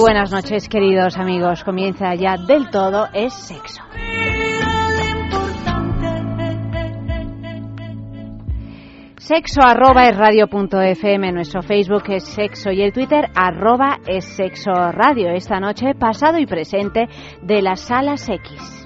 Buenas noches, queridos amigos. Comienza ya del todo es sexo. Sexo arroba es radio.fm, nuestro Facebook es sexo y el Twitter arroba es sexo radio. Esta noche pasado y presente de las salas X.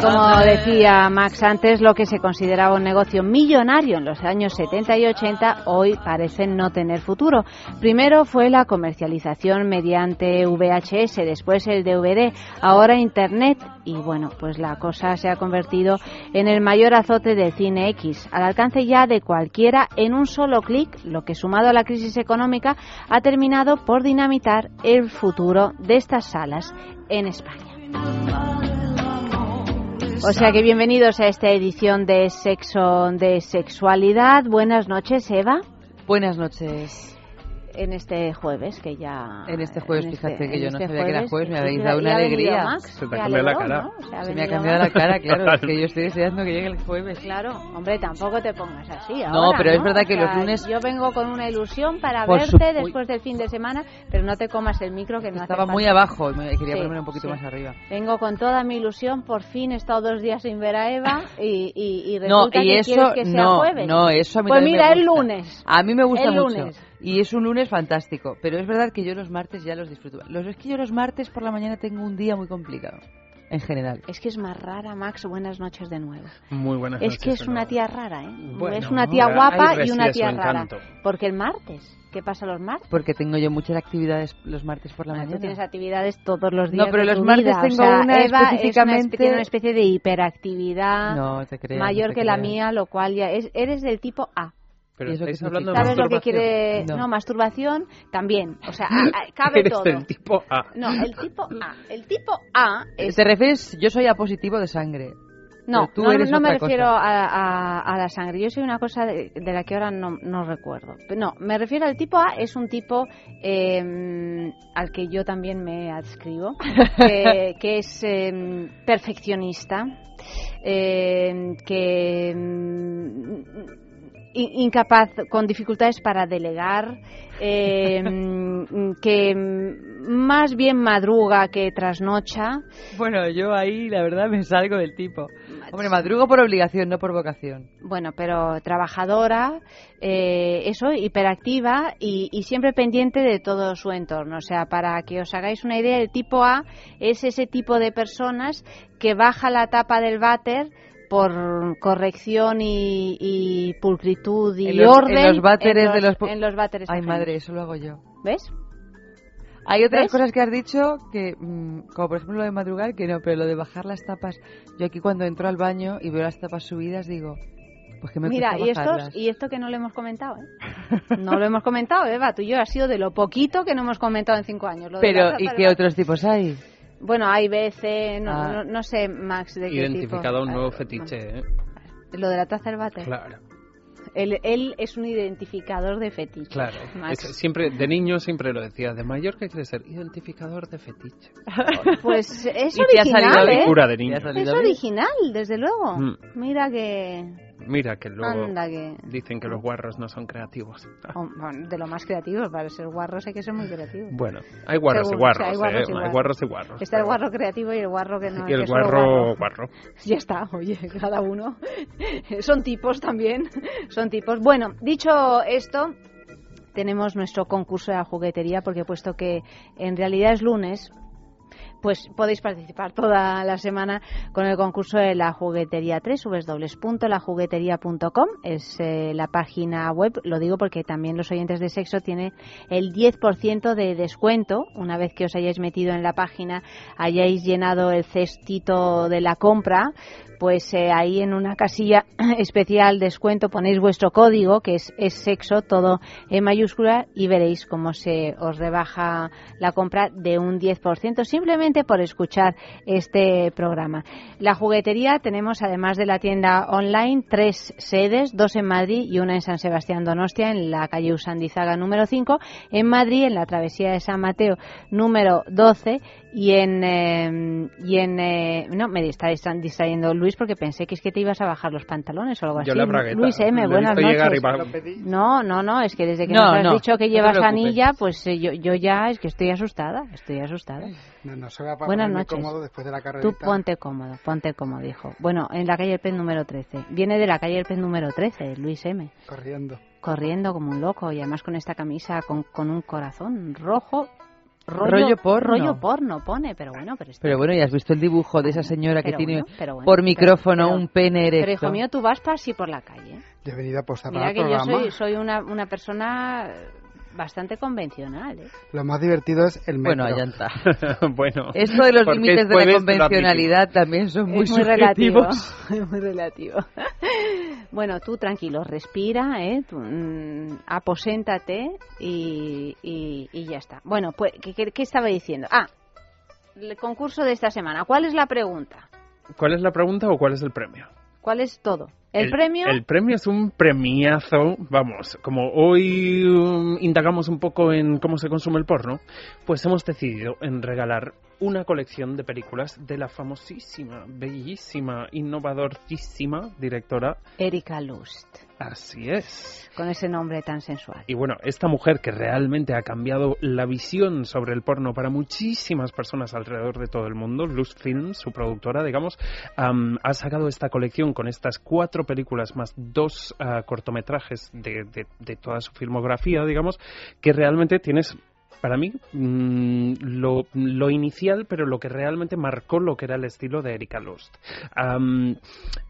Como decía Max antes, lo que se consideraba un negocio millonario en los años 70 y 80 hoy parece no tener futuro. Primero fue la comercialización mediante VHS, después el DVD, ahora Internet y bueno, pues la cosa se ha convertido en el mayor azote del cine X, al alcance ya de cualquiera en un solo clic, lo que sumado a la crisis económica ha terminado por dinamitar el futuro de estas salas en España. O sea que bienvenidos a esta edición de Sexo de Sexualidad. Buenas noches, Eva. Buenas noches. En este jueves, que ya. En este jueves, en fíjate este- que yo en no este sabía que era jueves, me habéis dado una alegría. Se te ha cambiado la cara. ¿no? Se ha Se me ha cambiado la cara, claro. Es que yo estoy deseando que llegue el jueves. Claro, hombre, tampoco te pongas así. No, ahora, pero es ¿no? verdad O que los sea, lunes- Yo vengo con una ilusión para Por verte después del fin de semana, pero no te comas el micro que no hace Estaba muy falta. abajo y me quería Sí, ponerme un poquito sí. más arriba. Vengo con toda mi ilusión, por fin he estado dos días sin ver a Eva y, y, y No, resulta y que eso quieres que sea no, jueves. no, eso a mí Pues mira, me el lunes. A mí me gusta El mucho. lunes. Y es un lunes fantástico, pero es verdad que yo los martes ya los disfruto. Los es que yo los martes por la mañana tengo un día muy complicado en general. Es que es más rara, Max. Buenas noches de nuevo. Muy buenas Es noches. que es de una nuevo. tía rara, ¿eh? Bueno, es una tía guapa y una tía rara. encanto. Porque el martes, ¿qué pasa los martes? Porque tengo yo muchas actividades los martes por la Bueno, mañana. Tú tienes actividades todos los días. No, pero de los tu martes vida. O tengo sea, una Eva es una específicamente- espe- tiene una especie de hiperactividad No te creas. mayor no te que la mía, lo cual ya es. Eres del tipo A. Pero ¿Y eso qué estáis hablando de ¿Sabes lo que quiere? No. No. masturbación también. O sea, a- a- cabe Eres todo. del tipo A. No, el tipo A. El tipo A es ¿Te refieres? Yo soy A positivo de sangre. No, no, eres no me refiero a, a- a la sangre. Yo soy una cosa de, de la que ahora no, no recuerdo. No, me refiero al tipo A, es un tipo eh, al que yo también me adscribo, que, que es eh, perfeccionista, eh, que incapaz, con dificultades para delegar, eh, que más bien madruga que trasnocha. Bueno, yo ahí la verdad me salgo del tipo. Hombre, madrugo por obligación, no por vocación. bueno, pero trabajadora, eh, eso, hiperactiva y, y siempre pendiente de todo su entorno. O sea, para que os hagáis una idea, el tipo A es ese tipo de personas que baja la tapa del váter por corrección y, y pulcritud y En los- en orden los váteres en de los en los váteres Ay, madre, eso lo hago yo. ¿Ves? Hay otras ¿Ves? cosas que has dicho que, mm, como por ejemplo lo de madrugar, que no, pero lo de bajar las tapas. Yo aquí cuando entro al baño y veo las tapas subidas digo, pues que me Mira, y, estos, y esto que no lo hemos comentado, ¿eh? No lo hemos comentado, Eva. Tú y yo ha sido de lo poquito que no hemos comentado en cinco años. lo de Pero, ¿y qué otros tipos hay? Bueno, hay BC, no, Ah. no, no sé, Max, de qué Identificado tipo. un nuevo Ah, fetiche, ¿eh? Lo de la taza del váter. Claro, Él, él es un identificador de fetiches. claro. Es- siempre, de niño siempre lo decía. De mayor, ¿qué quieres ser? Identificador de fetiche. Pues es ¿Y te ha salido original? ¿eh? Cura de ¿Te niño. Es original, desde luego. Mm. Mira que... Mira que luego Anda que... dicen que los guarros no son creativos. Oh, bueno, de lo más creativo, para ser guarros hay que ser muy creativo. Bueno, hay guarros y o sea, guarros, hay guarros ¿eh? y Hay guarros. guarros y guarros. Está el guarro creativo y el guarro que no Y el que solo guarro, guarro. Ya está, oye, cada uno. Son tipos también, son tipos. Bueno, dicho esto, tenemos nuestro concurso de la juguetería, porque puesto que en realidad es lunes, pues podéis participar toda la semana con el concurso de la juguetería 3, www.lajuguetería.com es eh, la página web, lo digo porque también los oyentes de sexo tienen el 10% de descuento. Una vez que os hayáis metido en la página, hayáis llenado el cestito de la compra, pues eh, ahí en una casilla especial descuento ponéis vuestro código que es, sexo todo en mayúscula y veréis cómo se os rebaja la compra de un 10% simplemente por escuchar este programa. La juguetería tenemos además de la tienda online tres sedes, dos en Madrid y una en San Sebastián Donostia en la calle Usandizaga número 5, en Madrid en la travesía de San Mateo número 12 y en eh, y en eh, no me está distra- distrayendo Luis porque pensé que es que te ibas a bajar los pantalones o algo Yo así. la bragueta. Luis M, Lo he buenas noches. No, no, no, es que desde que No, nos has no, dicho que llevas anilla, pues eh, yo, yo ya es que estoy asustada, estoy asustada. No, no se va para Buenas noches. cómodo después de la Tú carrerita. ponte cómodo, ponte cómodo, hijo. Bueno, en la calle El Pez número 13. Viene de la calle El Pez número 13, Luis M. Corriendo. Corriendo como un loco y además con esta camisa con, con un corazón rojo. Rollo porno. Rollo porno pone, pero bueno, pero está Pero bueno, ya has visto el dibujo de esa señora que Pero tiene bueno, pero bueno, por micrófono pero- un pene erecto. Pero hijo mío, tú vas para así por la calle. Yo he venido a postar Mira para que el yo soy, soy una, una persona bastante convencional. ¿eh? Lo más divertido es el metro. Bueno, allá está. bueno. Esto de los límites de la convencionalidad también son muy, es muy relativo. subjetivos. Es muy relativo. Bueno, tú tranquilo, respira, ¿eh? Tú, mm, aposéntate y, y- y ya está. Bueno, pues, ¿qué, qué, qué estaba diciendo? Ah, el concurso de esta semana. ¿Cuál es la pregunta? ¿Cuál es la pregunta o cuál es el premio? ¿Cuál es todo? ¿El, premio? El premio es un premiazo. Vamos, como hoy um, indagamos un poco en cómo se consume el porno, pues hemos decidido en regalar una colección de películas de la famosísima, bellísima, innovadorcísima directora. Erika Lust, Así es. con ese nombre tan sensual. Y bueno, esta mujer que realmente ha cambiado la visión sobre el porno para muchísimas personas alrededor de todo el mundo, Luz Film, su productora, digamos, am, ha sacado esta colección con estas cuatro películas más dos ah, cortometrajes de, de- de toda su filmografía, digamos, que realmente tienes para mí, mm, lo, lo inicial, pero lo que realmente marcó lo que era el estilo de Erika Lust. Am,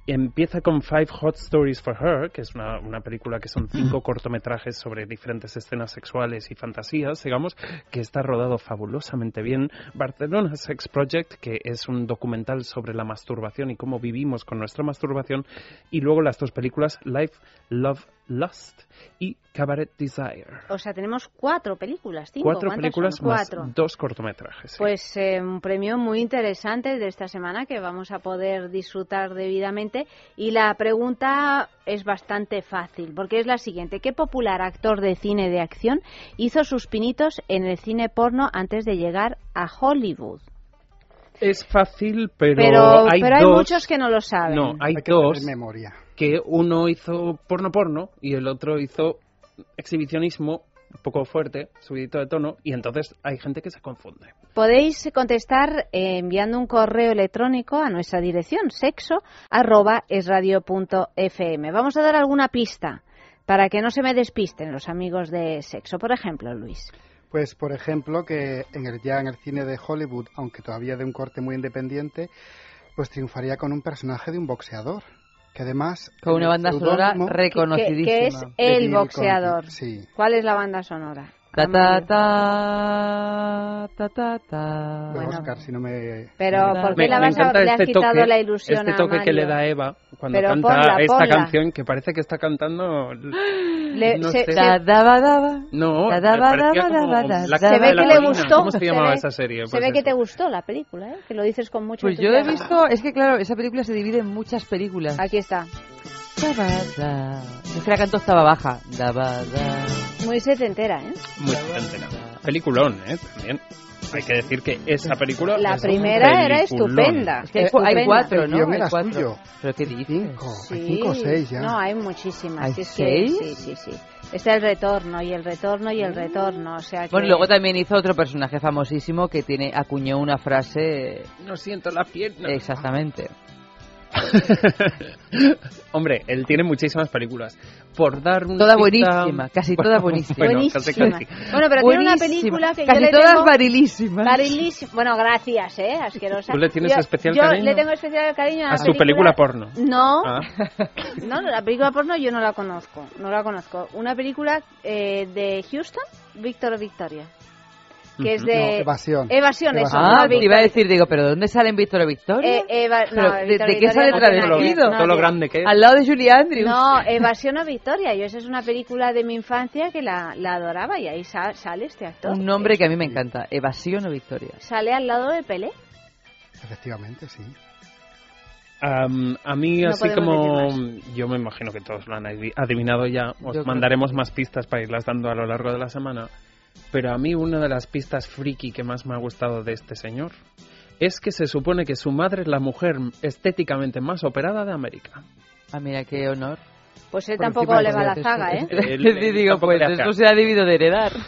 empieza con Five Hot Stories for Her, que es una, una película que son cinco cortometrajes sobre diferentes escenas sexuales y fantasías, digamos, que está rodado fabulosamente bien. Barcelona Sex Project, que es un documental sobre la masturbación y cómo vivimos con nuestra masturbación. Y luego las dos películas, Life, Love, Lust y Cabaret Desire. O sea, tenemos cuatro películas, cinco. Cuatro ¿cuántas películas son? más Cuatro. dos cortometrajes. sí. Pues eh, un premio muy interesante de esta semana que vamos a poder disfrutar debidamente. Y la pregunta es bastante fácil, porque es la siguiente. ¿Qué popular actor de cine de acción hizo sus pinitos en el cine porno antes de llegar a Hollywood? Es fácil, pero, Pero, hay, pero hay dos, muchos que no lo saben. No, hay, Hay que dos tener memoria. Que uno hizo porno porno y el otro hizo exhibicionismo un poco fuerte, subidito de tono, y entonces hay gente que se confunde. Podéis contestar eh, enviando un correo electrónico a nuestra dirección sexo arroba esradio.fm. Vamos a dar alguna pista para que no se me despisten los amigos de sexo. Por ejemplo, Luis. Pues, por ejemplo, que en el, ya en el cine de Hollywood, aunque todavía de un corte muy independiente, pues triunfaría con un personaje de un boxeador. Que además... Con una banda sonora Que, reconocidísima. que es el boxeador. Sí. ¿Cuál es la banda sonora? Ta ta ta ta ta ta. Bueno. Oscar, si no me... Pero ¿por qué me- la vas a, le has este quitado toque, la ilusión este a toque que le Mario? da Eva cuando Pero canta ponla, esta ponla. canción que parece que está cantando Le- no se- sé. se- Da, daba, daba. no Da, da, parecía da, da, como da, da, la Se ve que le gustó. ¿cómo se, se llamaba ve- esa serie? Se Pues ve que eso. te gustó la película, ¿eh? Que lo dices con mucho Pues yo he visto, es que claro, esa película se divide en muchas películas. Aquí está. Da, ba, da. Es que la canto estaba baja. Da, ba, da. Muy setentera, ¿eh? muy entera. peliculón ¿eh? también Hay que decir que esa película. La es un primera era estupenda. Es que hay, cu- hay Estupenda. cuatro, ¿no? Hay cuatro. suyo. ¿Pero qué dices? Cinco, hay Sí. cinco o seis ya. No, hay muchísimas. ¿Hay es seis? Que, sí, sí, sí. Está el retorno y el retorno y el retorno. O sea que... Bueno, luego también hizo otro personaje famosísimo que tiene acuñó una frase No siento la pierna. exactamente. Hombre, él tiene muchísimas películas. Por dar una Toda pista- buenísima, casi toda buenísima. Bueno, Buenísima. casi, casi. Bueno, pero tiene una Buenísima. película que Casi yo le todas tengo... varilísimas. Varilísima. Bueno, gracias, ¿eh? Asquerosa. ¿Tú le tienes yo, especial yo cariño? le tengo especial cariño a, su película porno. No, Ah. no, la película porno yo no la conozco, no la conozco. Una película eh, de Houston, Víctor o Victoria, que es de... No, evasión. Evasión, eso. Ah, te iba a decir, digo, ¿pero dónde salen Víctor y Victoria? Eh, Eva- no, Pero, ¿de- Víctor de o qué sale Victoria travestido? no Todo lo grande que es. Al lado de Julie Andrews. No, Evasión o Victoria. Yo esa es una película de mi infancia que la, la adoraba y ahí sa- sale este actor. Un nombre que a mí me encanta. Evasión o Victoria. Sale al lado de Pelé. Efectivamente, sí. Am, a mí, No así como yo me imagino que todos lo han adi- adivinado ya, Yo os creo mandaremos más pistas para irlas dando a lo largo de la semana. Pero a mí una de las pistas friki que más me ha gustado de este señor es que se supone que su madre es la mujer estéticamente más operada de América. Ah, mira, qué honor. Pues él Por tampoco le va la zaga, ¿eh? Digo, pues esto se ha debido de heredar.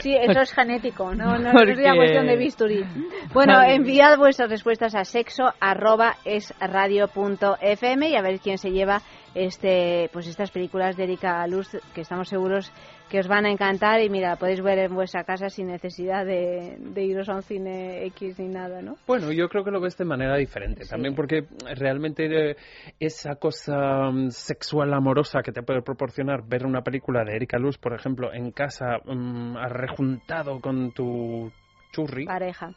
Sí, eso es genético, no, no, sería cuestión de bisturí. Bueno, enviad vuestras respuestas a sexo arroba es radio punto fm y a ver quién se lleva este pues estas películas de Erika Luz que estamos seguros que os van a encantar y mira, podéis ver en vuestra casa sin necesidad de, de iros a un cine X ni nada, ¿no? Bueno, yo creo que lo ves de manera diferente, Sí. también porque realmente eh, esa cosa mm, sexual amorosa que te puede proporcionar ver una película de Erika Luz, por ejemplo, en casa, mm, rejuntado con tu churri, Pareja.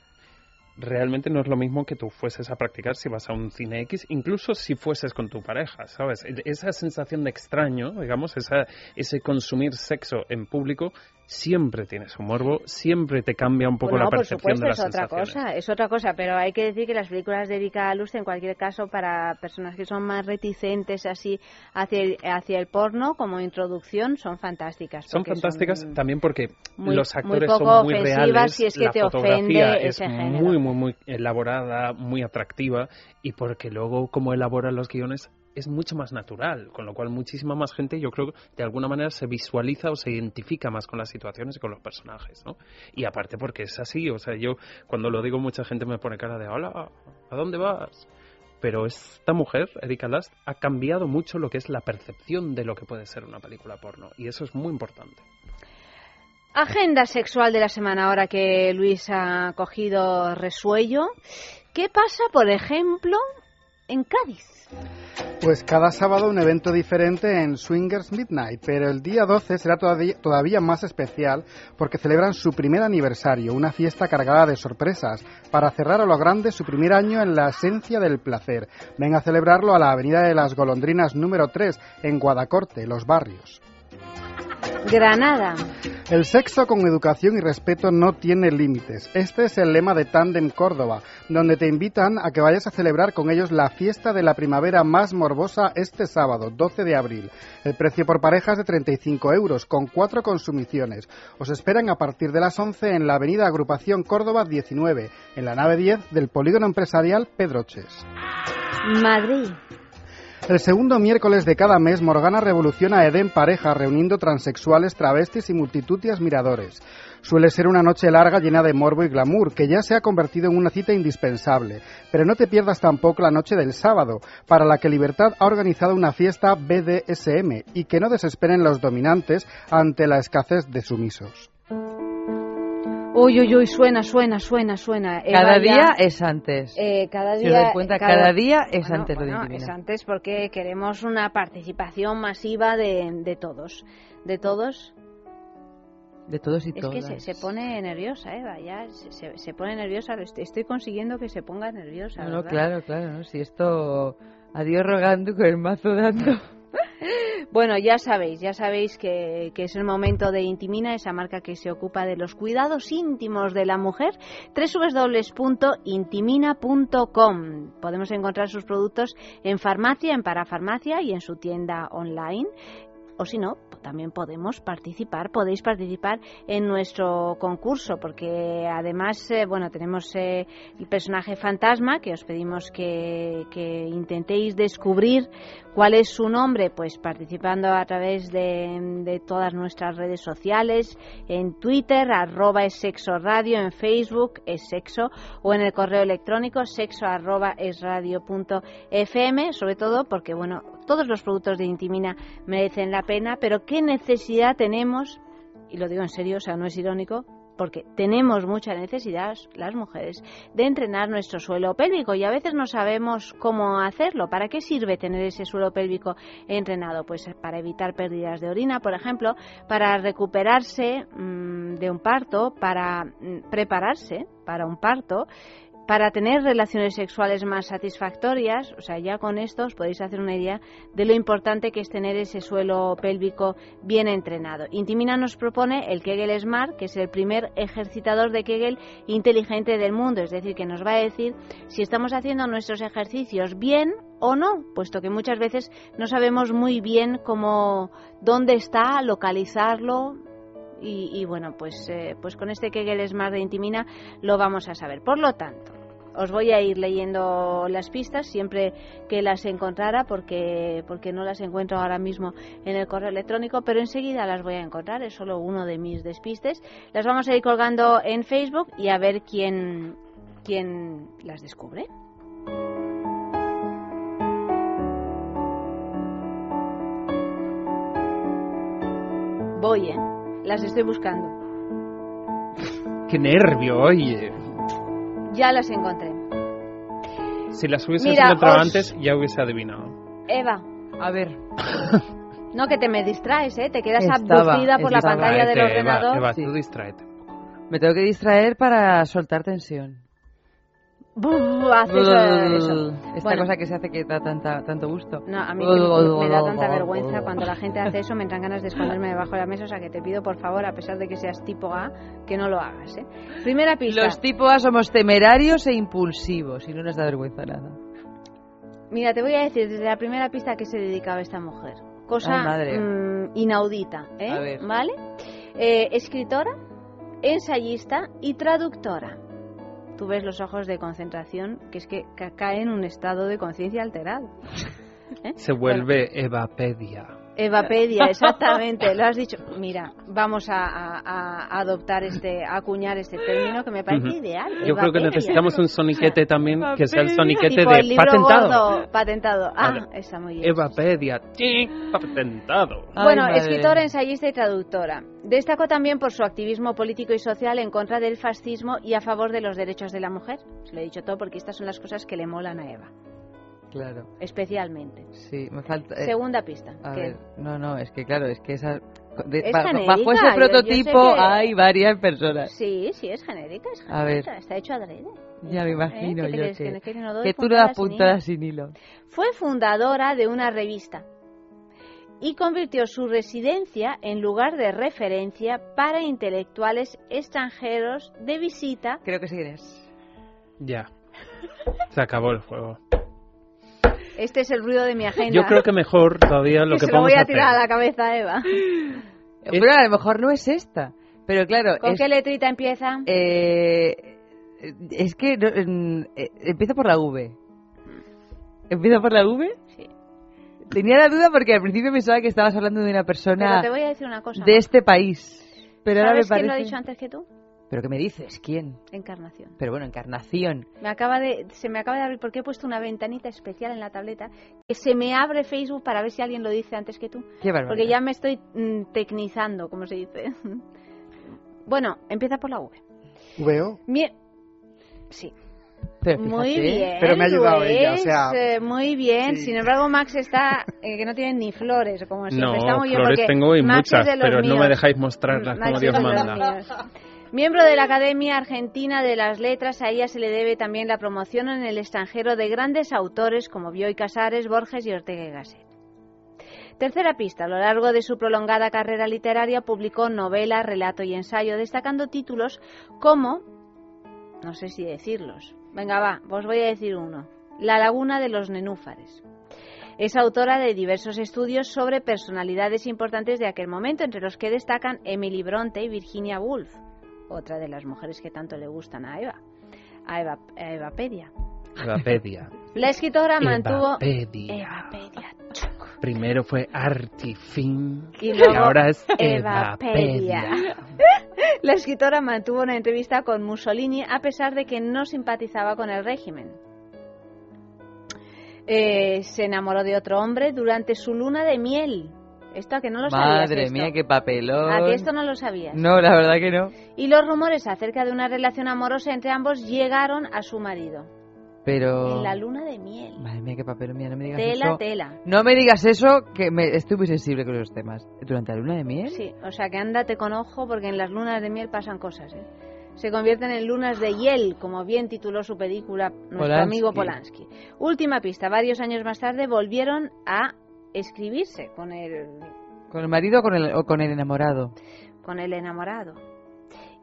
Realmente no es lo mismo que tú fueses a practicar si vas a un cine X, incluso si fueses con tu pareja, ¿sabes? E- Esa sensación de extraño, digamos, esa, ese consumir sexo en público, siempre tiene su morbo, siempre te cambia un poco Bueno, la por percepción supuesto, de es las otra sensaciones. cosa, es otra cosa, pero hay que decir que las películas de Erika Luz, en cualquier caso, para personas que son más reticentes así hacia el, hacia el porno, como introducción, son fantásticas. Son fantásticas son también porque muy- los muy actores poco son muy reales, si es que la te fotografía es muy, muy, muy elaborada, muy atractiva y porque luego como elaboran los guiones es mucho más natural, con lo cual muchísima más gente yo creo de alguna manera se visualiza o se identifica más con las situaciones y con los personajes, ¿no? Y aparte porque es así, o sea, yo cuando lo digo mucha gente me pone cara de hola, ¿a dónde vas? Pero esta mujer, Erika Last, ha cambiado mucho lo que es la percepción de lo que puede ser una película porno y eso es muy importante. Agenda sexual de la semana, ahora que Luis ha cogido resuello. ¿Qué pasa, por ejemplo, en Cádiz? Pues cada sábado un evento diferente en Swingers Midnight, pero el día 12 será todavía, más especial porque celebran su primer aniversario, una fiesta cargada de sorpresas, para cerrar a lo grande su primer año en la esencia del placer. Ven a celebrarlo a la Avenida de las Golondrinas número 3, en Guadacorte, Los Barrios. Granada. El sexo con educación y respeto no tiene límites. Este es el lema de Tandem Córdoba, donde te invitan a que vayas a celebrar con ellos la fiesta de la primavera más morbosa este sábado, 12 de abril. El precio por pareja es de 35 euros, con cuatro consumiciones. Os esperan a partir de las 11 en la avenida Agrupación Córdoba 19, en la nave 10 del Polígono Empresarial Pedroches. Madrid. El segundo miércoles de cada mes, Morgana revoluciona Edén Pareja, reuniendo transexuales, travestis y multitud de admiradores. Suele ser una noche larga llena de morbo y glamour, que ya se ha convertido en una cita indispensable. Pero no te pierdas tampoco la noche del sábado, para la que Libertad ha organizado una fiesta BDSM, y que no desesperen los dominantes ante la escasez de sumisos. Uy, uy, uy, suena, suena, suena, suena. Eva Cada ya- día es antes. Eh, cada Si día, os dais cuenta, cada día es Bueno, antes de bueno, intimidad. Es antes porque queremos una participación masiva de, de todos. De todos. De todos y Es todas. que se, se pone nerviosa, Eva, ya se, se- pone nerviosa. Estoy, consiguiendo que se ponga nerviosa. No, no, ¿verdad? claro, claro. ¿no? Si esto... Adiós rogando con el mazo dando. Bueno, ya sabéis, ya sabéis que, es el momento de Intimina, esa marca que se ocupa de los cuidados íntimos de la mujer, www.intimina.com. Podemos encontrar sus productos en farmacia, en parafarmacia y en su tienda online. O si no, también podemos participar, podéis participar en nuestro concurso, porque además, eh, bueno, tenemos eh, el personaje fantasma que os pedimos que, que intentéis descubrir cuál es su nombre, pues participando a través de, de todas nuestras redes sociales, en Twitter, arroba es sexo radio, en Facebook es sexo, o en el correo electrónico sexo arroba es radio punto fm, sobre todo porque, bueno, todos los productos de Intimina merecen la pena, pero ¿qué necesidad tenemos? Y lo digo en serio, o sea, no es irónico, porque tenemos mucha necesidad, las mujeres, de entrenar nuestro suelo pélvico y a veces no sabemos cómo hacerlo. ¿Para qué sirve tener ese suelo pélvico entrenado? Pues para evitar pérdidas de orina, por ejemplo, para recuperarse mmm, de un parto, para mmm, prepararse para un parto para tener relaciones sexuales más satisfactorias, o sea, ya con esto os podéis hacer una idea de lo importante que es tener ese suelo pélvico bien entrenado. Intimina nos propone el Kegel Smart, que es el primer ejercitador de Kegel inteligente del mundo, es decir, que nos va a decir si estamos haciendo nuestros ejercicios bien o no, puesto que muchas veces no sabemos muy bien cómo, dónde está, localizarlo, y, y, bueno, pues, eh, pues con este Kegel Smart de Intimina lo vamos a saber. Por lo tanto, os voy a ir leyendo las pistas siempre que las encontrara porque, porque no las encuentro ahora mismo en el correo electrónico, pero enseguida las voy a encontrar, es solo uno de mis despistes. Las vamos a ir colgando en Facebook y a ver quién, quién las descubre. Voy, ¿eh? Las estoy buscando. ¡Qué nervio, oye! Ya las encontré. Si las hubiese Mira, encontrado os- antes, ya hubiese adivinado. Eva, A ver, no que te me distraes, ¿eh? Te quedas Estaba, abducida por la pantalla del Eva, ordenador. Eva, Sí. tú distraete. me tengo que distraer para soltar tensión. Buf, haces eh, eso. Esta Bueno. cosa que se hace que da tanta, tanto gusto. No, a mí me, me da tanta vergüenza cuando la gente hace eso, me entran ganas de esconderme debajo de la mesa, o sea que te pido por favor, a pesar de que seas tipo A, que no lo hagas, ¿eh? Primera pista. Los tipos A somos temerarios e impulsivos y no nos da vergüenza nada. Mira, te voy a decir desde la primera pista a qué se dedicaba esta mujer. Cosa Ay, mm, inaudita, ¿eh? ¿Vale? Eh, escritora, ensayista y traductora. Tú ves los ojos de concentración, que es que ca- cae en un estado de conciencia alterado. ¿Eh? Se vuelve Evapedia. Evapedia, exactamente, lo has dicho. Mira, vamos a, a- a adoptar este, a acuñar este término que me parece ideal. Yo creo que necesitamos un soniquete también, que sea el soniquete Tipo el de libro patentado. gordo, patentado. Ah, Vale. está muy bien. Evapedia. ¡Chi! Patentado. Ay, Bueno, madre. escritora, ensayista y traductora. Destacó también por su activismo político y social en contra del fascismo y a favor de los derechos de la mujer. Se lo he dicho todo porque estas son las cosas que le molan a Eva, Claro, especialmente. sí, me falta... eh, Segunda pista. a que- ver, no, no, es que claro, es que esa... de- Es ba- genérica, bajo ese yo- yo prototipo que- hay varias personas. Sí, sí, es genérica, es A ver. genérica, está hecho adrede. Ya me imagino ¿Eh? ¿Qué te yo crees, que, que- que no doy que tú no das puntadas sin hilo. Fue fundadora de una revista y convirtió su residencia en lugar de referencia para intelectuales extranjeros de visita. Creo que sí eres. Ya. Se acabó el juego. Este es el ruido de mi agenda. Yo creo que mejor todavía lo que que se lo voy a tirar a la cabeza, Eva. Pero a lo mejor no es esta. Pero claro, ¿Con es, qué letrita empieza? eh, es que no, eh, empieza por la V. ¿Empieza por la V? Sí. Tenía la duda porque al principio pensaba que estabas hablando de una Pero persona te voy a decir una cosa. de este país. Pero ahora me ¿Sabes quién parece... lo ha dicho antes que tú? ¿Pero qué me dices? ¿Quién? Encarnación. Pero bueno, Encarnación. Me acaba de, se me acaba de abrir porque he puesto una ventanita especial en la tableta que se me abre Facebook para ver si alguien lo dice antes que tú. Qué barbaridad. Porque ya me estoy mm, tecnizando, como se dice. Bueno, empieza por la V. ¿Veo? Mie- sí, Pero muy fíjate, bien. Pero me ha ayudado Luis, ella, o sea- eh, muy bien. Sí. Sin embargo, Max está eh, que no tiene ni flores, como siempre. No, está muy bien flores porque tengo y Max muchas, pero no me míos. dejáis mostrarlas Max como Dios manda. Miembro de la Academia Argentina de las Letras, a ella se le debe también la promoción en el extranjero de grandes autores como Bioy Casares, Borges y Ortega y Gasset. Tercera pista. A lo largo de su prolongada carrera literaria publicó novela, relato y ensayo, destacando títulos como, no sé si decirlos, venga va, os voy a decir uno, La laguna de los nenúfares, Es autora de diversos estudios sobre personalidades importantes de aquel momento, entre los que destacan Emily Bronte y Virginia Woolf, otra de las mujeres que tanto le gustan a Eva, a Eva, a Evapedia. Evapedia. La escritora mantuvo... Evapedia. Evapedia. chuc. Primero fue Artifin Y luego ahora es Evapedia. Evapedia. La escritora mantuvo una entrevista con Mussolini a pesar de que no simpatizaba con el régimen. Eh, se enamoró de otro hombre durante su luna de miel. Esto a que no lo sabías. Madre esto? mía, qué papelón. A que esto no lo sabías. No, la verdad que no. Y los rumores acerca de una relación amorosa entre ambos llegaron a su marido. Pero... En la luna de miel. Madre mía, qué papelón. Mira, no me digas Tela, eso. tela. No me digas eso, que me... estoy muy sensible con esos temas. ¿Durante la luna de miel? Sí, o sea que ándate con ojo porque en las lunas de miel pasan cosas, ¿eh? Se convierten en lunas de hiel, como bien tituló su película nuestro Polanski. amigo Polanski. Última pista, varios años más tarde volvieron a escribirse con el, ¿Con el marido o con el, o con el enamorado? con el enamorado.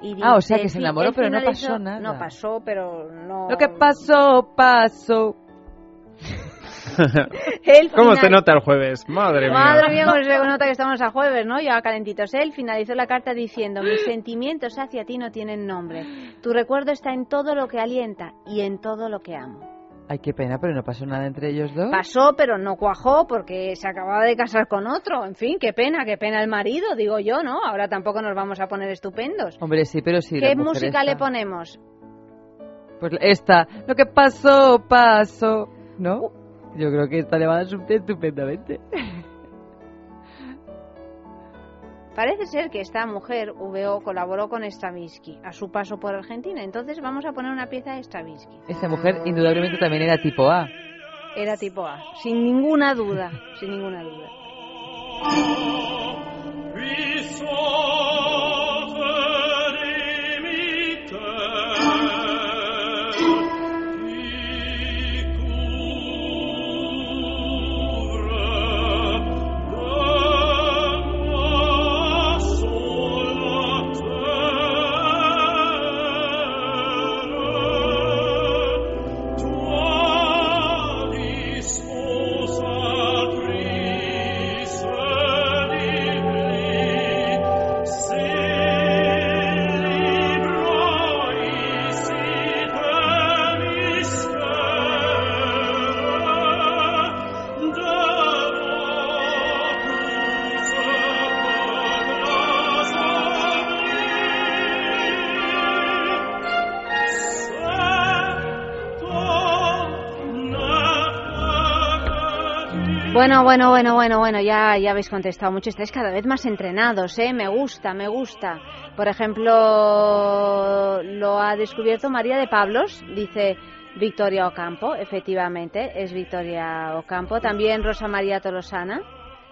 Y Ah, o dice, sea, que se "Fi- enamoró, pero no pasó nada". No pasó, pero no... Lo que pasó, pasó. ¿Cómo se nota el jueves? Madre mía. Madre mía, cómo se nota que estamos a jueves, ¿no? Ya calentitos. Él finalizó la carta diciendo, mis sentimientos hacia ti no tienen nombre. Tu recuerdo está en todo lo que alienta y en todo lo que amo. Ay, qué pena, pero no pasó nada entre ellos dos. Pasó, pero no cuajó porque se acababa de casar con otro. En fin, qué pena, qué pena el marido, digo yo, ¿no? Ahora tampoco nos vamos a poner estupendos. Hombre, sí, pero sí. ¿Qué música esta. le ponemos? Pues esta. Lo que pasó, pasó. ¿No? Yo creo que esta le va a dar estupendamente. Parece ser que esta mujer, VO, colaboró con Stravinsky a su paso por Argentina. Entonces vamos a poner una pieza de Stravinsky. Esta mujer indudablemente también era tipo A. Era tipo A, sin ninguna duda, sin ninguna duda. Bueno, bueno, bueno, bueno, bueno, ya, ya habéis contestado mucho. Estáis cada vez más entrenados, ¿eh? Me gusta, me gusta. Por ejemplo, lo ha descubierto María de Pablos, dice Victoria Ocampo, efectivamente, es Victoria Ocampo. También Rosa María Tolosana,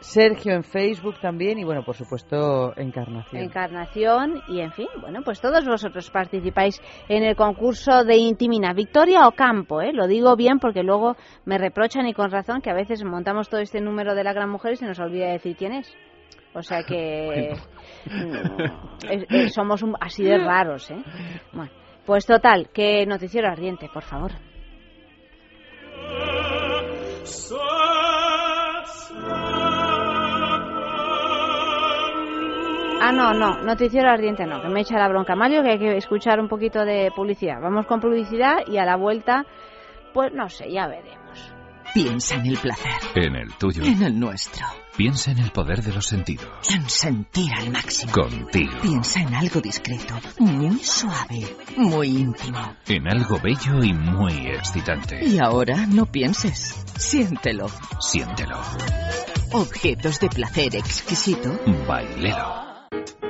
Sergio en Facebook también y bueno, por supuesto, Encarnación. Encarnación y, en fin, bueno, pues todos vosotros participáis en el concurso de Intimina. Victoria Ocampo, ¿eh? Lo digo bien porque luego me reprochan y con razón que a veces montamos todo este número de la gran mujer y se nos olvida decir quién es. O sea que es- es- somos un- así de raros, ¿eh? Bueno, pues total, que noticiero ardiente, por favor. Ah, no, no, noticiero ardiente no, que me echa la bronca Mario, que hay que escuchar un poquito de publicidad. Vamos con publicidad y a la vuelta, pues no sé, ya veremos. Piensa en el placer, En el tuyo. en el nuestro, Piensa en el poder de los sentidos. en sentir al máximo. Contigo. Piensa en algo discreto, muy suave, muy íntimo. En algo bello y muy excitante. Y ahora no pienses, siéntelo. Siéntelo. Objetos de placer exquisito Bailelo. you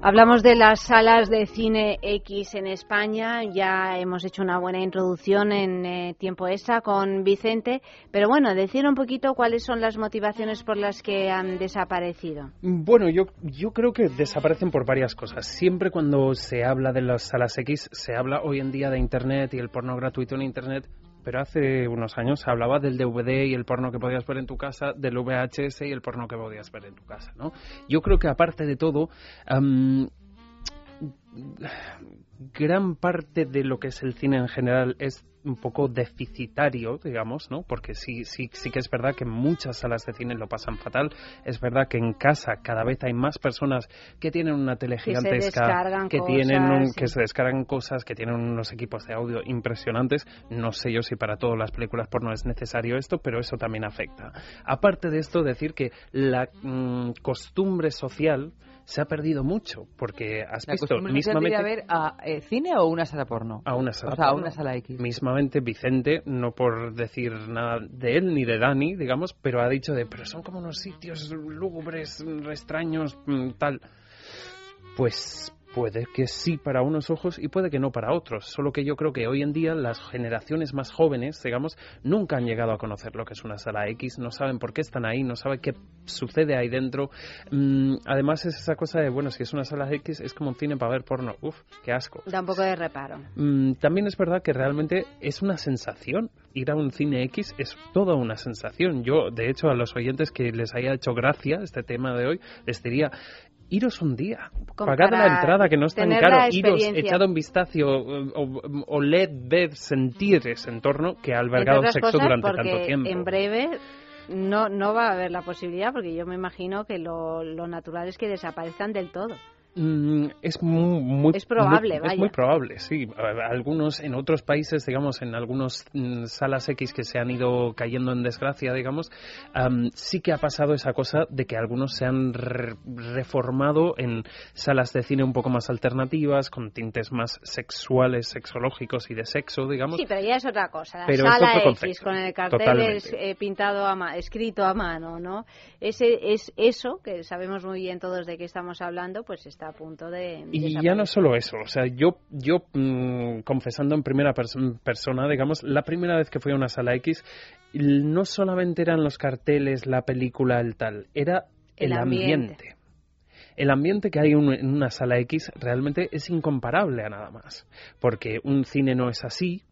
Hablamos de las salas de cine X en España. Ya hemos hecho una buena introducción en eh, tiempo esa con Vicente. Pero bueno, decir un poquito cuáles son las motivaciones por las que han desaparecido. Bueno, yo, yo creo que desaparecen por varias cosas. Siempre cuando se habla de las salas X, se habla hoy en día de Internet y el porno gratuito en Internet pero hace unos años se hablaba del DVD y el porno que podías ver en tu casa, del VHS y el porno que podías ver en tu casa, ¿no? Yo creo que aparte de todo, gran parte de lo que es el cine en general es un poco deficitario, digamos, ¿no? Porque sí, sí, sí que es verdad que muchas salas de cine lo pasan fatal. Es verdad que en casa cada vez hay más personas que tienen una tele gigantesca, que, tienen que se descargan cosas, que tienen unos equipos de audio impresionantes. No sé yo si para todas las películas porno es necesario esto, pero eso también afecta. Aparte de esto, decir que la mm, costumbre social se ha perdido mucho porque has la visto mismamente a ver a eh, cine o una sala porno. A una sala o sea, a una sala X. Mismamente Vicente no por decir nada de él ni de Dani digamos pero ha dicho de pero son como unos sitios lúgubres extraños mm, tal pues Puede que sí para unos ojos y puede que no para otros. Solo que yo creo que hoy en día las generaciones más jóvenes, digamos, nunca han llegado a conocer lo que es una sala X, no saben por qué están ahí, no saben qué sucede ahí dentro. Mm, además es esa cosa de, bueno, si es una sala X es como un cine para ver porno. Uf, qué asco. Da un poco de reparo. Mm, también es verdad que realmente es una sensación. Ir a un cine X es toda una sensación. Yo, de hecho, a los oyentes que les haya hecho gracia este tema de hoy, les diría, iros un día, pagad la entrada que no es tan caro, iros, echad un vistazo o, o, led, ved, sentir ese entorno que ha albergado sexo durante tanto tiempo. En breve no, no va a haber la posibilidad porque yo me imagino que lo, lo natural es que desaparezcan del todo. Mm, es muy, es probable, Es muy probable, sí. Algunos en otros países, digamos, en algunas mm, salas X que se han ido cayendo en desgracia, digamos, sí que ha pasado esa cosa de que algunos se han reformado en salas de cine un poco más alternativas, con tintes más sexuales, sexológicos y de sexo, digamos. Sí, pero ya es otra cosa. La sala X con el cartel eh, pintado a escrito a mano, ¿no? Ese es eso que sabemos muy bien todos de qué estamos hablando, pues está a punto de... Y ya no solo eso, o sea, yo, yo mm, confesando en primera persona, digamos, la primera vez que fui a una sala X, no solamente eran los carteles, la película, el tal, era el, ambiente. El ambiente que hay en una sala X realmente es incomparable a nada más, porque un cine no es así,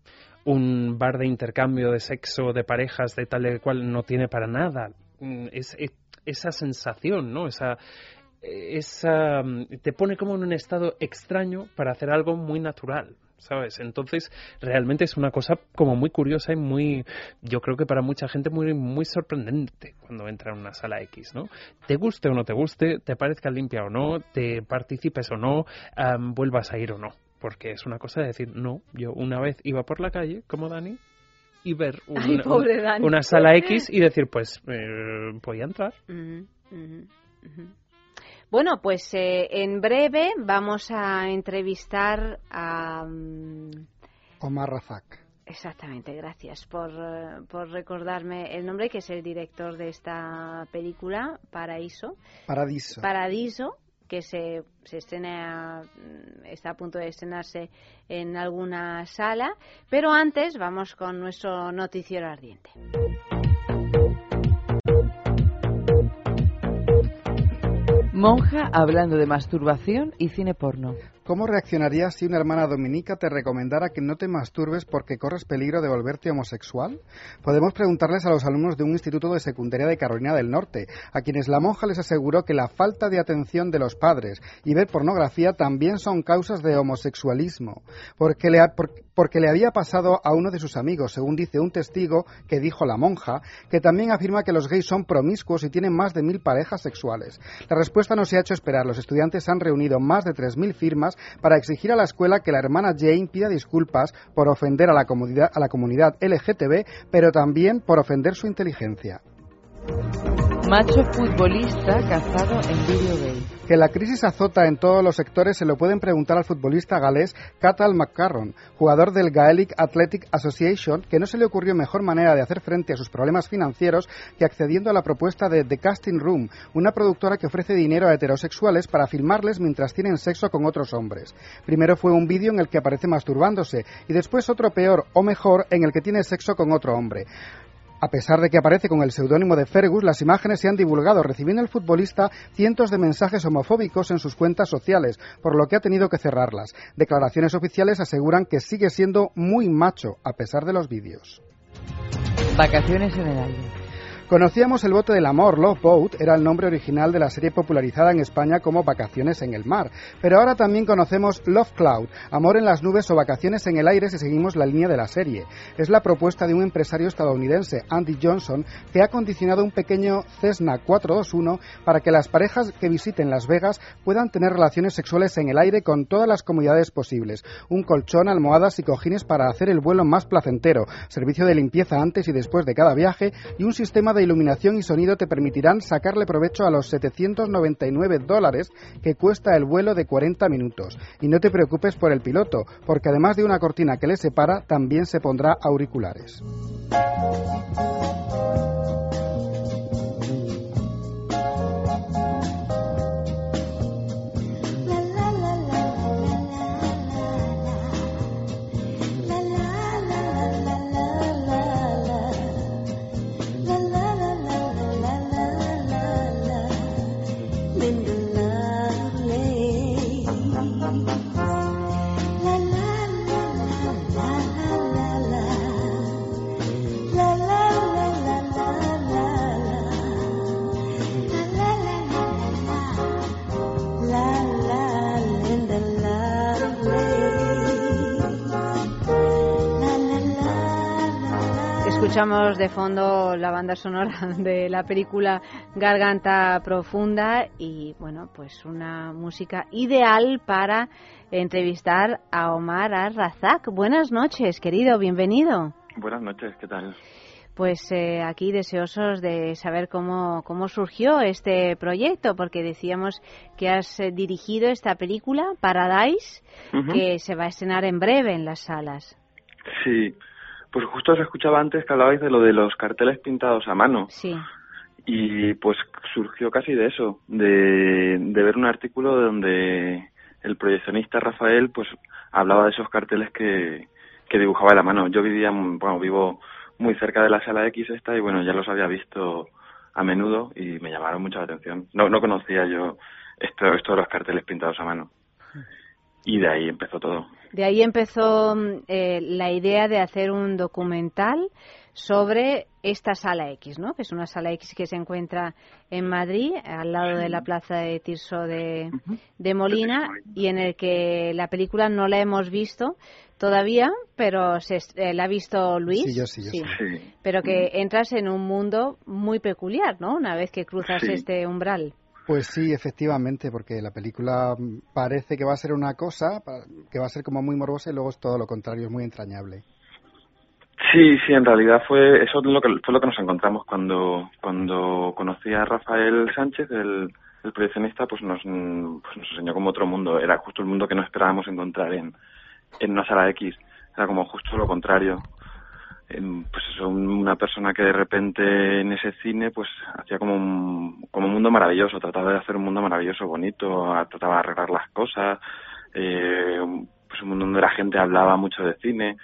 un bar de intercambio de sexo, de parejas, de tal y cual, no tiene para nada mm, es, esa sensación, ¿no? Esa, esa, te pone como en un estado extraño para hacer algo muy natural. ¿sabes? Entonces, realmente es una cosa como muy curiosa y muy, yo creo que para mucha gente muy, muy sorprendente cuando entra en una sala X, ¿no? Te guste o no te guste, te parezca limpia o no, te participes o no, vuelvas a ir o no. Porque es una cosa de decir, no, yo una vez iba por la calle, como Dani, y ver una, sala X y decir, pues, eh, voy a entrar. Bueno, pues eh, en breve vamos a entrevistar a... Um... Omar Razak. Exactamente, gracias por, por, recordarme el nombre, que es el director de esta película, Paraíso. Paradiso. Paradiso, que se, se estrena, mm, está a punto de estrenarse en alguna sala. Pero antes vamos con nuestro noticiero ardiente. Monja hablando de masturbación y cine porno. ¿Cómo reaccionarías si una hermana dominica te recomendara que no te masturbes porque corres peligro de volverte homosexual? Podemos preguntarles a los alumnos de un instituto de secundaria de Carolina del Norte, a quienes la monja les aseguró que la falta de atención de los padres y ver pornografía también son causas de homosexualismo, porque le, porque le había pasado a uno de sus amigos, según dice un testigo que dijo la monja, que también afirma que los gays son promiscuos y tienen más de mil parejas sexuales. La respuesta no se ha hecho esperar. Los estudiantes han reunido más de tres mil firmas para exigir a la escuela que la hermana Jane pida disculpas por ofender a la comunidad, a la comunidad LGTB, pero también por ofender su inteligencia. Macho futbolista cazado en Video Game. Que la crisis azota en todos los sectores se lo pueden preguntar al futbolista galés Cathal McCarron, jugador del Gaelic Athletic Association, que no se le ocurrió mejor manera de hacer frente a sus problemas financieros que accediendo a la propuesta de The Casting Room, una productora que ofrece dinero a heterosexuales para filmarles mientras tienen sexo con otros hombres. Primero fue un vídeo en el que aparece masturbándose y después otro peor o mejor en el que tiene sexo con otro hombre. A pesar de que aparece con el seudónimo de Fergus, las imágenes se han divulgado, recibiendo el futbolista cientos de mensajes homofóbicos en sus cuentas sociales, por lo que ha tenido que cerrarlas. Declaraciones oficiales aseguran que sigue siendo muy macho, a pesar de los vídeos. Vacaciones en el aire. Conocíamos el bote del amor, Love Boat, era el nombre original de la serie popularizada en España como Vacaciones en el mar. Pero ahora también conocemos Love Cloud, Amor en las nubes o Vacaciones en el aire si seguimos la línea de la serie. Es la propuesta de un empresario estadounidense, Andy Johnson, que ha condicionado un pequeño Cessna 421 para que las parejas que visiten Las Vegas puedan tener relaciones sexuales en el aire con todas las comodidades posibles. Un colchón, almohadas y cojines para hacer el vuelo más placentero, servicio de limpieza antes y después de cada viaje y un sistema de iluminación y sonido te permitirán sacarle provecho a los 799 dólares que cuesta el vuelo de 40 minutos. Y no te preocupes por el piloto, porque además de una cortina que le separa, también se pondrá auriculares. Escuchamos de fondo la banda sonora de la película Garganta Profunda y bueno, pues una música ideal para entrevistar a Omar Al-Razak. Buenas noches, querido, bienvenido. Buenas noches, ¿qué tal? Pues eh, aquí deseosos de saber cómo, cómo surgió este proyecto, porque decíamos que has eh, dirigido esta película, Paradise, Ujú. que se va a estrenar en breve en las salas. Sí, pues justo os escuchaba antes que hablabais de lo de los carteles pintados a mano Sí. y pues surgió casi de eso, de, de ver un artículo donde el proyeccionista Rafael pues hablaba de esos carteles que, que dibujaba a la mano. Yo vivía, bueno, vivo muy cerca de la sala X esta y bueno, ya los había visto a menudo y me llamaron mucho la atención. No, no conocía yo esto, esto de los carteles pintados a mano. Y de ahí empezó todo. De ahí empezó mm, eh, la idea de hacer un documental sobre esta sala X, ¿no? Que es una sala X que se encuentra en Madrid, al lado de la plaza de Tirso de, de Molina, y en el que la película no la hemos visto todavía, pero se, est- eh, la ha visto Luis. Sí, yo sí, yo sí. Sí. Pero que entras en un mundo muy peculiar, ¿no? Una vez que cruzas Sí. este umbral. Pues sí, efectivamente, porque la película parece que va a ser una cosa, que va a ser como muy morbosa y luego es todo lo contrario, es muy entrañable. Sí, sí, en realidad fue eso es lo que fue lo que nos encontramos cuando cuando conocí a Rafael Sánchez, el, el proyeccionista, pues nos pues nos enseñó como otro mundo. Era justo el mundo que no esperábamos encontrar en en una sala X. Era como justo lo contrario. Pues eso, un- una persona que de repente en ese cine pues hacía como un, como un mundo maravilloso, trataba de hacer un mundo maravilloso, bonito, trataba de arreglar las cosas, eh, pues un mundo donde la gente hablaba mucho de cine,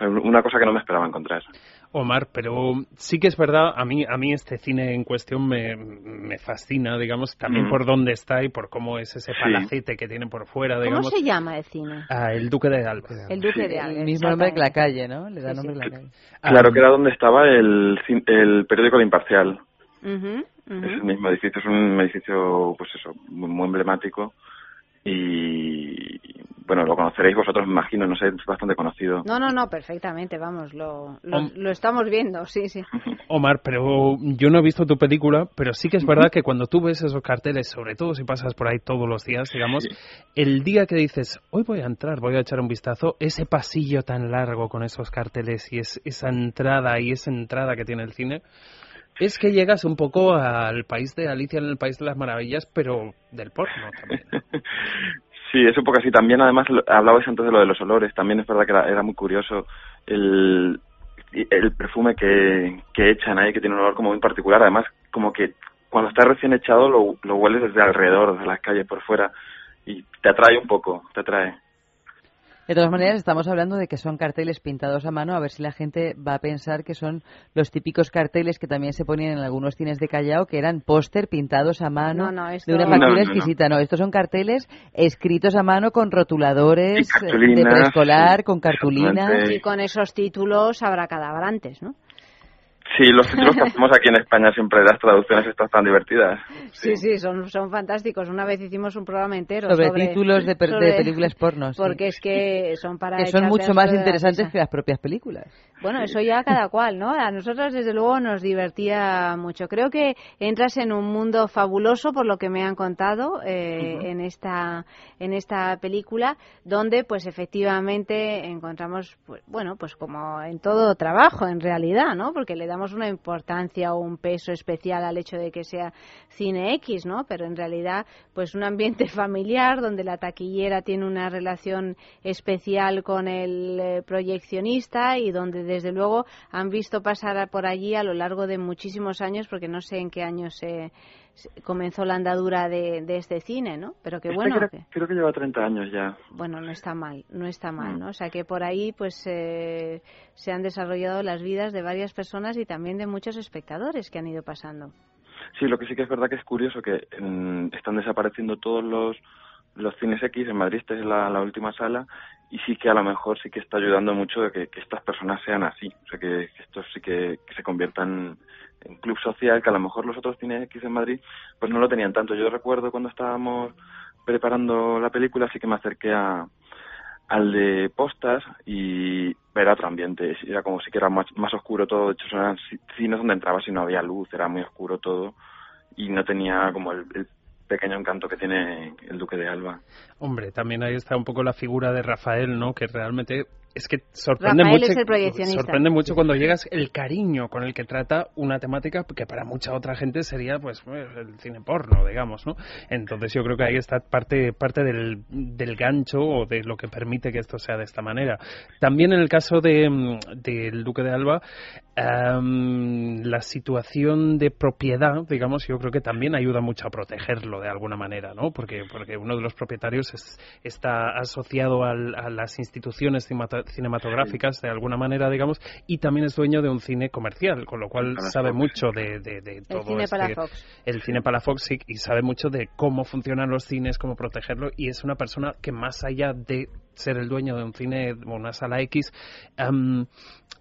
una cosa que no me esperaba encontrar. Omar, pero sí que es verdad, a mí, a mí este cine en cuestión me, me fascina, digamos, también Mm. por dónde está y por cómo es ese Sí. palacete que tiene por fuera, ¿Cómo digamos. se llama el cine? Ah, el Duque de Alba. El Duque de Alba. El mismo nombre que la calle, ¿no? Le da Sí, nombre sí. a la calle. Claro Ah, que era donde estaba el, el periódico de Imparcial. Ujú, ujú. Es el mismo edificio, es un edificio, pues eso, muy, muy emblemático. Y bueno, lo conoceréis vosotros, me imagino, no sé, es bastante conocido. No, no, no, perfectamente, vamos, lo, lo, estamos viendo, sí, sí. Omar, pero yo no he visto tu película, pero sí que es verdad que cuando tú ves esos carteles, sobre todo si pasas por ahí todos los días, digamos, el día que dices, hoy voy a entrar, voy a echar un vistazo, ese pasillo tan largo con esos carteles y es, esa entrada y esa entrada que tiene el cine, es que llegas un poco al país de Alicia en el País de las Maravillas, pero del porno también. Sí, es un poco así. También, además, hablabais antes de lo de los olores. También es verdad que era, muy curioso el, el perfume que, que echan ahí, que tiene un olor como muy particular. Además, como que cuando está recién echado lo, lo hueles desde alrededor, de las calles por fuera, y te atrae un poco, te atrae. De todas maneras, estamos hablando de que son carteles pintados a mano, a ver si la gente va a pensar que son los típicos carteles que también se ponían en algunos cines de Callao, que eran póster pintados a mano de una factura exquisita. No, estos son carteles escritos a mano con rotuladores de preescolar, con cartulinas. Y con esos títulos abracadabrantes, ¿no? Sí, los títulos que hacemos aquí en España siempre las traducciones están tan divertidas. Sí, sí, son, son fantásticos. Una vez hicimos un programa entero sobre, sobre títulos de, de películas porno. Porque es que son para que son mucho más interesantes que las propias películas. Bueno, eso ya cada cual, ¿no? A nosotros desde luego nos divertía mucho. Creo que entras en un mundo fabuloso por lo que me han contado eh, en esta en esta película, donde pues efectivamente encontramos, pues, bueno, pues como en todo trabajo en realidad, ¿no? Porque le damos una importancia o un peso especial al hecho de que sea cine X, ¿no? Pero en realidad, pues un ambiente familiar donde la taquillera tiene una relación especial con el eh, proyeccionista y donde desde luego han visto pasar por allí a lo largo de muchísimos años, porque no sé en qué año se, comenzó la andadura de, este cine, ¿no? Pero que este bueno. Creo, que lleva 30 años ya. Bueno, no está mal, no está mal, ¿no? O sea que por ahí pues eh, se han desarrollado las vidas de varias personas y también de muchos espectadores que han ido pasando. Sí, lo que sí que es verdad que es curioso que están desapareciendo todos los los cines X en Madrid, esta es la, última sala y sí que a lo mejor sí que está ayudando mucho de que, estas personas sean así, o sea que, que estos sí que, que se conviertan en club social que a lo mejor los otros cines X en Madrid pues no lo tenían tanto. Yo recuerdo cuando estábamos preparando la película sí que me acerqué a, al de postas y era otro ambiente, era como si que era más, más oscuro todo, de hecho eran cines donde entrabas y no había luz, era muy oscuro todo y no tenía como el, el pequeño encanto que tiene el Duque de Alba. Hombre, también ahí está un poco la figura de Rafael, ¿no? Que realmente es que sorprende mucho, sorprende mucho cuando llegas el cariño con el que trata una temática que para mucha otra gente sería pues, el cine porno, digamos, ¿no? Entonces yo creo que ahí está parte parte del, del gancho o de lo que permite que esto sea de esta manera. También en el caso de del Duque de Alba la situación de propiedad, digamos, yo creo que también ayuda mucho a protegerlo de alguna manera, ¿no? Porque porque uno de los propietarios está asociado a las instituciones cinematográficas de alguna manera, digamos, y también es dueño de un cine comercial, con lo cual sabe mucho de, de, todo. El cine este, para Fox. El cine para Fox y, sabe mucho de cómo funcionan los cines, cómo protegerlo, y es una persona que más allá de ser el dueño de un cine o una sala X,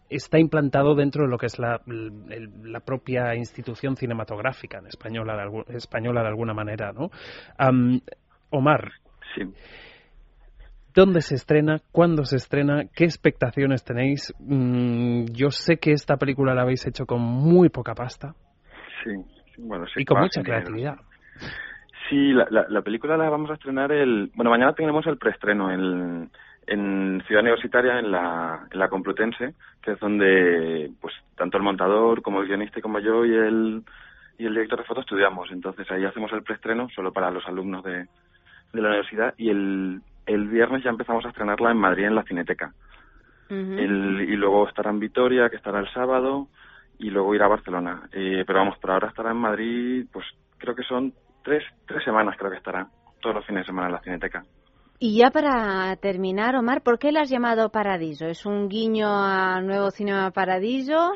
está implantado dentro de lo que es la, la propia institución cinematográfica en española de, española de alguna manera, ¿no? Omar. Sí. ¿Dónde se estrena? ¿Cuándo se estrena? ¿Qué expectaciones tenéis? Mm, yo sé que esta película la habéis hecho con muy poca pasta. Sí, bueno, sí. Y con mucha creatividad. Sí, la, la, película la vamos a estrenar el... Bueno, mañana tenemos el preestreno en, en Ciudad Universitaria, en la, en la Complutense, que es donde pues tanto el montador como el guionista como yo y el, y el director de foto estudiamos. Entonces ahí hacemos el preestreno solo para los alumnos de, de la universidad y el, el viernes ya empezamos a estrenarla en Madrid en la Cineteca. y luego estará en Vitoria, que estará el sábado, y luego irá a Barcelona. Eh, pero vamos, por ahora estará en Madrid, pues creo que son tres, tres semanas creo que estará, todos los fines de semana en la Cineteca. Y ya para terminar, Omar, ¿por qué la has llamado Paradiso? ¿Es un guiño a Nuevo Cinema Paradiso?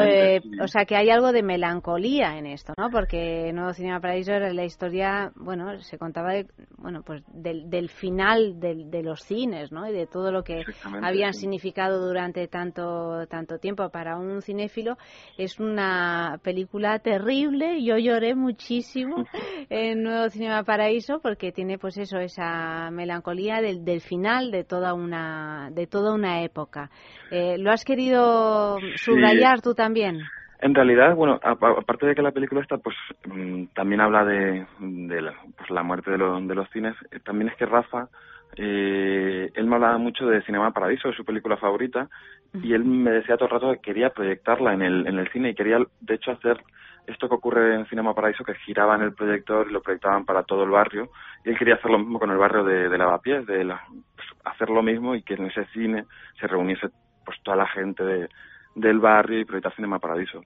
Eh, o sea, que hay algo de melancolía en esto, ¿no? Porque Nuevo Cinema Paradiso era la historia, bueno, se contaba de, bueno, pues del, del final de los cines, ¿no? Y de todo lo que habían significado durante tanto tanto tiempo para un cinéfilo. Es una película terrible. Yo lloré muchísimo en Nuevo Cinema Paraíso porque tiene, pues eso, esa melancolía melancolía del, del final de toda una de toda una época. Eh, ¿Lo has querido subrayar tú también? En realidad, bueno, aparte de que la película está, pues mm, también habla de, la, pues, la muerte de, de los cines, eh, también es que Rafa, eh, él me hablaba mucho de Cinema Paradiso, de su película favorita, y él me decía todo el rato que quería proyectarla en el, en el cine y quería, de hecho, hacer esto que ocurre en Cinema Paraíso, que giraban el proyector y lo proyectaban para todo el barrio, y él quería hacer lo mismo con el barrio de, Lavapiés, de la, hacer lo mismo y que en ese cine se reuniese pues toda la gente de, del barrio y proyectar Cinema Paradiso.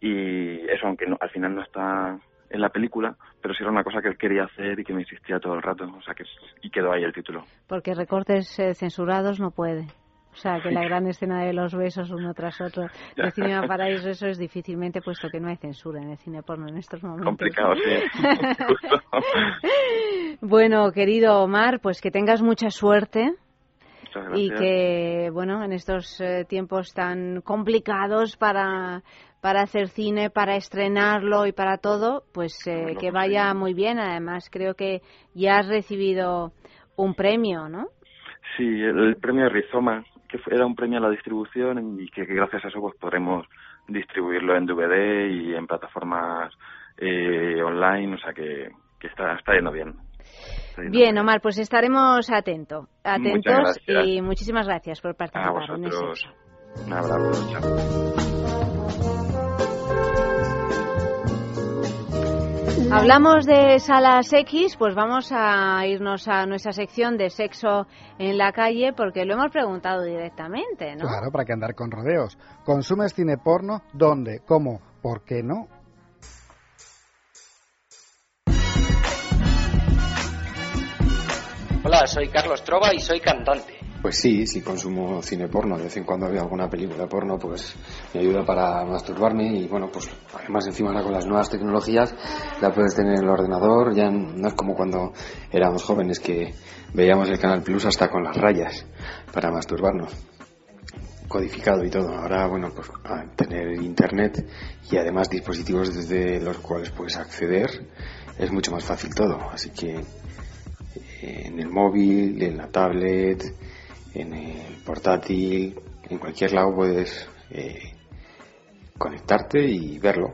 Y eso, aunque al final no está en la película, pero sí era una cosa que él quería hacer y que me insistía todo el rato, o sea que y quedó ahí el título. Porque recortes eh, censurados no puede. O sea, que la gran escena de los besos uno tras otro de Cinema Paraíso, eso es difícilmente, puesto que no hay censura en el cine porno en estos momentos. Complicado, sí. bueno, querido Omar, pues que tengas mucha suerte y que, bueno, en estos eh, tiempos tan complicados para, para hacer cine, para estrenarlo y para todo, pues eh, que vaya muy bien. Además, creo que ya has recibido un premio, ¿no? Sí, el, premio Rizoma, que era un premio a la distribución y que, gracias a eso pues podremos distribuirlo en DVD y en plataformas eh, online, o sea que, que está, está yendo bien. Bien, Omar, pues estaremos atento, atentos y muchísimas gracias por participar en eso. Un abrazo. Hablamos de salas X, pues vamos a irnos a nuestra sección de sexo en la calle porque lo hemos preguntado directamente, ¿no? Claro, para que andar con rodeos. ¿Consumes cine porno? ¿Dónde? ¿Cómo? ¿Por qué no? Hola, soy Carlos Trova y soy cantante. Pues sí, si consumo cine porno, de vez en cuando veo alguna película porno, pues me ayuda para masturbarme y bueno, pues además encima ahora con las nuevas tecnologías la puedes tener en el ordenador, ya no es como cuando éramos jóvenes que veíamos el Canal Plus hasta con las rayas para masturbarnos codificado y todo. Ahora, bueno, pues tener internet y además dispositivos desde los cuales puedes acceder es mucho más fácil todo. Así que en el móvil, en la tablet, en el portátil, en cualquier lado puedes eh, conectarte y verlo.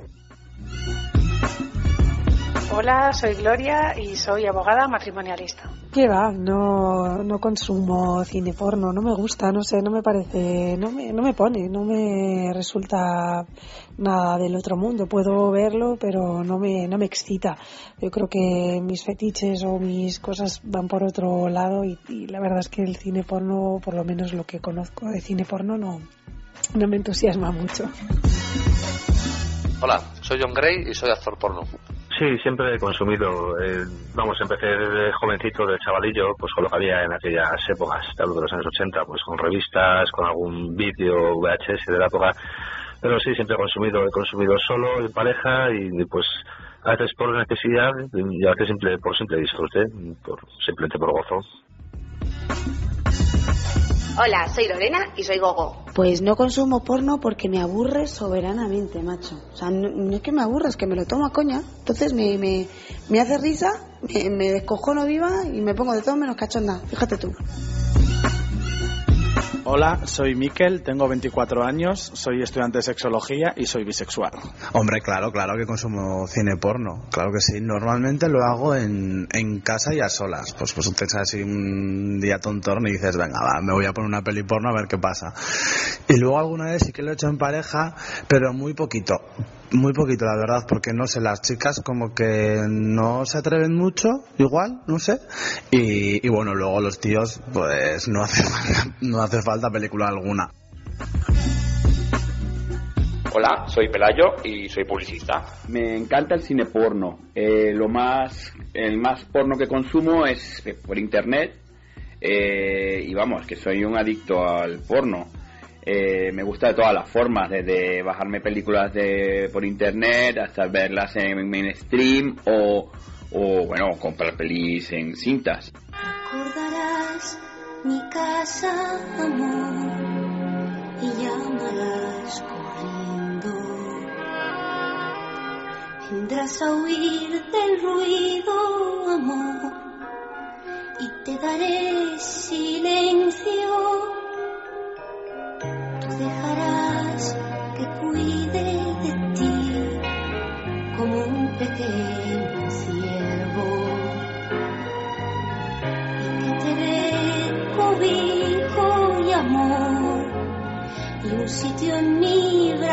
Hola, soy Gloria y soy abogada matrimonialista. ¿Qué va? No, no consumo cine porno, no me gusta, no sé, no me parece, no me, no me pone, no me resulta nada del otro mundo. Puedo verlo, pero no me, no me excita. Yo creo que mis fetiches o mis cosas van por otro lado y, y la verdad es que el cine porno, por lo menos lo que conozco de cine porno, no, no me entusiasma mucho. Hola, soy John Gray y soy actor porno. Sí, siempre he consumido. Eh, vamos, empecé jovencito, de chavalillo, pues con en aquellas épocas, de los años 80, pues con revistas, con algún vídeo VHS de la época. Pero sí, siempre he consumido, he consumido solo, en pareja y pues a veces por necesidad y a veces simple, por simple disfrute, por, simplemente por gozo. Hola, soy Lorena y soy Gogo. Pues no consumo porno porque me aburre soberanamente, macho. O sea, no, es que me aburra, es que me lo tomo a coña. Entonces me, me, me hace risa, me, me descojono viva y me pongo de todo menos cachonda. Fíjate tú. Hola, soy Miquel, tengo 24 años, soy estudiante de sexología y soy bisexual. Hombre, claro, claro que consumo cine porno, claro que sí. Normalmente lo hago en, en casa y a solas. Pues, pues te así un día tontorno y dices, venga, va, me voy a poner una peli porno a ver qué pasa. Y luego alguna vez sí que lo he hecho en pareja, pero muy poquito. Muy poquito, la verdad, porque no sé, las chicas como que no se atreven mucho, igual, no sé. Y, y bueno, luego los tíos, pues no hace falta, no hace falta película alguna. Hola, soy Pelayo y soy publicista. Me encanta el cine porno. Eh, lo más, el más porno que consumo es por internet. Eh, y vamos, que soy un adicto al porno. Eh, me gusta de todas las formas, desde bajarme películas de, por internet hasta verlas en mainstream o, o bueno, comprar pelis en cintas. Recordarás mi casa, amor, y llamarás corriendo. Vendrás a huir del ruido, amor, y te daré silencio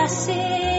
mi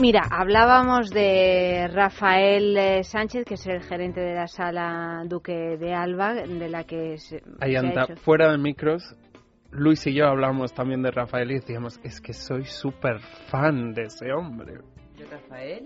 Mira, hablábamos de Rafael eh, Sánchez, que es el gerente de la sala Duque de Alba, de la que se, Ahí se ha anda, hecho- fuera de micros, Luis y yo hablábamos también de Rafael y decíamos, es que soy súper fan de ese hombre. ¿De Rafael?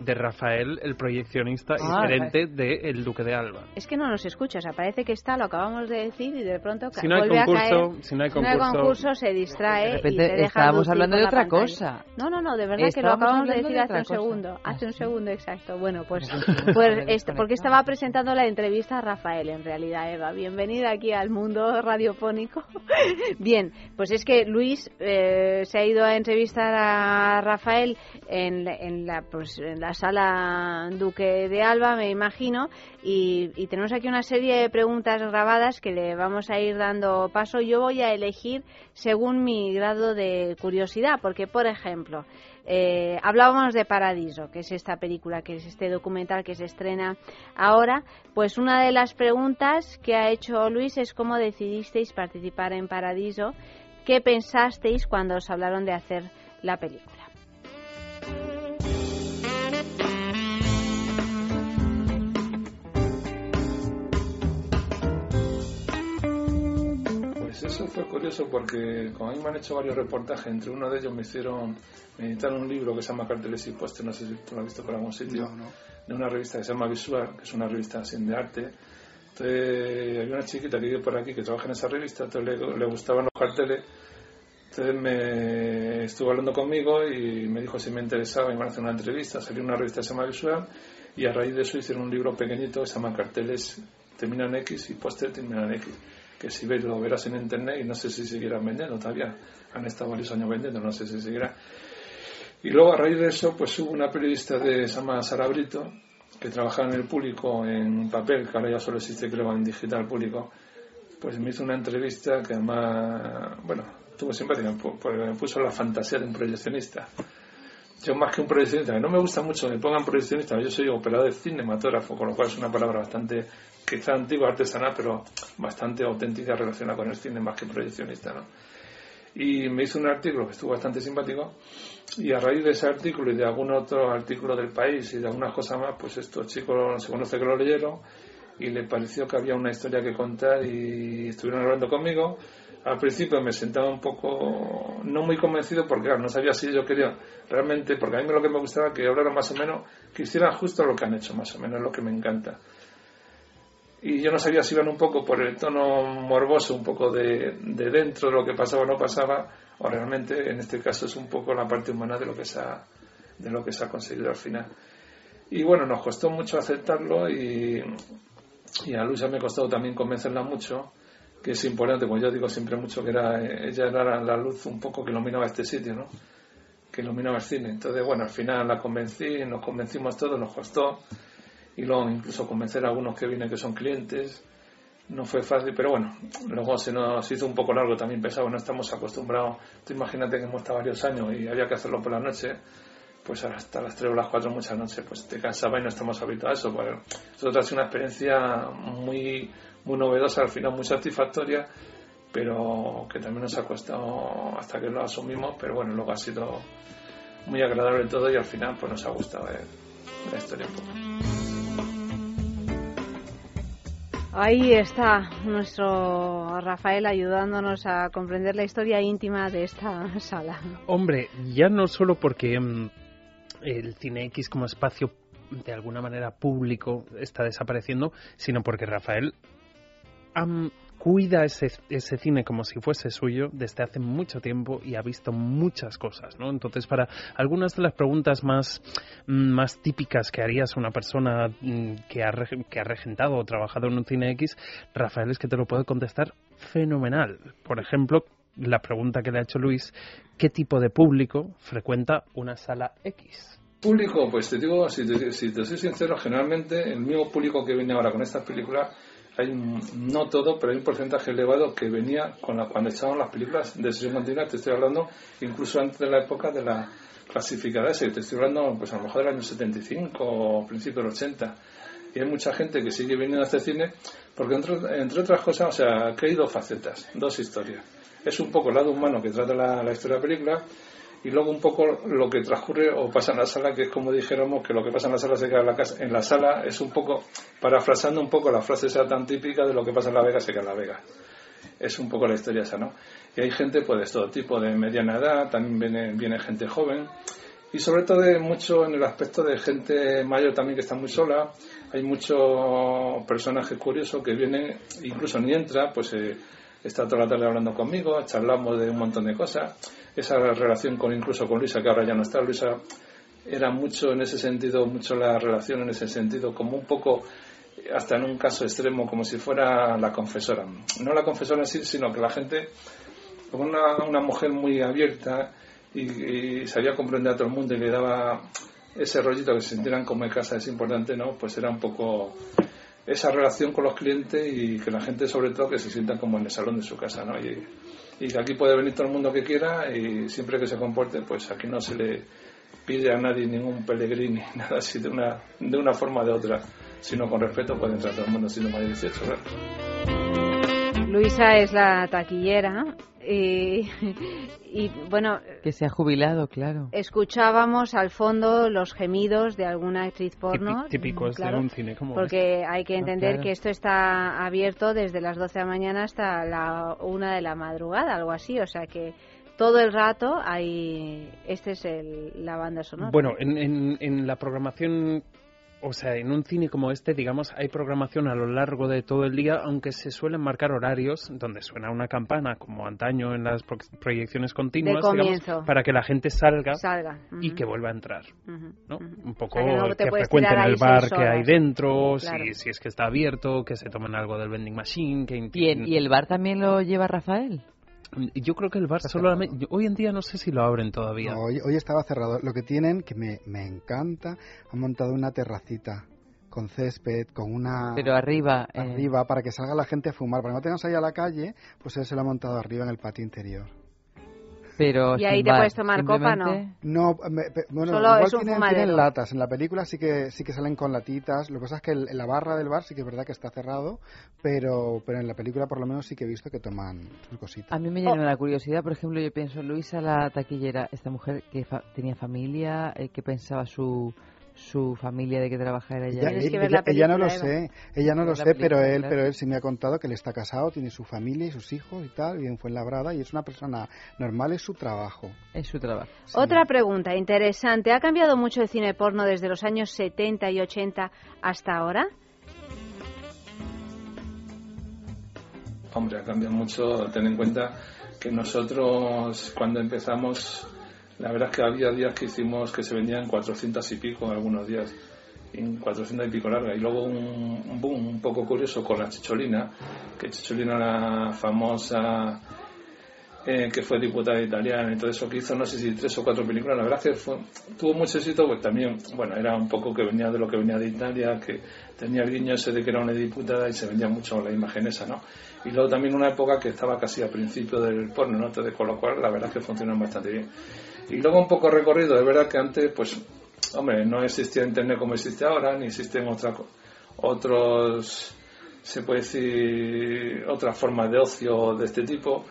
De Rafael, el proyeccionista Ah, y gerente de El Duque de Alba. Es que no nos escucha, o sea, parece que está, lo acabamos de decir y de pronto Si no hay vuelve concurso- a caer. si no hay concurso- concurso, se distrae De repente y te deja estábamos hablando de otra pantalla. cosa. No, no, no, de verdad que lo acabamos de decir de hace un cosa. segundo, hace un segundo exacto. Bueno, pues, Pues es que me he este- porque estaba presentando la entrevista a Rafael, en realidad, Eva. Bienvenida aquí al mundo radiofónico. Bien, pues es que Luis eh, se ha ido a entrevistar a Rafael en, la- en la, pues, en la sala Duque de Alba, me imagino, y, y tenemos aquí una serie de preguntas grabadas que le vamos a ir dando paso. Yo voy a elegir según mi grado de curiosidad, porque, por ejemplo, eh, hablábamos de Paradiso, que es esta película, que es este documental que se estrena ahora. Pues una de las preguntas que ha hecho Luis es cómo decidisteis participar en Paradiso, qué pensasteis cuando os hablaron de hacer la película. Eso fue curioso porque como a mí me han hecho varios reportajes, entre uno de ellos me hicieron, me editaron un libro que se llama Carteles y Postes, no sé si tú lo has visto por algún sitio, de una revista que se llama Visual, que es una revista así de arte. Entonces había una chiquita que vive por aquí que trabaja en esa revista, entonces le, le gustaban los carteles. Entonces me estuvo hablando conmigo y me dijo si me interesaba, me iban a hacer una entrevista, salió una revista que se llama Visual y a raíz de eso hicieron un libro pequeñito que se llama Carteles terminan X y Postes terminan X que si ves lo verás en internet y no sé si seguirán vendiendo todavía. Han estado varios años vendiendo, no sé si seguirá. Y luego a raíz de eso, pues hubo una periodista de se llama Sara Brito, que trabajaba en el público en papel, que ahora ya solo existe creo en digital público, pues me hizo una entrevista que además, bueno, tuvo simpática, pu- porque me puso la fantasía de un proyeccionista. Yo más que un proyeccionista, que no me gusta mucho que me pongan proyeccionista, yo soy operador de cinematógrafo, con lo cual es una palabra bastante, quizá antigua, artesanal, pero bastante auténtica relacionada con el cine más que proyeccionista, ¿no? Y me hizo un artículo que estuvo bastante simpático, y a raíz de ese artículo y de algún otro artículo del país y de algunas cosas más, pues estos chicos se conoce que lo leyeron y le pareció que había una historia que contar y estuvieron hablando conmigo al principio me sentaba un poco no muy convencido porque no sabía si yo quería realmente, porque a mí lo que me gustaba que hablaran más o menos, que hicieran justo lo que han hecho, más o menos, lo que me encanta. Y yo no sabía si iban un poco por el tono morboso, un poco de, de dentro de lo que pasaba o no pasaba, o realmente en este caso es un poco la parte humana de lo que se ha, de lo que se ha conseguido al final. Y bueno, nos costó mucho aceptarlo y, y a Luisa me costó también convencerla mucho que es importante, como yo digo siempre mucho, que era ella era la luz un poco que iluminaba este sitio, ¿no? que iluminaba el cine. Entonces, bueno, al final la convencí, nos convencimos todos, nos costó, y luego incluso convencer a algunos que vienen que son clientes, no fue fácil, pero bueno, luego se nos hizo un poco largo, también pesado, no estamos acostumbrados, tú imagínate que hemos estado varios años y había que hacerlo por la noche, pues hasta las 3 o las 4 muchas noches, pues te cansaba y no estamos habituados a eso. Bueno, eso ha sido una experiencia muy, muy novedosa, al final muy satisfactoria, pero que también nos ha costado hasta que lo asumimos, pero bueno, luego ha sido muy agradable todo y al final pues nos ha gustado la historia un poco. Ahí está nuestro Rafael ayudándonos a comprender la historia íntima de esta sala. Hombre, ya no solo porque mm, el Cine X como espacio de alguna manera público está desapareciendo, sino porque Rafael cuida ese, cine como si fuese suyo desde hace mucho tiempo y ha visto muchas cosas, ¿no? Entonces, para algunas de las preguntas más, más típicas que harías una persona mm, que ha, que ha regentado o trabajado en un cine X, Rafael es que te lo puede contestar fenomenal. Por ejemplo, la pregunta que le ha hecho Luis, ¿qué tipo de público frecuenta una sala X? Público, pues te digo, si te, si te soy sincero, generalmente el mismo público que viene ahora con estas películas hay no todo, pero hay un porcentaje elevado que venía con la, cuando echaban las películas de sesión continua, te estoy hablando incluso antes de la época de la clasificada ese, te estoy hablando pues a lo mejor del año 75 o principio del 80. Y hay mucha gente que sigue viniendo a este cine porque entre, otras cosas, o sea, que hay dos facetas, dos historias. Es un poco el lado humano que trata la, la historia de la película y luego un poco lo que transcurre o pasa en la sala, que es como dijéramos que lo que pasa en la sala se queda en la casa. En la sala es un poco, parafrasando un poco la frase esa tan típica de lo que pasa en la Vega se queda en la Vega. Es un poco la historia esa, ¿no? Y hay gente pues de todo tipo, de mediana edad, también viene, viene gente joven y sobre todo mucho en el aspecto de gente mayor también que está muy sola. Hay muchos personajes curiosos que vienen, incluso ni entra, pues eh, está toda la tarde hablando conmigo, charlamos de un montón de cosas esa relación con incluso con Luisa, que ahora ya no está. Luisa era mucho en ese sentido, mucho la relación en ese sentido, como un poco, hasta en un caso extremo, como si fuera la confesora. No la confesora en sí, sino que la gente, como una, mujer muy abierta y, sabía comprender a todo el mundo y le daba ese rollito que se sintieran como en casa es importante, ¿no? Pues era un poco esa relación con los clientes y que la gente sobre todo que se sienta como en el salón de su casa, ¿no? Y, y que aquí puede venir todo el mundo que quiera y siempre que se comporte, pues aquí no se le pide a nadie ningún peregrini, nada así de una, de una forma o de otra, sino con respeto puede entrar todo el mundo siendo más de 18, Luisa es la taquillera y, y, bueno... Que se ha jubilado, claro. Escuchábamos al fondo los gemidos de alguna actriz porno. Típicos de un cine como Porque hay que entender que esto está abierto desde las 12 de la mañana hasta la 1 de la madrugada, algo así. O sea que todo el rato hay... Este es el, la banda sonora. Bueno, en, en, en la programación o sea, en un cine como este, digamos, hay programación a lo largo de todo el día, aunque se suelen marcar horarios donde suena una campana, como antaño en las proyecciones continuas, digamos, para que la gente salga, y que vuelva a entrar. ¿no? Un poco que frecuenten el bar que hay dentro, si, si, es que está abierto, que se tomen algo del vending machine. Que ¿Y el bar también lo lleva Rafael? Yo creo que el bar solamente, hoy en día no sé si lo abren todavía. hoy, hoy, estaba cerrado. Lo que tienen, que me, me encanta, han montado una terracita con césped, con una... Pero arriba... Eh. Arriba, para que salga la gente a fumar. Para que no tengas ahí a la calle, pues él se lo ha montado arriba en el patio interior. Pero y ahí te puedes tomar copa, ¿no? No, bueno, Solo igual es un tienen, tienen latas. En la película sí que sí que salen con latitas. Lo que pasa es que el- en la barra del bar sí que es verdad que está cerrado, pero pero en la película por lo menos sí que he visto que toman sus cositas. A mí me llena la curiosidad, por ejemplo, yo pienso, Luisa, la taquillera, esta mujer que fa- tenía familia, eh, que pensaba su su familia de que trabajara ella. Ella, ella- ella no lo sé, ella no lo sé, pero él, claro. pero él sí me ha contado que él está casado, tiene su familia y sus hijos y tal, bien fue en labrada y es una persona normal, es su trabajo. Es su trabajo. Otra pregunta interesante. ¿Ha cambiado mucho el cine porno desde los años 70 y 80 hasta ahora? Hombre, ha cambiado mucho. Ten en cuenta que nosotros cuando empezamos, la verdad es que había días que hicimos que se vendían 400 y pico, algunos días, en 400 y pico larga. Y luego un, boom un poco curioso con la Chicholina, que Chicholina la famosa eh, que fue diputada italiana y todo eso que hizo, no sé si tres o cuatro películas, la verdad es que fue- tuvo mucho éxito, pues también, bueno, era un poco que venía de lo que venía de Italia, que tenía el guiño ese de que era una diputada y se vendía mucho la imagen esa, ¿no? Y luego también una época que estaba casi al principio del porno, ¿no? Entonces, con lo cual, la verdad es que funcionó bastante bien. Y luego un poco recorrido, de verdad que antes, pues, hombre, no existía Internet como existe ahora, ni existen otra, otros, se puede decir, otras formas de ocio de este tipo.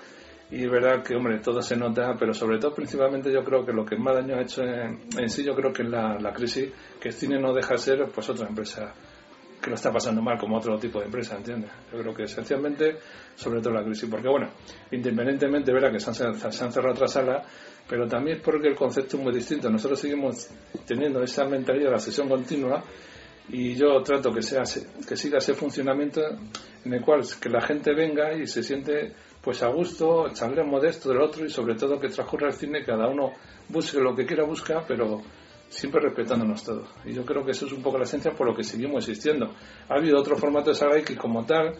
Y es verdad que, hombre, todo se nota, pero sobre todo, principalmente, yo creo que lo que más daño ha hecho en, en sí, yo creo que es la, la crisis, que el cine no deja de ser, pues, otra empresa que lo está pasando mal como otro tipo de empresa, ¿entiendes? Yo creo que esencialmente, sobre todo la crisis, porque bueno, independientemente, verá que se han, se han cerrado otras salas, pero también es porque el concepto es muy distinto. Nosotros seguimos teniendo esa mentalidad de la sesión continua y yo trato que sea que siga ese funcionamiento en el cual que la gente venga y se siente pues a gusto, charlemos de esto, del otro y sobre todo que transcurra el cine, cada uno busque lo que quiera buscar, pero siempre respetándonos todos. Y yo creo que eso es un poco la esencia por lo que seguimos existiendo. Ha habido otro formato de sala X como tal,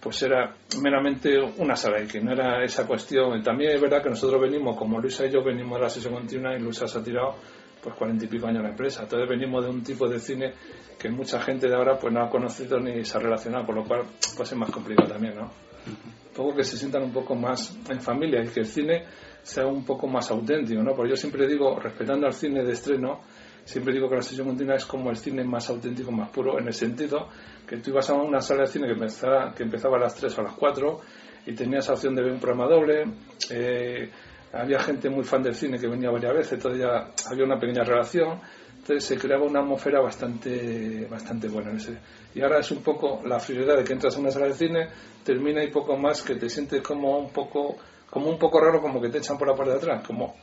pues era meramente una sala X, no era esa cuestión. También es verdad que nosotros venimos, como Luisa y yo venimos de la sesión continua y Luisa se ha tirado pues cuarenta y pico años a la empresa. Entonces venimos de un tipo de cine que mucha gente de ahora pues no ha conocido ni se ha relacionado, por lo cual pues es más complicado también, ¿no? Un poco que se sientan un poco más en familia y que el cine sea un poco más auténtico, ¿no? Porque yo siempre digo, respetando al cine de estreno, siempre digo que la sesión continua es como el cine más auténtico, más puro, en el sentido que tú ibas a una sala de cine que empezaba, que empezaba a las 3 o a las 4 y tenías opción de ver un programa doble, eh, había gente muy fan del cine que venía varias veces, entonces ya había una pequeña relación, entonces se creaba una atmósfera bastante, bastante buena. en ese. Y ahora es un poco la frialdad de que entras a una sala de cine, termina y poco más que te sientes como un poco, como un poco raro, como que te echan por la parte de atrás, como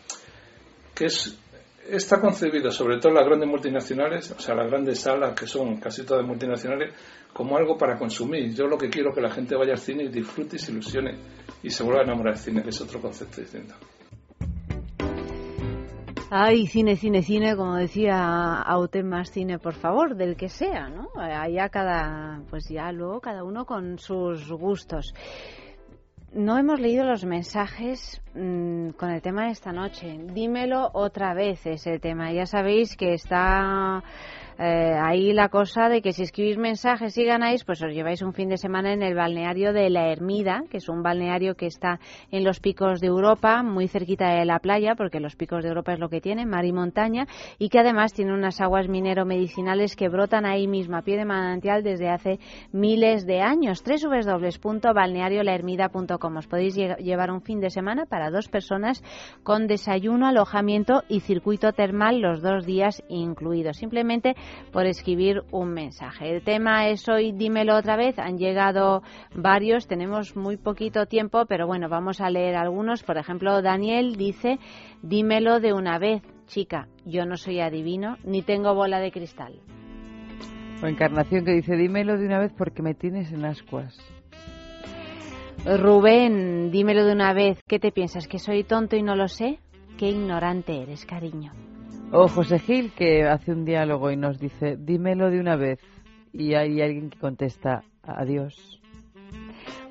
que es está concebido, sobre todo las grandes multinacionales, o sea, las grandes salas que son casi todas multinacionales, como algo para consumir. Yo lo que quiero es que la gente vaya al cine y disfrute y se ilusione y se vuelva a enamorar del cine, que es otro concepto distinto. Ay, cine, cine, cine, como decía Auten más cine, por favor, del que sea, ¿no? Allá cada, pues ya luego cada uno con sus gustos. No hemos leído los mensajes mmm, con el tema de esta noche. Dímelo otra vez ese tema. Ya sabéis que está eh, ahí la cosa de que si escribís mensajes y ganáis, pues os lleváis un fin de semana en el balneario de La Ermida, que es un balneario que está en los picos de Europa, muy cerquita de la playa, porque los picos de Europa es lo que tiene, mar y montaña, y que además tiene unas aguas minero-medicinales que brotan ahí mismo a pie de manantial desde hace miles de años. www.balneariolahermida.com Os podéis llevar un fin de semana para dos personas con desayuno, alojamiento y circuito termal los dos días incluidos. Simplemente por escribir un mensaje. El tema es hoy, dímelo otra vez. Han llegado varios, tenemos muy poquito tiempo, pero bueno, vamos a leer algunos. Por ejemplo, Daniel dice, dímelo de una vez, chica. Yo no soy adivino ni tengo bola de cristal. O Encarnación que dice, dímelo de una vez porque me tienes en ascuas. Rubén, dímelo de una vez. ¿Qué te piensas? ¿Que soy tonto y no lo sé? Qué ignorante eres, cariño. O José Gil, que hace un diálogo y nos dice, dímelo de una vez. Y hay alguien que contesta, adiós.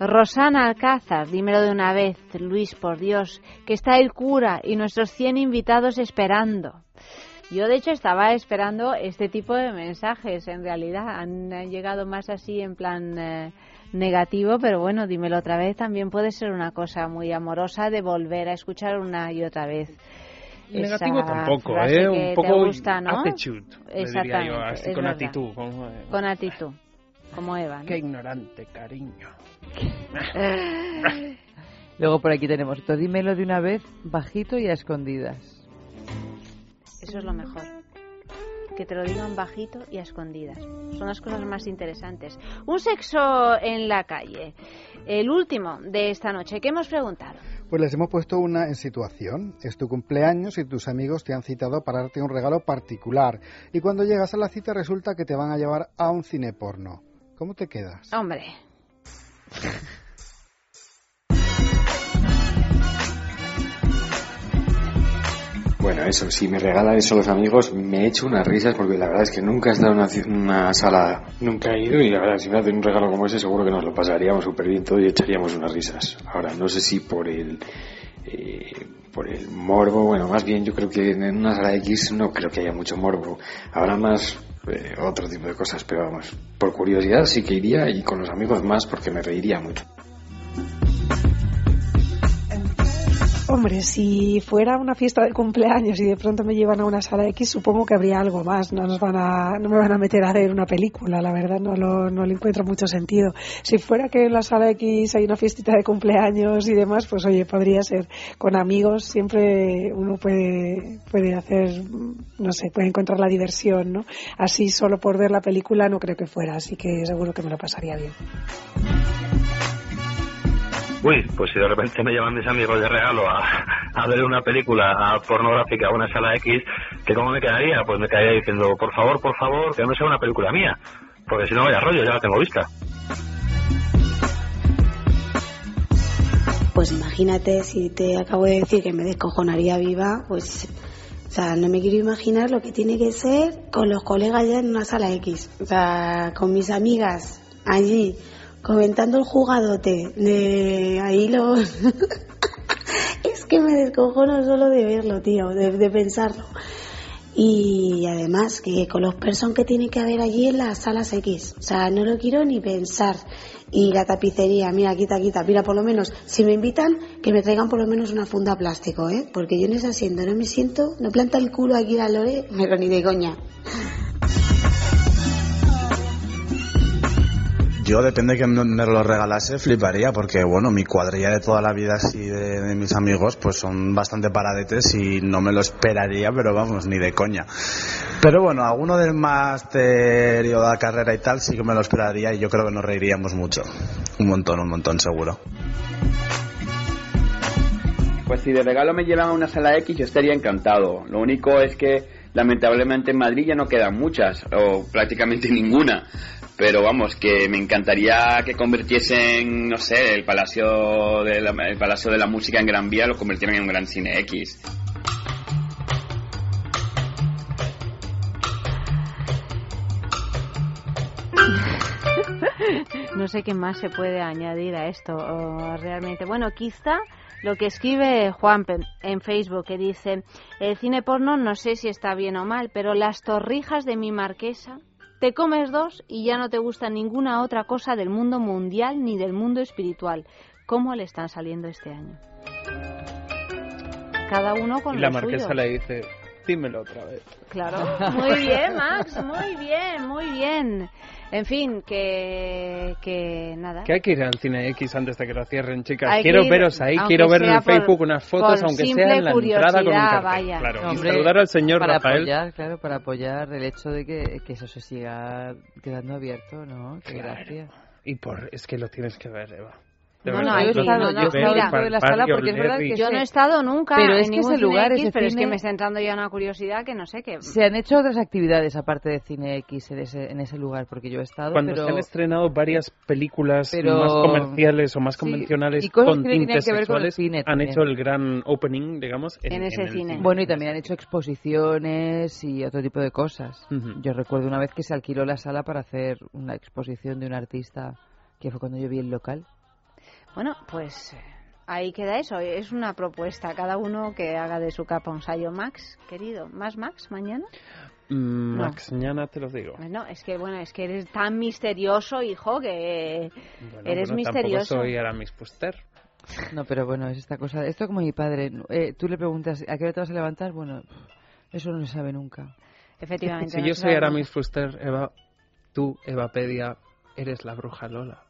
Rosana Alcázar, dímelo de una vez, Luis, por Dios, que está el cura y nuestros 100 invitados esperando. Yo, de hecho, estaba esperando este tipo de mensajes. En realidad, han, llegado más así en plan eh, negativo, pero bueno, dímelo otra vez. También puede ser una cosa muy amorosa de volver a escuchar una y otra vez. Negativo tampoco, ¿eh? Un poco gusta, ¿no? attitude, Exactamente. Yo, así, con actitud. Eh, con actitud, como Eva. Qué ignorante, cariño. Luego por aquí tenemos, todo dímelo de una vez, bajito y a escondidas. Eso es lo mejor. Que te lo digan bajito y a escondidas. Son las cosas más interesantes. Un sexo en la calle. El último de esta noche. ¿Qué hemos preguntado? Pues les hemos puesto una en situación. Es tu cumpleaños y tus amigos te han citado para darte un regalo particular. Y cuando llegas a la cita resulta que te van a llevar a un cine porno. ¿Cómo te quedas? Hombre. Bueno, eso, si me regalan eso los amigos, me echo unas risas porque la verdad es que nunca he estado en una, sala, nunca he ido y la verdad, si me hacen un regalo como ese, seguro que nos lo pasaríamos súper bien todo y echaríamos unas risas. Ahora, no sé si por el, eh, por el morbo, bueno, más bien yo creo que en una sala X no creo que haya mucho morbo. Habrá más eh, otro tipo de cosas, pero vamos, por curiosidad sí que iría y con los amigos más porque me reiría mucho. Hombre, si fuera una fiesta de cumpleaños y de pronto me llevan a una sala X, supongo que habría algo más. No nos van a, no me van a meter a ver una película, la verdad, no lo, no le encuentro mucho sentido. Si fuera que en la sala X hay una fiestita de cumpleaños y demás, pues oye, podría ser con amigos. Siempre uno puede, puede hacer, no sé, puede encontrar la diversión, ¿no? Así solo por ver la película no creo que fuera, así que seguro que me lo pasaría bien. Uy, pues si de repente me llaman mis amigos de regalo a, ver una película pornográfica a una sala X, ¿que cómo me quedaría? Pues me quedaría diciendo, por favor, por favor, que no sea una película mía, porque si no vaya rollo, ya la tengo vista. Pues imagínate si te acabo de decir que me descojonaría viva, pues o sea, no me quiero imaginar lo que tiene que ser con los colegas ya en una sala X. O sea, con mis amigas allí comentando el jugadote de ahí los es que me descojono solo de verlo tío de, pensarlo. Y además que con los personas que tiene que haber allí en las salas X o sea no lo quiero ni pensar. Y la tapicería mira quita quita mira por lo menos si me invitan que me traigan por lo menos una funda plástico eh porque yo en ese asiento no me siento no planta el culo aquí la lore pero ni de coña Yo depende de que me lo regalase, fliparía, porque bueno, mi cuadrilla de toda la vida así de, mis amigos, pues son bastante paradetes y no me lo esperaría, pero vamos, ni de coña. Pero bueno, alguno del máster o de la carrera y tal sí que me lo esperaría y yo creo que nos reiríamos mucho. Un montón, un montón seguro. Pues si de regalo me llevan a una sala X yo estaría encantado. Lo único es que lamentablemente en Madrid ya no quedan muchas o prácticamente ninguna pero vamos, que me encantaría que convirtiesen, no sé, el Palacio de la, el Palacio de la Música en Gran Vía, lo convirtieran en un gran cine X. no sé qué más se puede añadir a esto realmente. Bueno, quizá lo que escribe Juan en Facebook, que dice, el cine porno no sé si está bien o mal, pero las torrijas de mi marquesa te comes dos y ya no te gusta ninguna otra cosa del mundo mundial ni del mundo espiritual. ¿Cómo le están saliendo este año? Cada uno con y la marquesa le dice, dímelo otra vez. Claro. Muy bien, Max, muy bien, muy bien. En fin, que, que nada. Que hay que ir al Cine X antes de que lo cierren, chicas. quiero veros ahí, quiero ver en Facebook unas fotos, aunque sea en la entrada con un cartel. Vaya. Claro, saludar al señor para Rafael. Apoyar, claro, para apoyar el hecho de que, que eso se siga quedando abierto, ¿no? Qué gracia. Y por, es que lo tienes que ver, Eva. No, no, yo he estado, no, de la sala porque es verdad que yo no he estado nunca pero es que ese lugar X, pero es que me está entrando ya una curiosidad que no sé qué. Se han hecho otras actividades aparte de Cine X en ese, en ese lugar porque yo he estado. Cuando se han estrenado varias películas más comerciales o más convencionales con tintes sexuales, han hecho el gran opening, digamos, en, ese cine. Bueno, y también han hecho exposiciones y otro tipo de cosas. Yo recuerdo una vez que se alquiló la sala para hacer una exposición de un artista que fue cuando yo vi el local. Bueno, pues ahí queda eso. Es una propuesta. Cada uno que haga de su capa un sayo. Max, querido, ¿más Max mañana? Mm, Max, mañana te lo digo. No, es que bueno, es que eres tan misterioso, hijo, que eres bueno, misterioso. Tampoco soy Aramis Puster. No, pero bueno, es esta cosa. Esto como mi padre. Eh, tú le preguntas, ¿a qué hora te vas a levantar? Bueno, eso no se sabe nunca. Efectivamente. Si no yo soy Aramis Fuster, Eva, tú, Eva Pedia, eres la bruja Lola.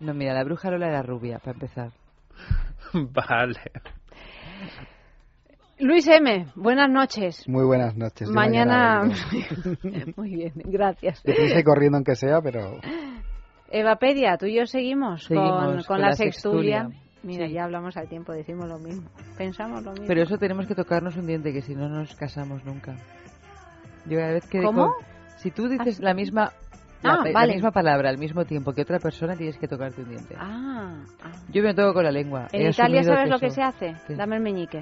No, mira, la bruja Lola era rubia, para empezar. vale. Luis M., buenas noches. Muy buenas noches. Mañana. Muy bien, gracias. Deprisa corriendo aunque sea, pero... Eva Pedia, tú y yo seguimos, con, Seguimos con con la, la sextulia. sextulia. Mira, Sí. ya hablamos al tiempo, decimos lo mismo. Pensamos lo mismo. Pero eso tenemos que tocarnos un diente, que si no nos casamos nunca. Yo cada vez que ¿Cómo? digo- si tú dices la misma Ah, la vale. misma palabra al mismo tiempo que otra persona, tienes que tocarte un diente. Ah, ah. Yo me toco con la lengua. En He Italia, ¿sabes lo que se hace? ¿Qué? Dame el meñique.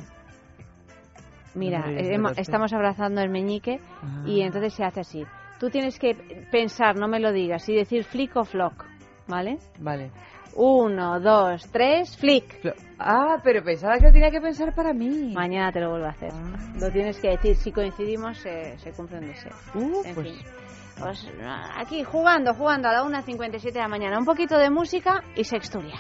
Mira, No sí. estamos abrazando el meñique Ah. y entonces se hace así. Tú tienes que pensar, no me lo digas, y decir flick o flock, ¿vale? Vale. Uno, dos, tres, flick. Ah, pero pensaba que lo tenía que pensar para mí. Mañana te lo vuelvo a hacer. Lo tienes que decir. Si coincidimos, se, se cumple un deseo. en pues- fin. Pues, aquí jugando, jugando a la 1.57 de la mañana. Un poquito de música y sexturia.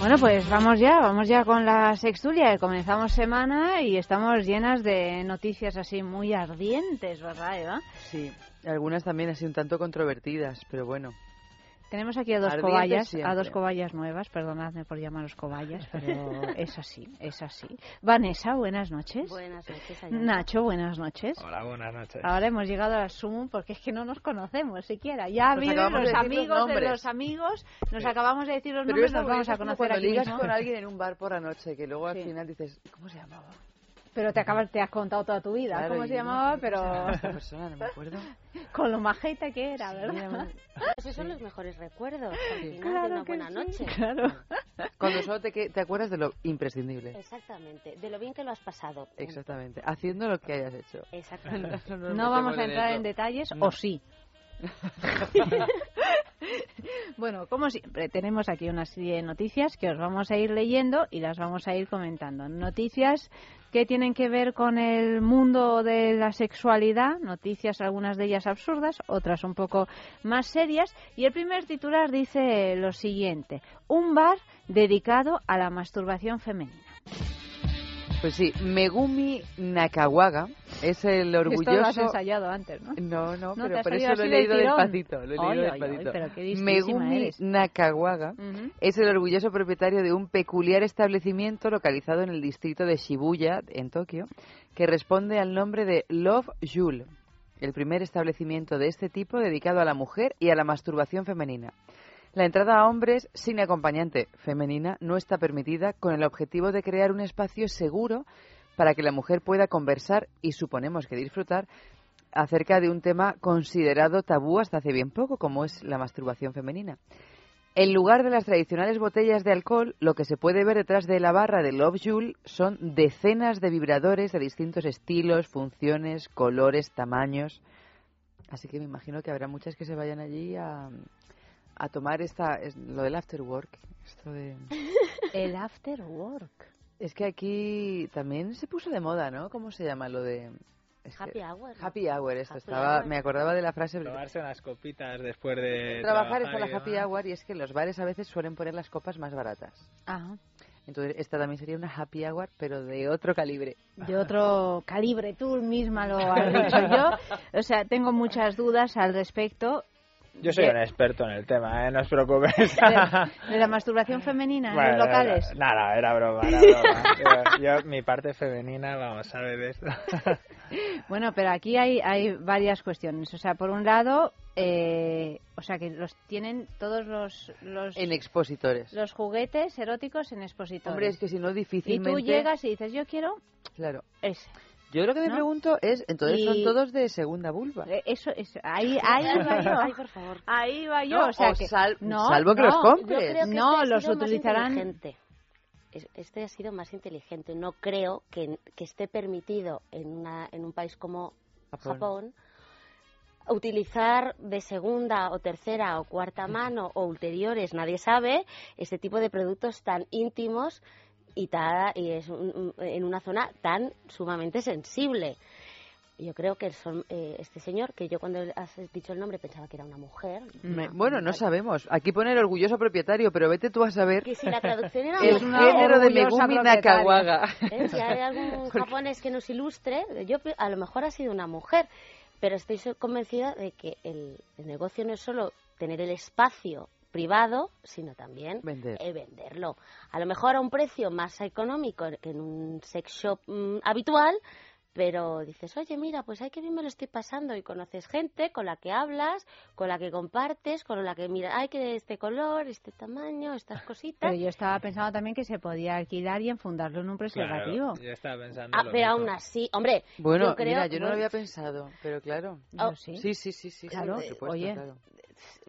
Bueno, pues vamos ya, vamos ya con la sextulia. Comenzamos semana y estamos llenas de noticias así muy ardientes, ¿verdad, Eva? Sí, algunas también así un tanto controvertidas, pero bueno. Tenemos aquí a dos cobayas, a dos cobayas nuevas, perdonadme por llamaros cobayas, pero es así, es así. Vanessa, buenas noches. Buenas noches, Ayala. Nacho, buenas noches. Hola, buenas noches. Ahora hemos llegado al sumum porque es que no nos conocemos siquiera. Ya Nos viven acabamos los de decir los amigos de los amigos, nos acabamos de decir los Pero nombres, nos vamos a conocer cuando aquí ligas mismo. con alguien en un bar por la noche, que luego al final dices, ¿cómo se llamaba? Pero te acabas, te has contado toda tu vida, Claro, ¿cómo se llamaba? no Pero esta persona, no me acuerdo. con lo majeta que era, ¿verdad? Esos son los mejores recuerdos al final Claro de una buena sí, noche. claro. Cuando solo te, te acuerdas de lo imprescindible. Exactamente, de lo bien que lo has pasado. Exactamente. Haciendo lo que hayas hecho. Exactamente. No vamos a entrar en detalles, No. o sí. bueno, como siempre, tenemos aquí una serie de noticias que os vamos a ir leyendo y las vamos a ir comentando. Noticias que tienen que ver con el mundo de la sexualidad, noticias algunas de ellas absurdas, otras un poco más serias. Y el primer titular dice lo siguiente, un bar dedicado a la masturbación femenina. Pues sí, Megumi Nakawaga es el orgulloso... Esto lo has ensayado antes, ¿no? No, no, pero por eso lo he leído despacito. Lo he leído despacito. Megumi Nakawaga es el orgulloso propietario de un peculiar establecimiento localizado en el distrito de Shibuya, en Tokio, que responde al nombre de Love Jule, el primer establecimiento de este tipo dedicado a la mujer y a la masturbación femenina. La entrada a hombres sin acompañante femenina no está permitida con el objetivo de crear un espacio seguro para que la mujer pueda conversar y suponemos que disfrutar acerca de un tema considerado tabú hasta hace bien poco, como es la masturbación femenina. En lugar de las tradicionales botellas de alcohol, lo que se puede ver detrás de la barra de Love Jule son decenas de vibradores de distintos estilos, funciones, colores, tamaños. Así que me imagino que habrá muchas que se vayan allí a, a tomar esta, es, lo del after work. Esto de... El after work. Es que aquí también se puso de moda, ¿no? ¿Cómo se llama lo de...? happy hour. Happy hour, esto estaba, me acordaba de la frase. Tomarse unas copitas después de. Trabajar, es la happy hour y es que los bares a veces suelen poner las copas más baratas. Ajá. Entonces, esta también sería una happy hour, pero de otro calibre. De otro calibre, tú misma lo has dicho yo. O sea, tengo muchas dudas al respecto. Yo soy un experto en el tema, ¿eh? no os preocupéis. ¿De, la masturbación femenina en los locales? Nada, era broma, era broma. yo, mi parte femenina, vamos a ver esto. bueno, pero aquí hay, hay varias cuestiones. O sea, por un lado, eh, o sea, que los tienen todos los, los... En expositores. Los juguetes eróticos en expositores. Hombre, es que si no, difícilmente... Y tú llegas y dices, yo quiero... Claro. Ese. Yo lo que me pregunto es, entonces son todos de segunda vulva. Eh, eso, es ahí, ahí va yo. Ay, por favor. Ahí va yo. o sea, que, no, salvo que los compres. no, este los utilizarán. Este ha sido más inteligente. No creo que, que esté permitido en, una, en un país como Japón. utilizar de segunda o tercera o cuarta mano o ulteriores, nadie sabe, este tipo de productos tan íntimos y, y es en una zona tan sumamente sensible. Yo creo que son, eh, este señor, que yo cuando has dicho el nombre pensaba que era una mujer. bueno, no sabemos. Aquí pone el orgulloso propietario, pero vete tú a saber. Que si la traducción era el género de Megumi Nakawaga. ¿Eh? Si hay algún japonés que nos ilustre, yo a lo mejor ha sido una mujer, pero estoy convencida de que el, el negocio no es solo tener el espacio privado, sino también eh, venderlo. A lo mejor a un precio más económico que en un sex shop mm, habitual, pero dices, oye, mira, pues hay que bien me lo estoy pasando y conoces gente con la que hablas, con la que compartes, con la que mira, hay que este color, este tamaño, estas cositas. Pero yo estaba pensando también que se podía alquilar y enfundarlo en un preservativo. yo estaba pensando. Ah, pero aún así, hombre, bueno, yo creo, mira, yo no lo había pensado, pero claro. Oh, ¿sí? sí, sí, sí, sí, claro.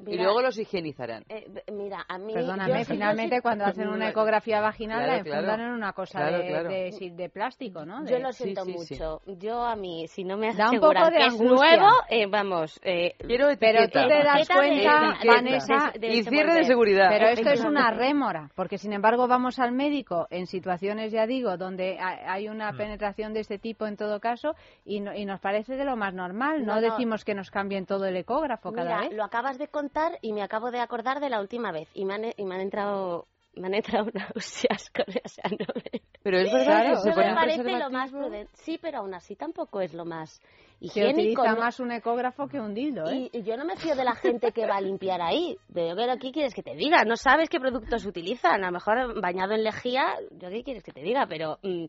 Y luego los higienizarán. Eh, mira, a mí. Perdóname, finalmente cuando hacen una ecografía vaginal la enfundan en una cosa de, de, plástico, ¿no? Yo lo siento mucho. Yo a mí, si no me aseguran que es nuevo, eh, vamos. Eh, Quiero pero tú te das cuenta, Vanessa. y cierre de seguridad. Pero esto es una rémora, porque sin embargo vamos al médico en situaciones, ya digo, donde hay una mm. penetración de este tipo en todo caso y, y nos parece de lo más normal. No, decimos que nos cambien todo el ecógrafo cada vez. Lo acabas de contar y me acabo de acordar de la última vez y me han, y me han entrado me han entrado náuseas con esa novela. Pero es verdad que se me parece lo más prudente. Sí, pero aún así tampoco es lo más higiénico. Se utiliza más un ecógrafo que un dildo, ¿eh? Y, yo no me fío de la gente que va a limpiar ahí. Pero ¿qué quieres que te diga? No sabes qué productos utilizan. A lo mejor bañado en lejía, ¿yo qué quieres que te diga? Pero mm,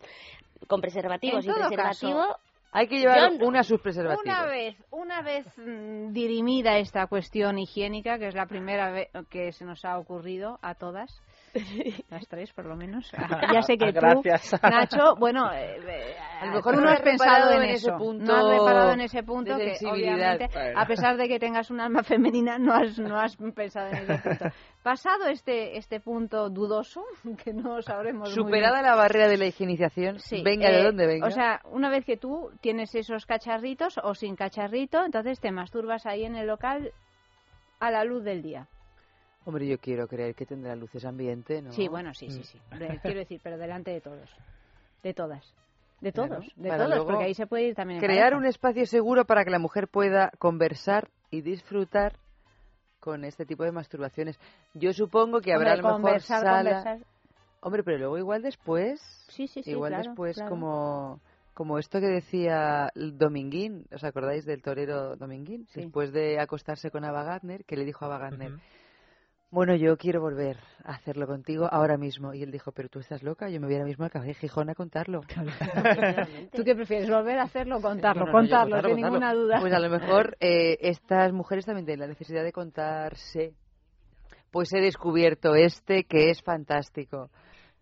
con preservativos y preservativo... Hay que llevar una sus preservativos. Una vez, una vez mm, dirimida esta cuestión higiénica, que es la primera vez que se nos ha ocurrido a todas, las tres por lo menos. ya sé que tú, Nacho, bueno, eh, eh, a lo mejor no has pensado en, eso, punto no has reparado en ese punto que obviamente, a pesar de que tengas un alma femenina, no has, no has pensado en ese punto. Pasado este, este punto dudoso, que no sabremos muy Superada bien. la barrera de la higienización, Sí, venga de eh, donde venga. O sea, una vez que tú tienes esos cacharritos o sin cacharrito, entonces te masturbas ahí en el local a la luz del día. Hombre, yo quiero creer que tendrá luces ambiente, ¿no? Sí, bueno, sí, Mm. sí, sí. Hombre, Quiero decir, pero delante de todos. De todas. De todos, Claro, de para todos, porque ahí se puede ir también en Crear pareja. un espacio seguro para que la mujer pueda conversar y disfrutar con este tipo de masturbaciones. Yo supongo que habrá Hombre, a lo mejor conversar, sala... conversar. Hombre, pero luego igual después... Sí, sí, sí, Igual claro, después claro. como... Como esto que decía Dominguín, ¿os acordáis del torero Dominguín? Sí. Después de acostarse con Ava Gardner, que le dijo a Ava Gardner, bueno, yo quiero volver a hacerlo contigo ahora mismo. Y él dijo, pero tú estás loca, yo me voy ahora mismo al café de Gijón a contarlo. ¿Tú qué prefieres, volver a hacerlo o contarlo? No, no, contarlo, contarlo, sin contarlo. ninguna duda. Pues a lo mejor eh, estas mujeres también tienen la necesidad de contarse. Pues he descubierto este que es fantástico.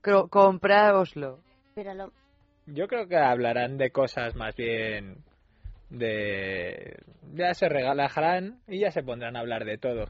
Cro- Compráoslo. Pero lo- Yo creo que hablarán de cosas más bien de... Ya se regalajarán y ya se pondrán a hablar de todo.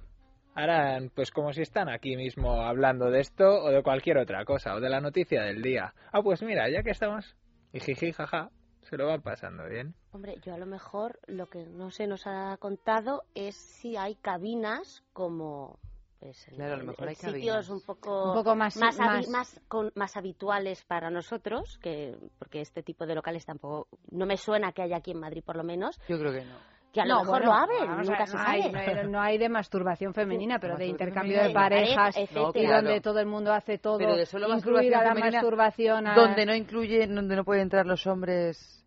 Harán pues como si están aquí mismo hablando de esto o de cualquier otra cosa, o de la noticia del día. Ah, pues mira, ya que estamos... Y jiji, jaja, se lo van pasando bien. Hombre, yo a lo mejor lo que no se nos ha contado es si hay cabinas como pues, en- Claro, a lo en- mejor en hay sitios un poco, Un poco más- más- más con- más habituales para nosotros, que porque este tipo de locales tampoco no me suena que haya aquí en Madrid por lo menos, Yo creo que no. Que a lo No, mejor bueno, lo abren, a nunca se no sabe. hay, no hay- no hay de masturbación femenina, pero de masturbación intercambio de parejas pareja, y donde todo el mundo hace todo, Pero de solo incluida la femenina, masturbación. a- Donde no incluye, donde no pueden entrar los hombres.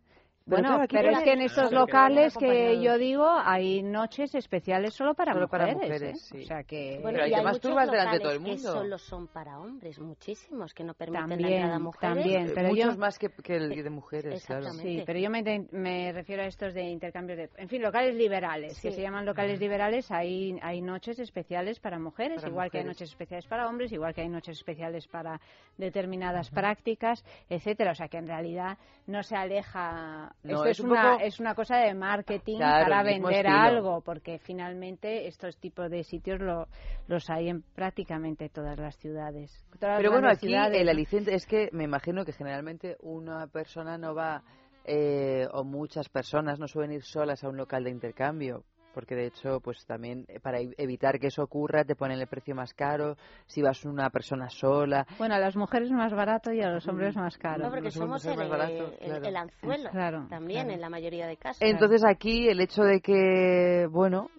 Pero Bueno, claro, pero es que en estos Claro, locales que yo digo hay noches especiales solo para Solo para mujeres. mujeres, ¿eh? sí. O sea que Bueno, Pero hay masturbas delante de todo el mundo. que solo son para hombres, muchísimos que no permiten la También, entrada a mujeres. también, pero Muchos yo- más que, que el de mujeres, claro. Sí, pero yo me, refiero a estos de intercambios de, en fin, locales liberales, que se llaman locales liberales. Hay, hay noches especiales para mujeres, Para igual que hay mujeres. noches especiales para hombres, igual que hay noches especiales para determinadas prácticas, etcétera. O sea que en realidad no se aleja. No, Esto es es, un una, poco- es una cosa de marketing Claro, para vender algo, porque finalmente estos tipos de sitios lo, los hay en prácticamente todas las ciudades. Todas las Pero bueno, aquí ciudades, el aliciente es que me imagino que generalmente una persona no va, eh, o muchas personas no suelen ir solas a un local de intercambio. Porque de hecho, pues también eh, para ev- evitar que eso ocurra, te ponen el precio más caro. Si vas una persona sola. Bueno, a las mujeres más barato y a los hombres más caro. No, porque somos el, es más barato, el- claro. el anzuelo Claro, también claro. en la mayoría de casos. Entonces aquí el hecho de que, bueno,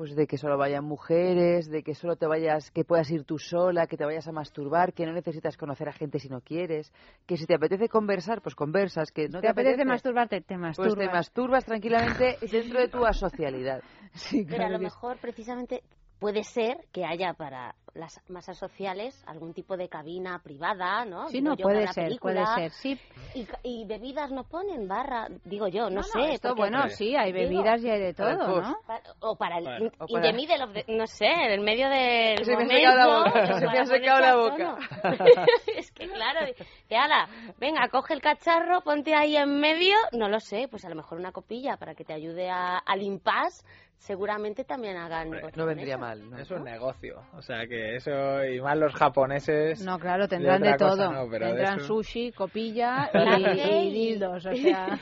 pues de que solo vayan mujeres, de que solo te vayas, que puedas ir tú sola, que te vayas a masturbar, que no necesitas conocer a gente si no quieres, que si te apetece conversar, pues conversas, que no ¿Te apetece masturbarte? Te masturbas. Pues te masturbas tranquilamente dentro de tu asocialidad. Sí, Pero a lo mejor precisamente puede ser que haya para las masas sociales algún tipo de cabina privada, ¿no? Sí, Digo no, yo, puede para ser, película. puede ser, sí. Y, y bebidas no ponen barra, digo yo, no, No, no, sé. esto, porque- bueno, sí, hay Digo, bebidas y hay de para todo, post. ¿no? pa- O para el Bueno, o in para- the middle of the- no sé, en el medio del Se me ha la boca, se me para ha secado la boca. es que claro, de ala, venga, coge el cacharro, ponte ahí en medio, no lo sé, pues a lo mejor una copilla para que te ayude a- al impasse, seguramente también hagan negocio No vendría eso. mal. ¿no? Es un negocio, o sea que eso, y más los japoneses. No, claro, tendrán de, cosa todo. no, pero de tendrán eso- sushi, copilla y, y y- dildos, o sea,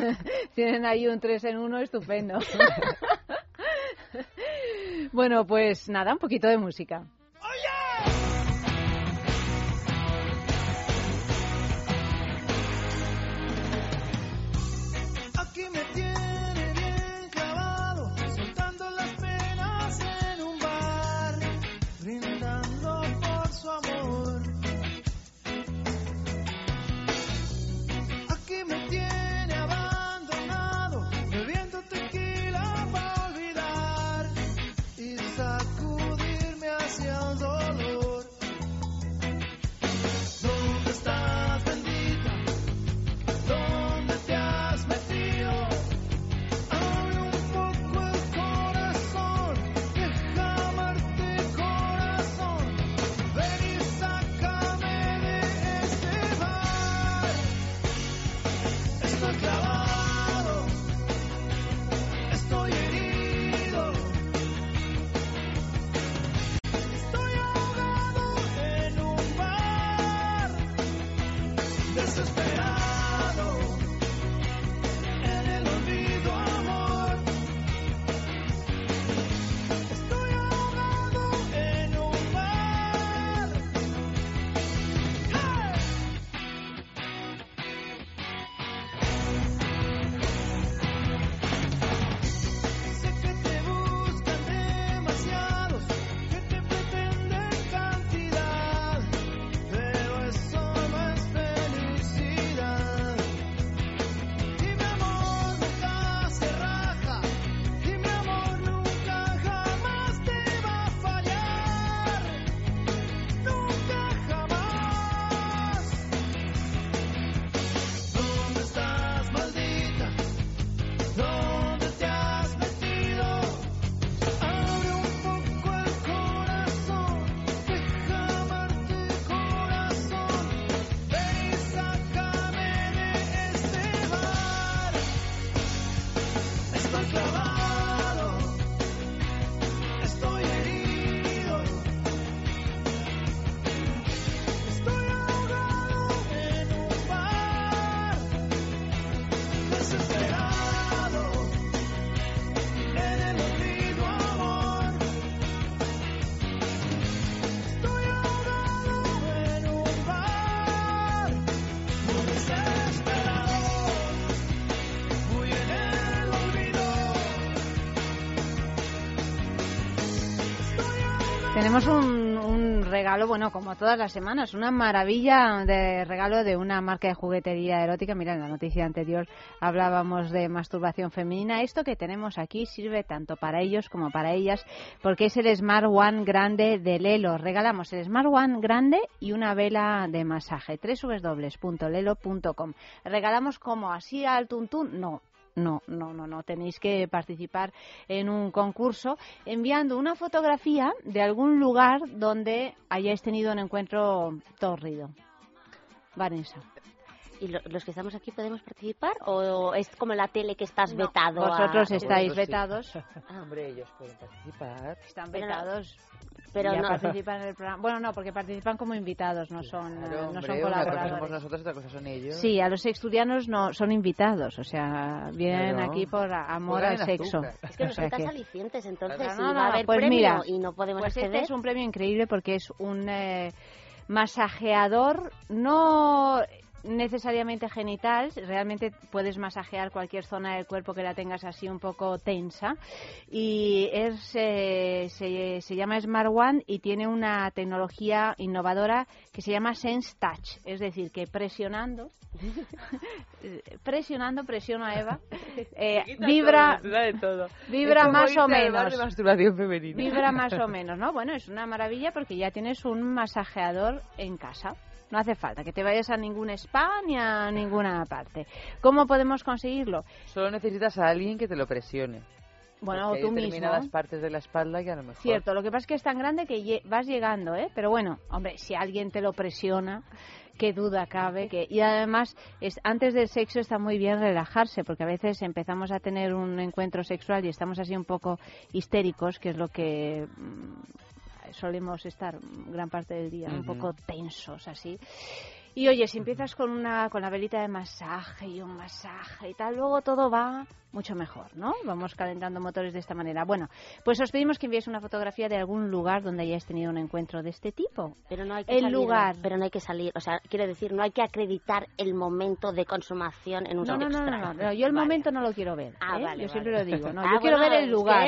tienen ahí un tres en uno estupendo. bueno, pues nada, un poquito de música. Tenemos un, regalo, bueno, como todas las semanas, una maravilla de regalo de una marca de juguetería erótica. Mira, en la noticia anterior hablábamos de masturbación femenina. Esto que tenemos aquí sirve tanto para ellos como para ellas, porque es el Smart One grande de Lelo. Regalamos el Smart One grande y una vela de masaje. www.lelo.com. Regalamos como así al tuntún, no, no, no, no, no. Tenéis que participar en un concurso enviando una fotografía de algún lugar donde hayáis tenido un encuentro torrido. Vanessa. ¿Y los que estamos aquí podemos participar? ¿O es como la tele que estás vetado? Vosotros estáis vetados. Ah, hombre, ellos pueden participar. Están vetados. Pero no participan en el programa. Bueno, no, porque participan como invitados, no son, claro, no hombre, son colaboradores. Una cosa somos nosotros, otra cosa son ellos. Sí, a los estudianos no son invitados, o sea, vienen Claro. aquí por amor al sexo. Es que O nos sea quitas que- alicientes, entonces No, si no, va a no, haber pues premio mira, y no podemos pues acceder. este es un premio increíble porque es un eh, masajeador no necesariamente genital, realmente puedes masajear cualquier zona del cuerpo que la tengas así un poco tensa y es eh, se, se llama Smart One y tiene una tecnología innovadora que se llama Sense Touch, es decir, que presionando presionando, presiono a Eva, eh, vibra, todo, de todo. vibra más o menos. de masturbación femenina. Vibra más o menos, ¿no? Bueno, es una maravilla porque ya tienes un masajeador en casa. No hace falta que te vayas a ningún spa ni a ninguna parte. ¿Cómo podemos conseguirlo? Solo necesitas a alguien que te lo presione. Bueno, Porque o hay tú mismo. determinadas partes de la espalda que a lo mejor... Cierto, lo que pasa es que es tan grande que vas llegando, ¿eh? Pero bueno, hombre, si alguien te lo presiona, qué duda cabe que y además es antes del sexo está muy bien relajarse porque a veces empezamos a tener un encuentro sexual y estamos así un poco histéricos, que es lo que mm, solemos estar gran parte del día, un poco tensos así. Y oye, si empiezas con una con la velita de masaje y un masaje y tal, luego todo va mucho mejor, ¿no? Vamos calentando motores de esta manera. Bueno, pues os pedimos que enviéis una fotografía de algún lugar donde hayáis tenido un encuentro de este tipo. Pero no hay que El salir, lugar. Pero no hay que salir, o sea, quiero decir, no hay que acreditar el momento de consumación en un No, no, no, no, no, no, yo el momento no lo quiero ver. Ah, ¿eh? vale, yo siempre vale. lo digo. No, Ah, yo quiero ver el lugar.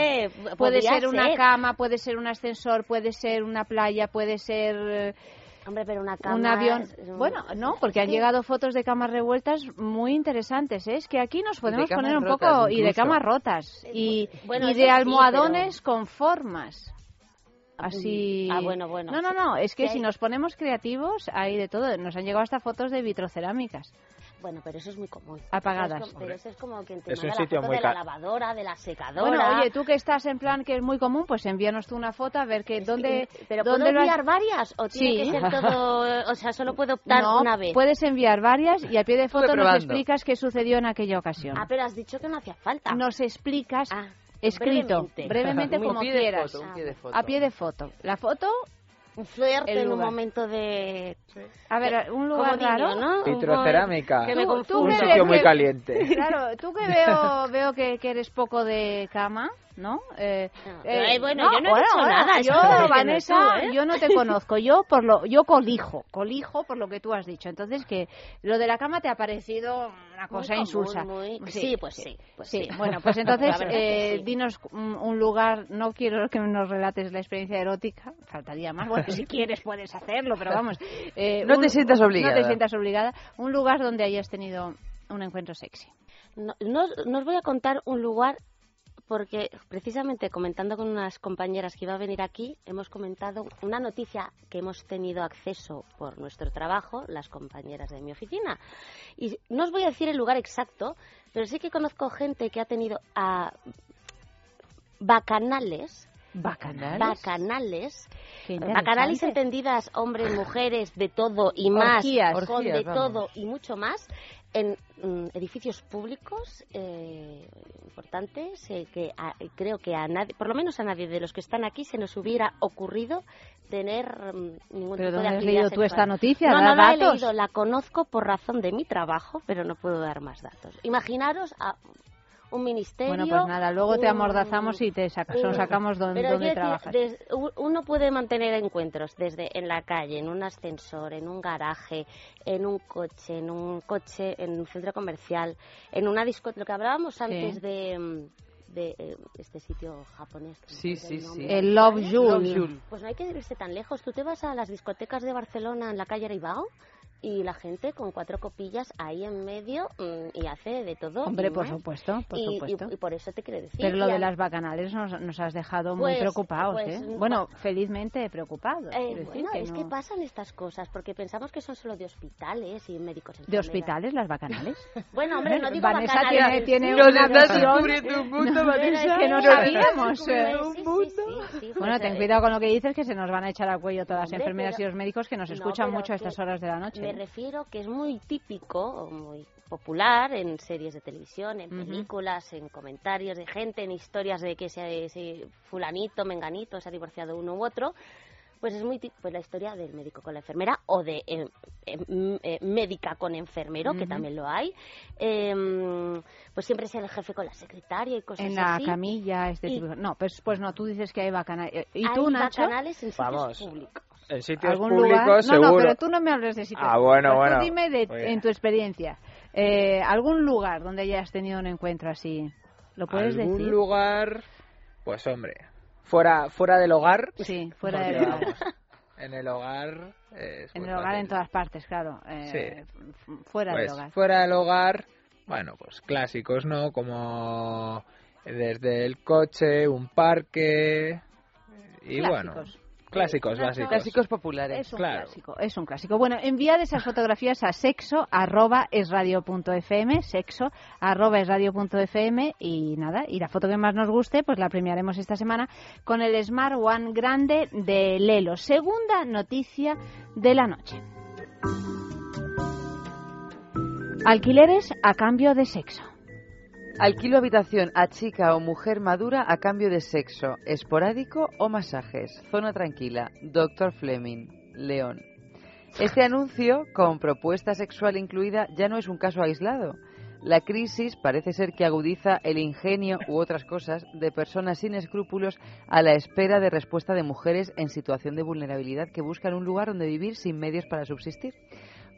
puede ser una ser. cama, puede ser un ascensor, puede ser una playa, puede ser eh, Hombre, pero una cama un avión. es- es un- Bueno, no, porque han Sí. llegado fotos de camas revueltas muy interesantes. ¿eh? Es que aquí nos podemos poner un poco y de camas rotas y, Bueno, y de sí, almohadones con formas. Así. Ah, bueno, bueno. No, no, no. Es que si hay- nos ponemos creativos hay de todo. Nos han llegado hasta fotos de vitrocerámicas Bueno, pero eso es muy común. apagadas. Eso es como- pero eso es como que te Es un la sitio foto muy de la lavadora, de la secadora. Bueno, oye, tú que estás en plan que es muy común, pues envíanos tú una foto a ver que dónde. ¿Pero dónde puedo lo has- enviar varias o tiene Sí. que ser todo...? O sea, solo puedo optar no, una vez. puedes enviar varias y a pie de foto nos explicas qué sucedió en aquella ocasión. Ah, pero has dicho que no hacía falta. Nos explicas Ah, escrito, brevemente. brevemente Un como pie de quieras. foto, un pie de foto. A pie de foto. La foto El en un momento de... A ver, un lugar raro. ¿no? Vitrocerámica. Que me tú un sitio muy caliente. Claro, tú que veo, veo que, que eres poco de cama, ¿no? Eh, Ay, bueno, yo no he dicho nada, eso Yo, diciendo Vanessa, tú, ¿eh? yo no te conozco. Yo por lo, yo colijo, colijo por lo que tú has dicho. Entonces que lo de la cama te ha parecido una cosa común, insulsa. muy- sí, pues sí, pues sí. Bueno, pues entonces eh, sí. dinos un, lugar. No quiero que nos relates la experiencia erótica. Faltaría más. Bueno, si quieres puedes hacerlo, pero vamos. eh, No te sientas obligada. No te sientas obligada. Un lugar donde hayas tenido un encuentro sexy. No, no no os voy a contar un lugar porque precisamente comentando con unas compañeras que iba a venir aquí, hemos comentado una noticia que hemos tenido acceso por nuestro trabajo, las compañeras de mi oficina. Y no os voy a decir el lugar exacto, pero sí que conozco gente que ha tenido a bacanales. ¿Bacanales? Bacanales. Interesante. Bacanales entendidas, hombres, mujeres, de todo y más, Orgías. con de vamos. todo y mucho más, en mm, edificios públicos eh, importantes, eh, que a- creo que a nadie, por lo menos a nadie de los que están aquí, se nos hubiera ocurrido tener mm, ningún ¿Pero tipo dónde de has leído tú esta noticia? No, ¿Da no la he leído, la conozco por razón de mi trabajo, pero no puedo dar más datos. Imaginaros a un ministerio... Bueno, pues nada, luego te un- amordazamos y te saca- sacamos dónde, Pero decir, trabajas. des- uno puede mantener encuentros desde en la calle, en un ascensor, en un garaje, en un coche, en un coche, en un centro comercial, en una discoteca. Lo que hablábamos antes de, mm, de eh, este sitio japonés. Sí, sí, el sí. El Love. Jewel. Pues no hay que irse tan lejos. Tú te vas a las discotecas de Barcelona en la calle Aribao y la gente con cuatro copillas ahí en medio mm, y hace de todo. Hombre, y por supuesto, por Y- y- supuesto. Y, por eso te quiero decir. Pero lo y de las bacanales nos, nos has dejado muy Pues- preocupados, pues, ¿eh? no- Bueno, felizmente preocupados. Eh, bueno, que es que no- pasan estas cosas porque pensamos que son solo de hospitales y médicos. ¿De hospitales las bacanales? Bueno, hombre, no digo Vanessa bacanales tiene, en tiene sí. una Nos estás descubriendo un No, Vanessa. es que no sabíamos. eh. sí, Bueno, pues, ten eh, cuidado con lo que dices, que se nos van a echar al cuello todas las enfermeras pero- y los médicos que nos No, escuchan mucho a estas que horas de la noche. Me ¿eh? refiero que es muy típico o muy popular en series de televisión, en películas, en comentarios de gente, en historias de que ese, ese fulanito, menganito se ha divorciado uno u otro. Pues es muy tí- pues la historia del médico con la enfermera o de eh, eh, m- eh, médica con enfermero, que también lo hay. Em, pues siempre es el jefe con la secretaria y cosas En la así. camilla, este Y- tipo. No, pues, pues no, tú dices que hay bacanales. ¿Y Hay tú, Nacho? bacanales en sitios públicos. En sitios ¿Algún públicos, lugar? seguro. No, no, pero tú no me hables de sitios Ah, bueno. Tú bueno. dime de, bien. en tu experiencia. eh, ¿Algún lugar donde hayas tenido un encuentro así? ¿Lo puedes ¿Algún decir? lugar? Pues hombre, fuera, fuera del hogar. Sí, fuera del hogar. vamos, En el hogar. es En el hogar fácil. en todas partes, claro. eh, Sí. Fuera Pues, del hogar. Fuera del hogar, bueno, pues clásicos, ¿no? Como desde el coche, un parque y bueno, Clásicos. básicos. Clásicos populares. Es un claro. clásico, es un clásico. Bueno, enviad esas fotografías a sexo arroba esradio.fm, sexo arroba esradio.fm y nada, y la foto que más nos guste, pues la premiaremos esta semana con el Smart One grande de Lelo. Segunda noticia de la noche. Alquileres a cambio de sexo. Alquilo habitación a chica o mujer madura a cambio de sexo, esporádico o masajes. Zona tranquila. Dr. Fleming, León. Este anuncio, con propuesta sexual incluida, ya no es un caso aislado. La crisis parece ser que agudiza el ingenio u otras cosas de personas sin escrúpulos a la espera de respuesta de mujeres en situación de vulnerabilidad que buscan un lugar donde vivir sin medios para subsistir.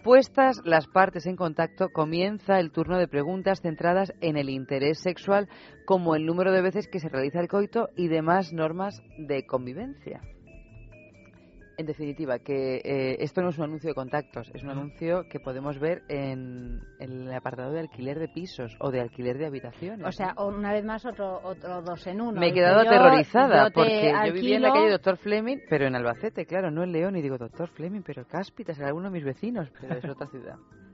Puestas las partes en contacto, comienza el turno de preguntas centradas en el interés sexual, como el número de veces que se realiza el coito y demás normas de convivencia. En definitiva, que eh, esto no es un anuncio de contactos, es un anuncio que podemos ver en, en el apartado de alquiler de pisos o de alquiler de habitaciones. O sea, una vez más otro, otro dos en uno. Me he quedado yo- aterrorizada yo porque yo vivía en la calle Doctor Fleming, pero en Albacete, claro, no en León. Y digo, Doctor Fleming, pero Cáspitas, era uno de mis vecinos, pero es otra ciudad.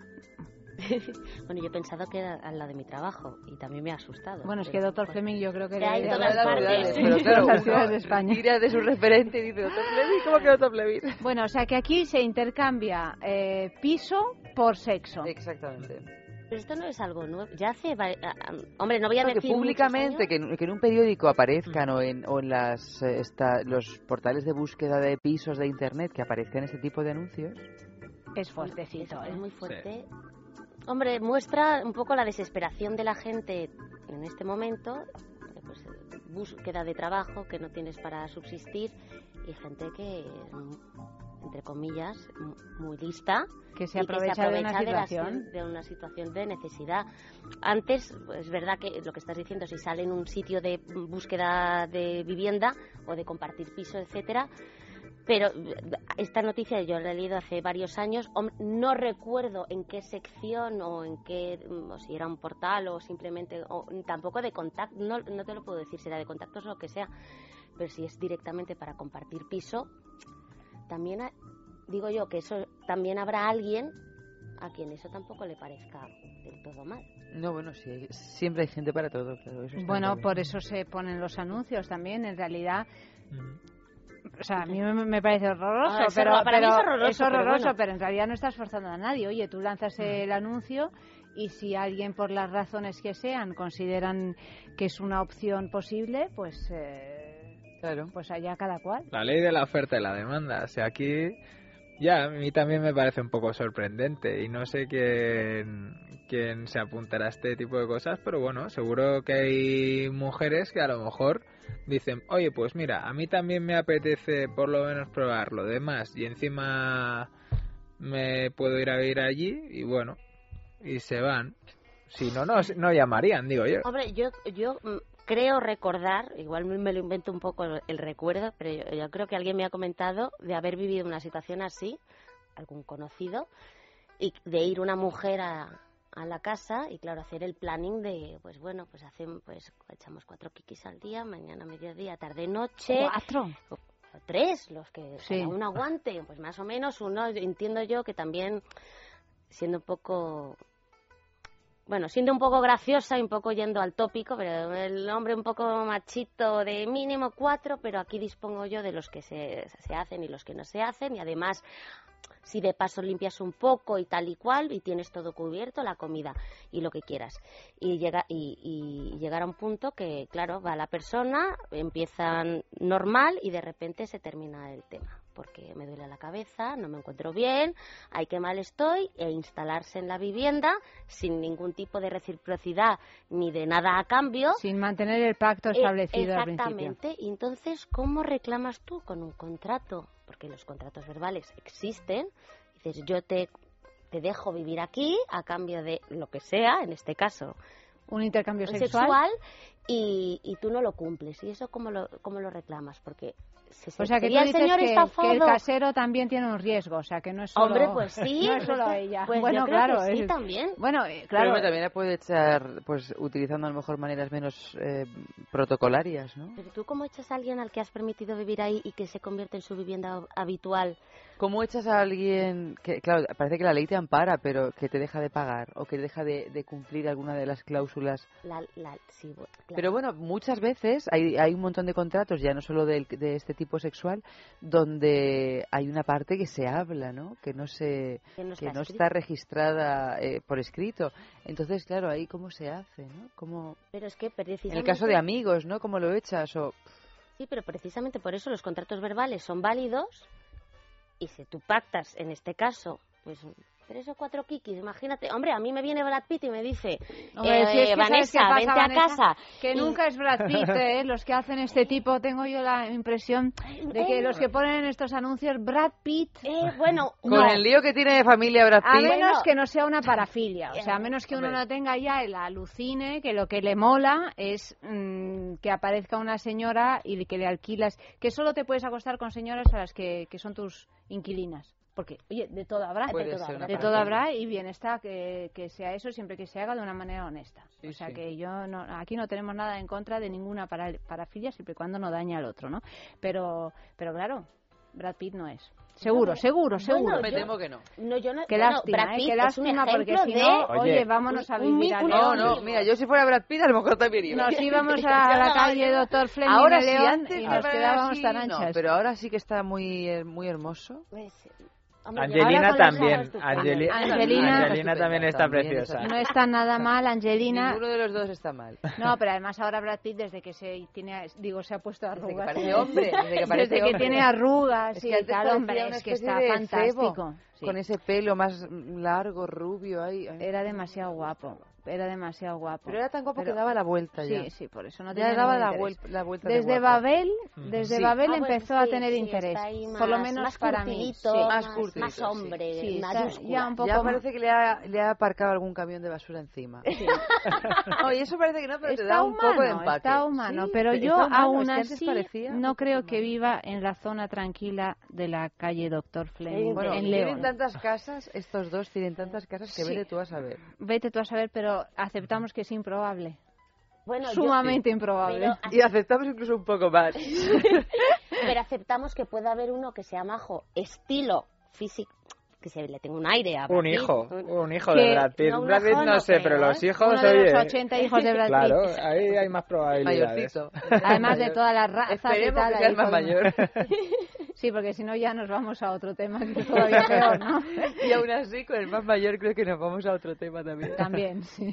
bueno, yo he pensado que era al lado de mi trabajo y también me ha asustado. Bueno, es que Doctor pues, Fleming yo creo que hay debería todas haber partes. ciudades, Pero claro, todas las ciudades de España. Tira de su referente y dice, Doctor Fleming, ¿cómo que Doctor Fleming? Bueno, o sea que aquí se intercambia eh, piso por sexo. Exactamente. Pero esto no es algo nuevo. Ya hace. Hombre, no voy a decir. Que públicamente, que en, que en, un periódico aparezcan o en, o en las, eh, esta, los portales de búsqueda de pisos de internet que aparezcan este tipo de anuncios. Es fuertecito. Es, ¿eh? muy fuerte. Hombre, muestra un poco la desesperación de la gente en este momento. Pues, búsqueda de trabajo que no tienes para subsistir y gente que entre comillas, muy lista. Que se aprovecha, de, una situación. De, una situación de necesidad. Antes, pues, es verdad que lo que estás diciendo, si sale en un sitio de búsqueda de vivienda o de compartir piso, etcétera, pero esta noticia yo la he leído hace varios años. No recuerdo en qué sección o en qué, o si era un portal o simplemente, o tampoco de contacto, no, no te lo puedo decir si era de contactos o lo que sea, pero si es directamente para compartir piso, también digo yo que eso también habrá alguien a quien eso tampoco le parezca del todo mal. No, bueno, sí, siempre hay gente para todo. bueno, por eso se ponen los anuncios también, en realidad. O sea, a mí me, parece horroroso, ah, pero, es horroroso, pero, en realidad no estás forzando a nadie. Oye, tú lanzas el anuncio y si alguien, por las razones que sean, consideran que es una opción posible, pues eh, Claro. Pues allá cada cual. La ley de la oferta y la demanda. O sea, aquí ya a mí también me parece un poco sorprendente y no sé quién, quién se apuntará a este tipo de cosas, pero bueno, seguro que hay mujeres que a lo mejor dicen, oye, pues mira, a mí también me apetece por lo menos probar lo demás y encima me puedo ir a vivir allí y bueno, y se van. Si no, no, no llamarían, digo yo. Hombre, yo, yo mm, creo recordar, igual me lo invento un poco el, recuerdo, pero yo, creo que alguien me ha comentado de haber vivido una situación así, algún conocido, y de ir una mujer a, a la casa y claro hacer el planning de pues bueno pues hacemos pues echamos cuatro kikis al día mañana mediodía tarde noche cuatro tres los que sí. un aguante pues más o menos uno entiendo yo que también siendo un poco bueno, siendo un poco graciosa y un poco yendo al tópico, pero el hombre un poco machito de mínimo cuatro, pero aquí dispongo yo de los que se, se hacen y los que no se hacen, y además si de paso limpias un poco y tal y cual y tienes todo cubierto, la comida y lo que quieras. Y, llega, y, y llegar a un punto que, claro, va la persona, empieza normal y de repente se termina el tema porque me duele la cabeza, no me encuentro bien, hay que mal estoy, e instalarse en la vivienda sin ningún tipo de reciprocidad ni de nada a cambio. Sin mantener el pacto eh, establecido Exactamente. Y entonces, ¿cómo reclamas tú con un contrato? Porque los contratos verbales existen. Dices, yo te, te dejo vivir aquí a cambio de lo que sea, en este caso. Un intercambio sexual. y, y, tú no lo cumples. ¿Y eso cómo lo, cómo lo reclamas? Porque o sea, que tú dices que, el casero también tiene un riesgo, o sea, que no es solo, Hombre, pues sí, no es solo ella. Pues bueno, claro, sí, también. Bueno, eh, claro. Pero también puede echar, pues, utilizando a lo mejor maneras menos eh, protocolarias, ¿no? Pero tú, ¿cómo echas a alguien al que has permitido vivir ahí y que se convierte en su vivienda habitual? ¿Cómo echas a alguien que, claro, parece que la ley te ampara, pero que te deja de pagar o que deja de, cumplir alguna de las cláusulas? La, la, sí, Pero bueno, muchas veces hay, hay un montón de contratos, ya no solo de, de este tipo sexual, donde hay una parte que se habla, ¿no? Que no se, que no está, registrada eh, por escrito. Entonces, claro, ahí cómo se hace, ¿no? ¿Cómo... Pero es que precisamente... En el caso de amigos, ¿no? ¿Cómo lo echas o... Sí, pero precisamente por eso los contratos verbales son válidos y si tú pactas, en este caso, pues tres o cuatro kikis, imagínate. Hombre, a mí me viene Brad Pitt y me dice, eh, Vanessa, vente a casa. Que nunca es Brad Pitt, ¿eh? los que hacen este tipo, tengo yo la impresión de que los que ponen en estos anuncios, Brad Pitt... Eh, bueno, Con el lío que tiene de familia Brad Pitt... A menos que no sea una parafilia, o sea, a menos que uno no tenga ya el alucine, que lo que le mola es mm, que aparezca una señora y que le alquilas, que solo te puedes acostar con señoras a las que, que son tus inquilinas porque, oye, de todo habrá, de todo habrá, y bien está que, que, sea eso siempre que se haga de una manera honesta. o sea que yo no, aquí no tenemos nada en contra de ninguna para, parafilia siempre y cuando no daña al otro, ¿no? Pero, pero claro, Brad Pitt no es. Seguro, seguro, seguro. me temo que no. no, yo no qué lástima, ¿eh? qué lástima, porque si no, oye, vámonos a vivir a No, no, mira, yo si fuera Brad Pitt a lo mejor también iba. Nos íbamos a la calle Doctor Fleming ahora León y nos quedábamos tan anchas. pero ahora sí que está muy, muy hermoso. Pues, Angelina también. Angelina, Angelina, también está preciosa. No está nada mal, Angelina. Ninguno de los dos está mal. No, pero además ahora Brad Pitt desde que se tiene, digo, se ha puesto arrugas. Desde que parece hombre. Desde que, parece desde que tiene arrugas es y que tal, hombre, es que está fantástico. Sí. Con ese pelo más largo, rubio ahí. Era demasiado guapo era demasiado guapo. Pero era tan guapo que daba la vuelta ya. Sí, sí, por eso no ya daba la, vuel la, vuelta. Desde de Babel, desde sí. Babel ah, empezó a tener sí, interés. Más, por lo menos más para mí. Sí, más, más, más hombre. Ya, un poco ya parece que le ha, le ha aparcado algún camión de basura encima. Sí. Oye, eso parece que no, pero está te da un humano, poco de empaque. Está humano, pero yo aún así no creo que viva en la zona tranquila de la calle Doctor Fleming bueno, en tienen León. tantas casas, estos dos tienen tantas casas que Sí. vete tú a saber. Vete tú a saber, pero aceptamos que es improbable. Bueno, Sumamente yo, improbable. pero, Y aceptamos incluso un poco más. pero aceptamos que pueda haber uno que sea majo, estilo físico, que se le tenga un aire a Brad Un Pitt. hijo, un hijo Que- de Brad Pitt. no, un Brad Pitt no no sé, creo, pero ¿eh? los hijos, Uno de oye. los 80 hijos de Brad Pitt. Claro, ahí hay más probabilidades. Mayorcito. Además de todas las razas y tal. que sea el más mayor. Sí, porque si no ya nos vamos a otro tema que es todavía peor, ¿no? y aún así, con el más mayor creo que nos vamos a otro tema también. También, sí.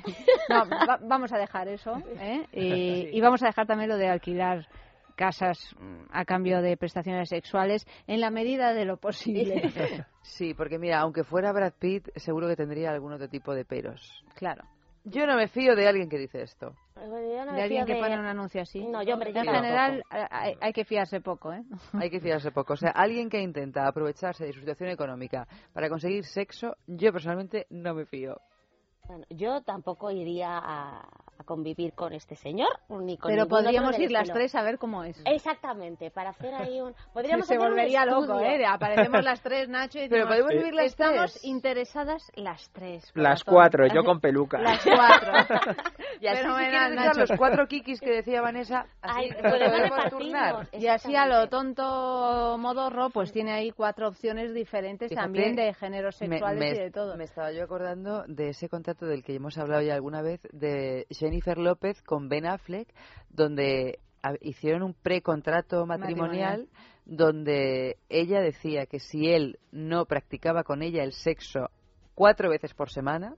No, va- vamos a dejar eso, ¿eh? Y, y vamos a dejar también lo de alquilar casas mm, a cambio de prestaciones sexuales en la medida de lo posible. Sí, porque mira, aunque fuera Brad Pitt, seguro que tendría algún otro tipo de peros. Claro. Yo no me fío de alguien que dice esto. Bueno, yo no me De alguien fío que de- pone un anuncio así. No, yo, hombre, yo En general hay, hay que fiarse poco, ¿eh? Hay que fiarse poco. O sea, alguien que intenta aprovecharse de su situación económica para conseguir sexo, yo personalmente no me fío. Bueno, yo tampoco iría a, a convivir con este señor, ni con Pero podríamos ir las tres a ver cómo es. Exactamente, para hacer ahí un... Podríamos se hacer un volvería loco. ¿eh? Aparecemos las tres, Nacho, y Pero decimos, podemos vivir las estamos tres. interesadas las tres. Las corazón". cuatro, yo con peluca. Las cuatro. Y así si Fenomenal, echar Nacho. los cuatro kikis que decía Vanessa, así Ay, podemos turnar. Y así a lo tonto modorro, pues tiene ahí cuatro opciones diferentes Fíjate, también de géneros Me- sexuales me, y de todo. me estaba yo acordando de ese contrato del que hemos hablado ya alguna vez de Jennifer López con Ben Affleck, donde hicieron un precontrato matrimonial, donde ella decía que si él no practicaba con ella el sexo cuatro veces por semana,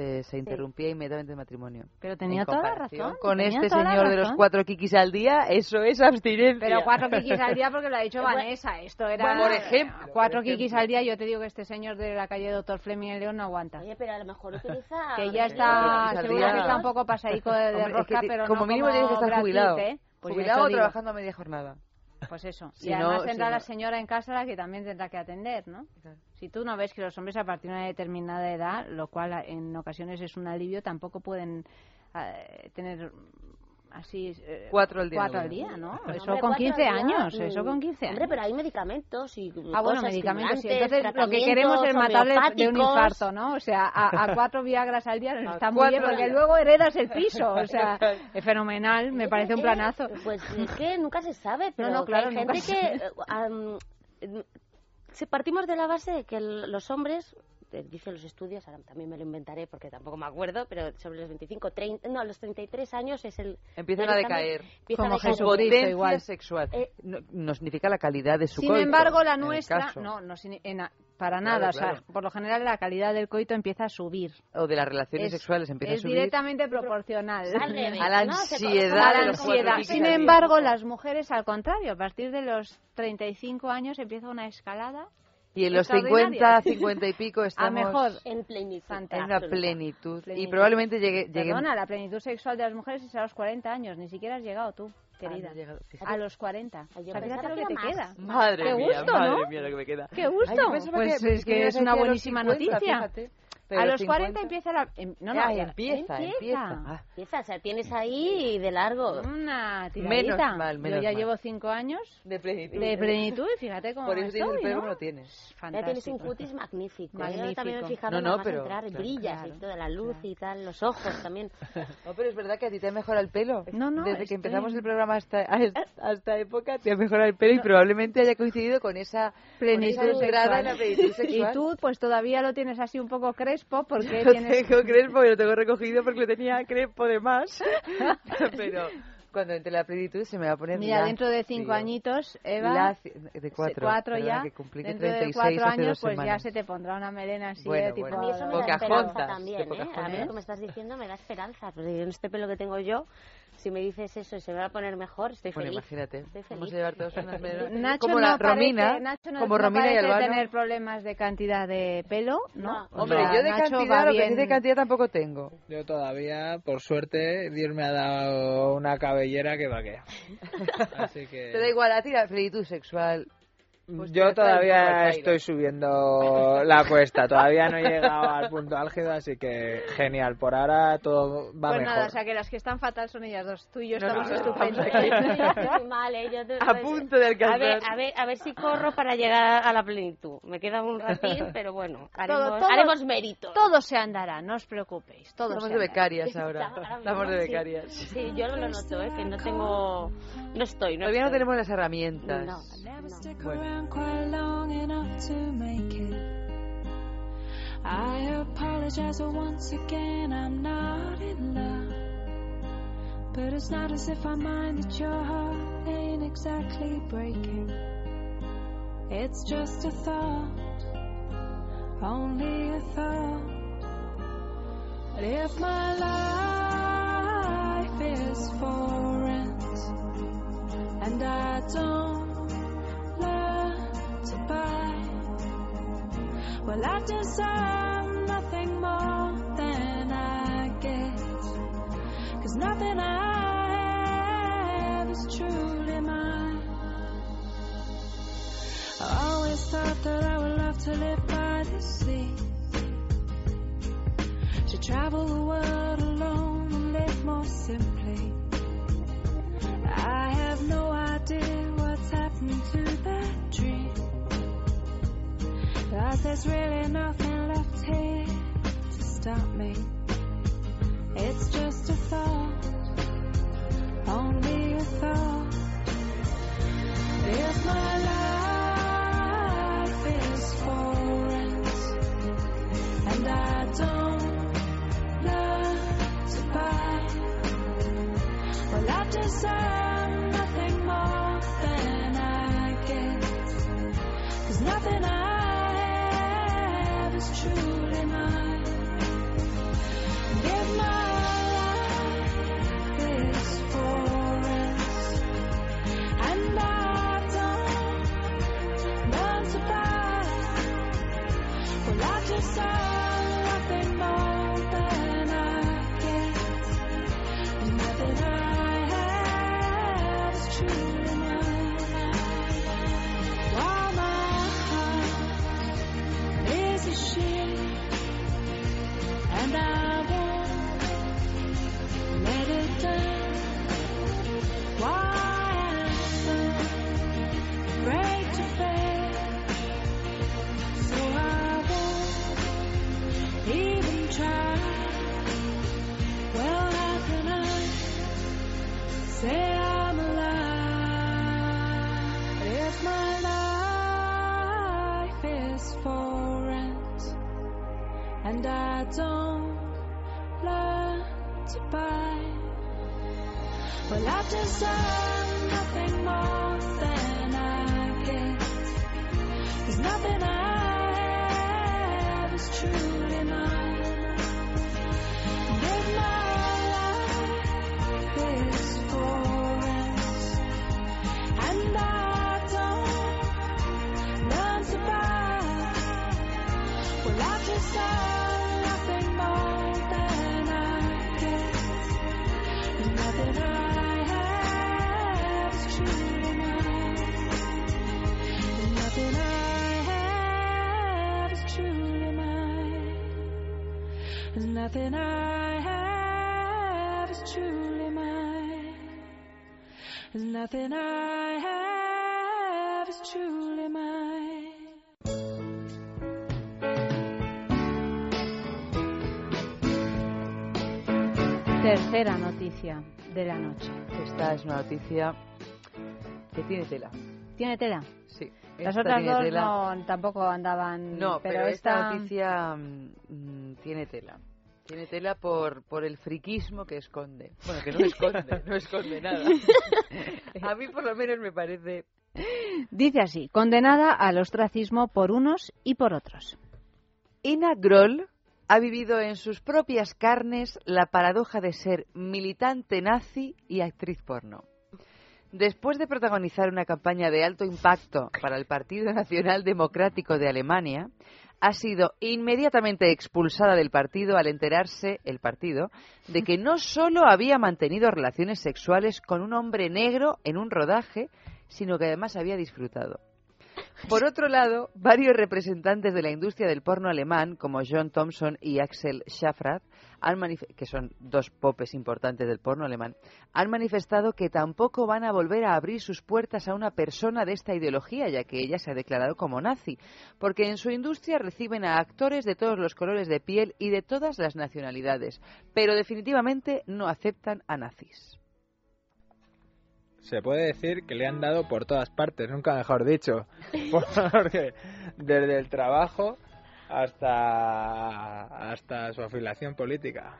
eh, se interrumpía inmediatamente el matrimonio. Pero tenía En toda la razón. Con este señor de los cuatro kikis al día, eso es abstinencia. Pero cuatro kikis al día porque lo ha dicho Vanessa. Esto era. Bueno, por ejemplo, Cuatro por kikis ejemplo. al día. Yo te digo que este señor de la calle Doctor Fleming en León no aguanta. Oye, pero a lo mejor utiliza... Que ya está. kikis Seguro que está un poco pasaico de, de Hombre, es que rosca, pero como no mínimo como tienes que estar jubilado. ¿eh? Pues jubilado o trabajando a media jornada. Pues eso. Si y además no, tendrá si la no- señora en casa la que también tendrá que atender, ¿no? Si tú no ves que los hombres a partir de una determinada edad, lo cual en ocasiones es un alivio, tampoco pueden eh, tener así eh, Cuatro al día, cuatro no, al no. día, ¿no? Hombre, Eso con al 15 día, años, mm, eso con 15 años. Hombre, pero hay medicamentos y Ah, bueno, cosas, medicamentos. sí. Entonces, lo que queremos es matarle de un infarto, ¿no? O sea, a, a cuatro Viagras al día A está muy bien, porque luego heredas el piso. O sea, es fenomenal, me parece un Eh, planazo. Pues es que nunca se sabe, pero no, que claro, hay gente que... eh, eh, si partimos de la base de que el- los hombres, eh, dicen los estudios, ahora también me lo inventaré porque tampoco me acuerdo, pero sobre los 25, 30, no, los 33 años es el... Empiezan a decaer. Empiezan Como. Jesucristo, igual. sexual. Eh, no, no significa la calidad de su Sin coito, embargo, la nuestra, no, no en a- para Claro, nada. O sea, claro. por lo general la calidad del coito empieza a subir. O de las relaciones Es- sexuales empieza es a subir. directamente proporcional Al revés, A la ¿no? Ansiedad a la ansiedad. Sin embargo, las mujeres, al contrario, a partir de los 35 años empieza una escalada Y en los extraordinaria. 50, 50 y pico estamos a mejor. En plenitud. en una absoluta. plenitud. Y Plenitud. probablemente llegue, llegue Perdona, la plenitud sexual de las mujeres es a los 40 años. Ni siquiera has llegado tú, querida. Ah, no llegado, a los 40. Ay, yo O sea, fíjate lo que te era queda. más. Madre Qué mía, gusto, madre ¿no? mía lo que me queda. Qué gusto. Ay, Pues que- es que es una buenísima 50, noticia. fíjate. Pero A los los 40 50 empieza la... em- no, no, ya- empieza, empieza. Ah, Empieza, o sea, tienes ahí de largo. Una Menos tiradita. mal, menos Yo ya mal. llevo 5 años de plenitud. de plenitud y fíjate cómo Por eso tienes el estoy, pelo ¿no? como lo tienes. Ya tienes un Fantástico. cutis magnífico. Magnífico. Yo también me he fijado No, no, pero- entrar, claro. brillas y toda la luz y tal, los ojos también. No, pero es verdad que a ti te ha mejorado el pelo. No, no, Desde que estoy- empezamos el programa hasta, hasta esta época te ha mejorado el pelo y probablemente haya coincidido con esa Plenitud con esa en la sexual. plenitud Y sexual. tú, pues todavía lo tienes así un poco crespo porque Lo tienes... tengo crespo y lo tengo recogido porque lo tenía crespo de más. pero, Cuando entre la plenitud se me va a poner Mira, dentro de cinco añitos, Eva... de cuatro. Cuatro ya. Que cumplí dentro de cuatro años, pues ya se te pondrá una melena así bueno, de tipo... A mí eso me da esperanza también, ¿eh? A mí lo que me estás diciendo me da esperanza. Porque en este pelo que tengo yo, si me dices eso y se me va a poner mejor, estoy bueno, feliz. imagínate. Estoy feliz. Vamos a llevar todos unas Nacho como no la Romina, parece, Nacho no, como no Romina y parece Albano. tener problemas de cantidad de pelo, ¿no? No. Hombre, yo de Nacho cantidad, lo que de cantidad tampoco tengo. Yo todavía, por suerte, Dios me ha dado una cabellera que va que. Así que... Te da igual a ti la plenitud sexual. Pues Yo todavía estoy subiendo la cuesta, todavía no he llegado al punto álgido, así que genial. Por ahora todo va Pues mejor. nada, o sea que las que están fatal son ellas dos. Tú y yo No, estamos no, no, estupendos. Estoy mal, ¿eh? Yo te- A punto de a alcanzar. ver, a ver, a ver si corro para llegar a la plenitud. Me queda un ratín, pero bueno, haremos, Todo- todo- haremos mérito. Todo se andará, no os preocéis. Todo Estamos de becarias ahora. Estamos de sí. becarias. Sí, yo lo noto, ¿eh? Que no tengo... No estoy, no Todavía no tenemos las herramientas. No, Bueno. Around quite long enough to make it. I apologize once again, I'm not in love. But it's not as if I mind that your heart ain't exactly breaking. It's just a thought, only a thought. But if my life is for rent, and I don't Well, I deserve nothing more than I get. Cause nothing I have is truly mine. I always thought that I would love to live by the sea. To travel the world alone and live more simply. I have no idea what's happened to that. Cause there's really nothing left here to stop me. It's just a thought, only a thought. If my life nothing I have is truly mine. Tercera noticia de la noche. Esta es una noticia que tiene tela. ¿Tiene tela? Sí. Las esta otras tiene dos tela. no, tampoco andaban. No, pero, esta, esta noticia mm, mm, tiene tela. Tiene tela por, por el friquismo que esconde. Bueno, que no esconde, no esconde nada. A mí por lo menos me parece... Dice así, condenada al ostracismo por unos y por otros. Ina Groll ha vivido en sus propias carnes la paradoja de ser militante nazi y actriz porno. Después de protagonizar una campaña de alto impacto para el Partido Nacional Democrático de Alemania, ha sido inmediatamente expulsada del partido al enterarse el partido de que no solo había mantenido relaciones sexuales con un hombre negro en un rodaje, sino que además había disfrutado. Por otro lado, varios representantes de la industria del porno alemán, como John Thompson y Axel Schafrath, que son dos popes importantes del porno alemán, han manifestado que tampoco van a volver a abrir sus puertas a una persona de esta ideología, ya que ella se ha declarado como nazi, porque en su industria reciben a actores de todos los colores de piel y de todas las nacionalidades, pero definitivamente no aceptan a nazis se puede decir que le han dado por todas partes, nunca mejor dicho. Porque desde el trabajo hasta, hasta su afiliación política.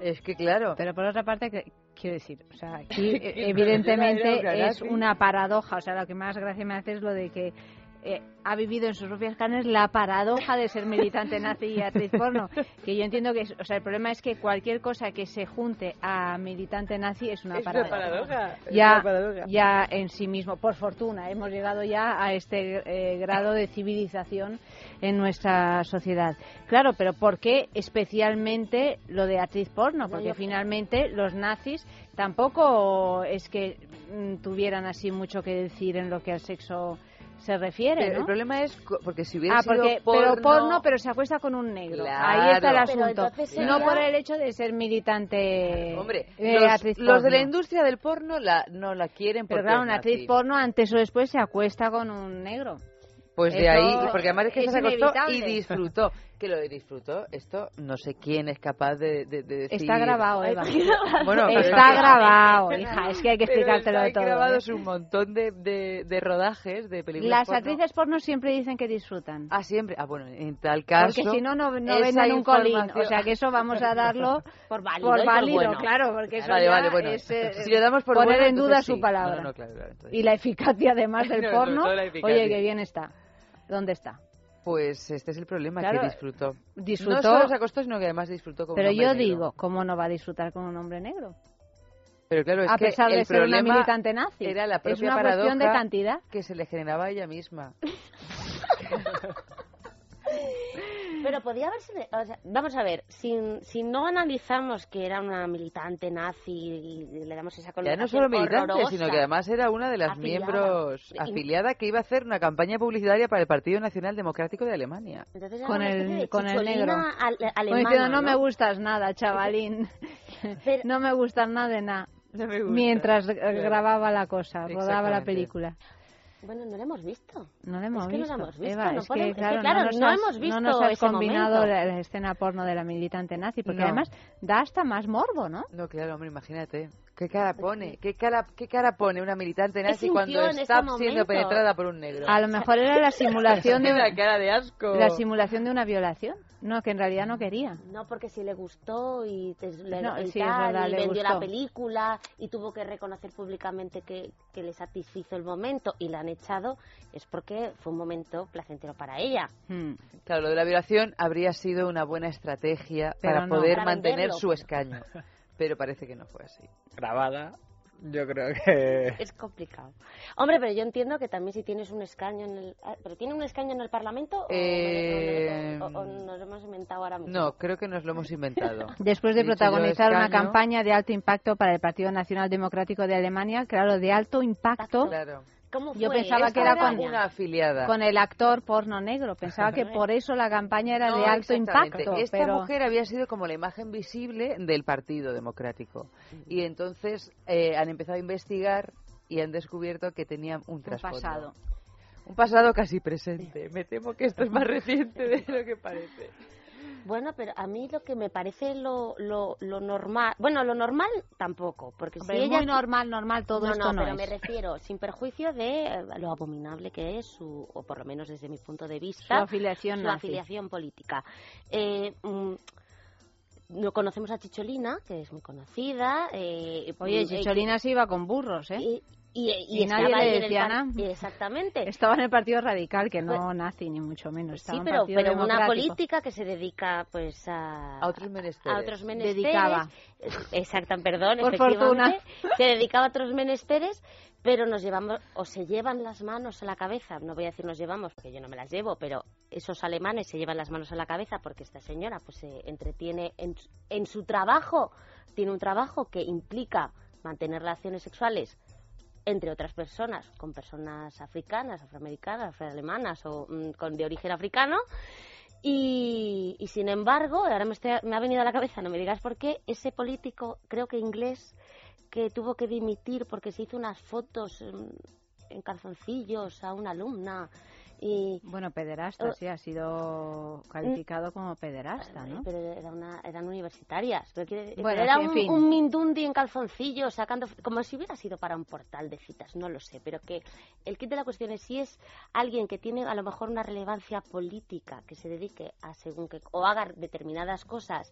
Es que claro. Pero por otra parte, quiero decir, o sea, aquí evidentemente es una paradoja. O sea, lo que más gracia me hace es lo de que eh, ha vivido en sus propias carnes la paradoja de ser militante nazi y actriz porno. Que yo entiendo que, o sea, el problema es que cualquier cosa que se junte a militante nazi es una paradoja. Ya, ya en sí mismo, por fortuna, hemos llegado ya a este eh, grado de civilización en nuestra sociedad. Claro, pero ¿por qué especialmente lo de actriz porno? Porque finalmente los nazis tampoco es que mm, tuvieran así mucho que decir en lo que al sexo se refiere, pero ¿no? El problema es porque si hubiera ah, porque, porno... pero porno, pero se acuesta con un negro. Ahí está el asunto. No por el hecho de ser militante. Hombre, los, los de la industria del porno la, no la quieren. Pero claro, una actriz porno antes o después se acuesta con un negro. Pues de ahí, porque además es que se acostó y disfrutó. Que lo disfrutó, esto no sé quién es capaz de, de, decir. Está grabado, Eva. bueno, está grabado, hija, es que hay que explicártelo de todo. grabados ¿eh? un montón de, de, rodajes de películas. Las actrices porno siempre dicen que disfrutan. Ah, siempre. Ah, bueno, en tal caso. Porque si no, no, no venden un colín. O sea que eso vamos a darlo por válido. Por válido, claro, porque eso vale, vale, bueno. es eh, si le damos por poner bueno, en duda sí. su palabra. No, no, claro, claro, y la eficacia además del No, porno. no, la eficacia. Oye, qué bien está. ¿Dónde está? Pues este es el problema, Claro, que disfrutó. disfrutó- No solo se acostó, sino que además disfrutó con Pero un hombre yo negro. digo, ¿cómo no va a disfrutar con un hombre negro? Pero claro, es a que pesar de ser una militante nazi. Era la Es propia una paradoja cuestión de cantidad. que se le generaba a ella misma. Pero podía haberse... o sea, vamos a ver, si, si no analizamos que era una militante nazi y le damos esa Ya connotación no solo militante, horrorosa, sino que además era una de las afiliada. miembros afiliada que iba a hacer una campaña publicitaria para el Partido Nacional Democrático de Alemania. Entonces Con el, de con el negro. al- Como alemana, diciendo, no, ¿no? me gustas nada, chavalín. no me gustas nada de nada. No. Mientras grababa la cosa, rodaba la película. Bueno, no lo hemos visto. No lo hemos Es que no visto. lo hemos visto, Eva, no es, podemos- que, es que, claro, claro, no, nos no has, hemos visto no nos has ese combinado momento. la, la escena porno de la militante nazi, porque No. además da hasta más morbo, ¿no? No, claro, hombre, imagínate. ¿Qué cara pone? ¿Qué cara, qué cara pone una militante nazi sintió cuando está momento? siendo penetrada por un negro? A lo mejor era la simulación de una cara de asco. la simulación de una violación. No, que en realidad no quería. No, porque si le gustó y, te- le, No, sí, es tal, verdad, y le vendió gustó. la película y tuvo que reconocer públicamente que, que le satisfizo el momento y la han echado, es porque fue un momento placentero para ella. Hmm. Claro, lo de la violación habría sido una buena estrategia Pero para no. poder Para mantener venderlo, su escaño. Pero parece que no fue así. Grabada, yo creo que... Es complicado. Hombre, pero yo entiendo que también si tienes un escaño en el... ah, ¿Pero tiene un escaño en el Parlamento o, Eh, o- o nos lo hemos inventado ahora mismo? No, creo que nos lo hemos inventado. Después de Dicho protagonizar una campaña de alto impacto para el Partido Nacional Democrático de Alemania, claro, de alto impacto, Claro. ¿Cómo Yo pensaba que era con Una afiliada. con el actor porno negro. Pensaba que por eso la campaña era No, de alto impacto. Esta pero mujer había sido como la imagen visible del Partido Democrático. Y entonces eh, han empezado a investigar y han descubierto que tenía un un trasfondo. pasado. Un pasado casi presente. Me temo que esto es más reciente de lo que parece. Bueno, pero a mí lo que me parece lo, lo, lo normal... Bueno, lo normal tampoco, porque Hombre, si ella... muy normal, normal todo no, esto no, no, pero es. me refiero, sin perjuicio de eh, lo abominable que es, su, o por lo menos desde mi punto de vista, Su afiliación su afiliación política. Eh, mm, no conocemos a Chicholina, que es muy conocida. Eh, Oye, eh, Chicholina se iba con burros, ¿eh? Y, y, Y nadie estaba le ahí en el decía nada. Exactamente. Estaba en el Partido Radical, que no nazi ni mucho menos. Estaba Sí, pero, pero una política que se dedica pues a, A otros menesteres. a otros menesteres. Dedicaba. Exacto, perdón, Por efectivamente. Se dedicaba a otros menesteres, pero nos llevamos, o se llevan las manos a la cabeza, no voy a decir nos llevamos, porque yo no me las llevo, pero esos alemanes se llevan las manos a la cabeza porque esta señora pues se entretiene en, su- en su trabajo, tiene un trabajo que implica mantener relaciones sexuales entre otras personas, con personas africanas, afroamericanas, afroalemanas o mm, con de origen africano. Y, y sin embargo, ahora me, estoy- me ha venido a la cabeza, no me digas por qué, ese político, creo que inglés, que tuvo que dimitir porque se hizo unas fotos mm, en calzoncillos a una alumna. Y, Bueno, pederasta, sí, ha sido calificado como pederasta, ¿no? pero era una- eran universitarias. Pero quiere- pero Bueno, era sí, en un, fin. un mindundi en calzoncillos, sacando, como si hubiera sido para un portal de citas, no lo sé. Pero que el kit de la cuestión es si es alguien que tiene a lo mejor una relevancia política, que se dedique a según que, o haga determinadas cosas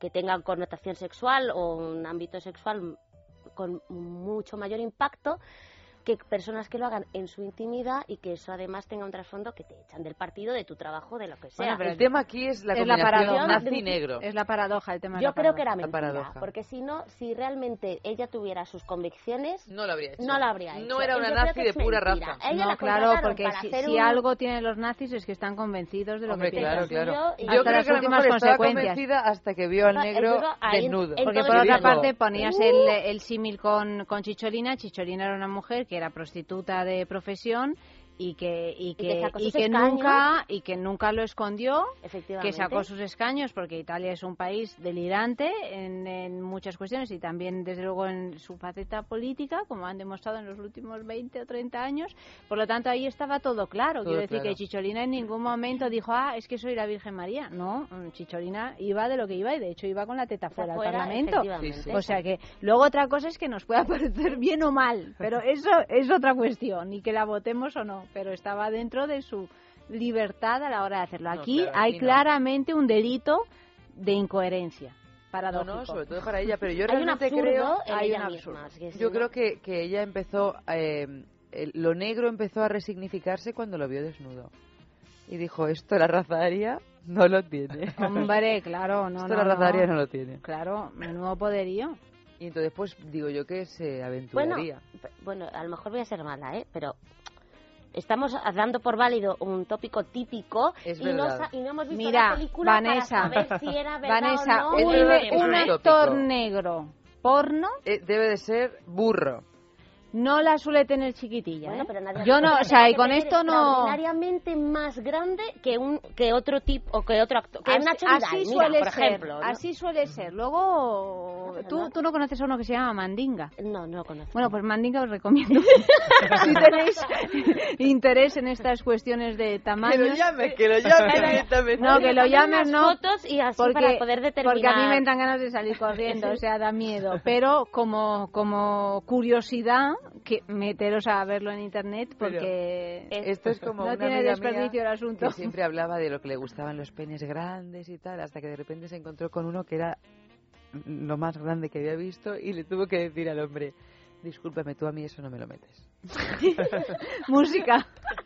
que tengan connotación sexual o un ámbito sexual con mucho mayor impacto que personas que lo hagan en su intimidad y que eso además tenga un trasfondo que te echan del partido, de tu trabajo, de lo que sea. Bueno, pero el tema aquí es la es la paradoja. nazi-negro. Es la paradoja, el tema de Yo la creo que paradoja. era mentira, porque si no, si realmente ella tuviera sus convicciones, no lo habría hecho. No lo habría hecho. No era una nazi de pura mentira. raza. Ella No, la claro, porque para si, hacer si un- algo tienen los nazis es que están convencidos de lo Hombre, que claro, piensan. claro. y- Yo Hasta creo las que a lo últimas mejor estaba consecuencias. convencida hasta que vio al negro desnudo. Porque por otra parte ponías "Uh". el, el símil con, con Chicholina. Chicholina era una mujer que era prostituta de profesión y que y que y que nunca y que nunca lo escondió Efectivamente. que sacó sus escaños porque Italia es un país delirante en, en muchas cuestiones y también desde luego en su faceta política como han demostrado en los últimos 20 o 30 años por lo tanto ahí estaba todo claro Todo quiero decir claro. que Chicholina en ningún momento dijo ah es que soy la Virgen María no mm, Chicholina iba de lo que iba y de hecho iba con la teta fuera del fuera, Parlamento efectivamente. Sí, sí. o sea que luego otra cosa es que nos pueda parecer bien o mal pero eso es otra cuestión y que la votemos o no pero estaba dentro de su libertad a la hora de hacerlo. No, Aquí claro, hay aquí no. claramente un delito de incoherencia. No, Paradójico. no, sobre todo para ella, pero yo Hay un realmente absurdo creo hay un misma, sí, yo ¿no? creo que, que ella empezó eh, el- lo negro empezó a resignificarse cuando lo vio desnudo y dijo esto la raza aria no lo tiene Hombre, claro, no, esto no, la raza no. aria no lo tiene Claro, menudo poderío. y entonces pues digo yo que se Bueno, aventuraría p- bueno, a lo mejor voy a ser mala, ¿eh? Pero estamos dando por válido un tópico típico Es y, no, y no hemos visto Mira, la película Vanessa, para saber si era verdad Vanessa, o no. Es un, un un actor negro porno. Eh, debe de ser burro no la suele tener chiquitilla. Bueno, ¿eh? pero nadie- Yo no, o sea, y con esto no. extraordinariamente más grande que un que otro tipo o que otro actor que Así, Nacho así Vidal, mira, suele por ser, ejemplo ¿no? así suele ser. Luego, pero ¿tú, no- tú no conoces a uno que se llama Mandinga. no no lo conozco Bueno, pues Mandinga os recomiendo. si tenéis interés en estas cuestiones de tamaño. que lo llame que lo llame directamente No, que lo llames, no. fotos y así Porque, para poder determinar porque a mí me entran ganas de salir corriendo, o sea, da miedo. Pero como, como curiosidad, que meteros a verlo en internet porque Esto es como no una tiene desperdicio el asunto. que siempre hablaba de lo que le gustaban los penes grandes y tal, hasta que de repente se encontró con uno que era lo más grande que había visto y le tuvo que decir al hombre, discúlpame, tú a mí eso no me lo metes. Música.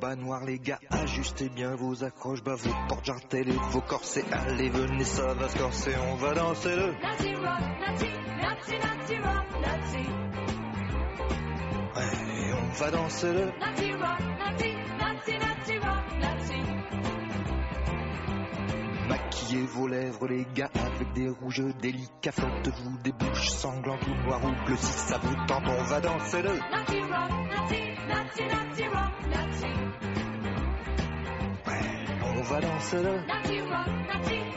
bas noirs les gars, ajustez bien vos accroches, bas vos portes jartelles et vos corsets. Allez venez ça va se corser, on va danser le. Ouais, on va danser le. Maquillez vos lèvres les gars avec des rouges délicats Frottez-vous des bouches sanglantes ou noires ou bleues Si ça vous tente on va danser le Ouais, on va danser le Sur vos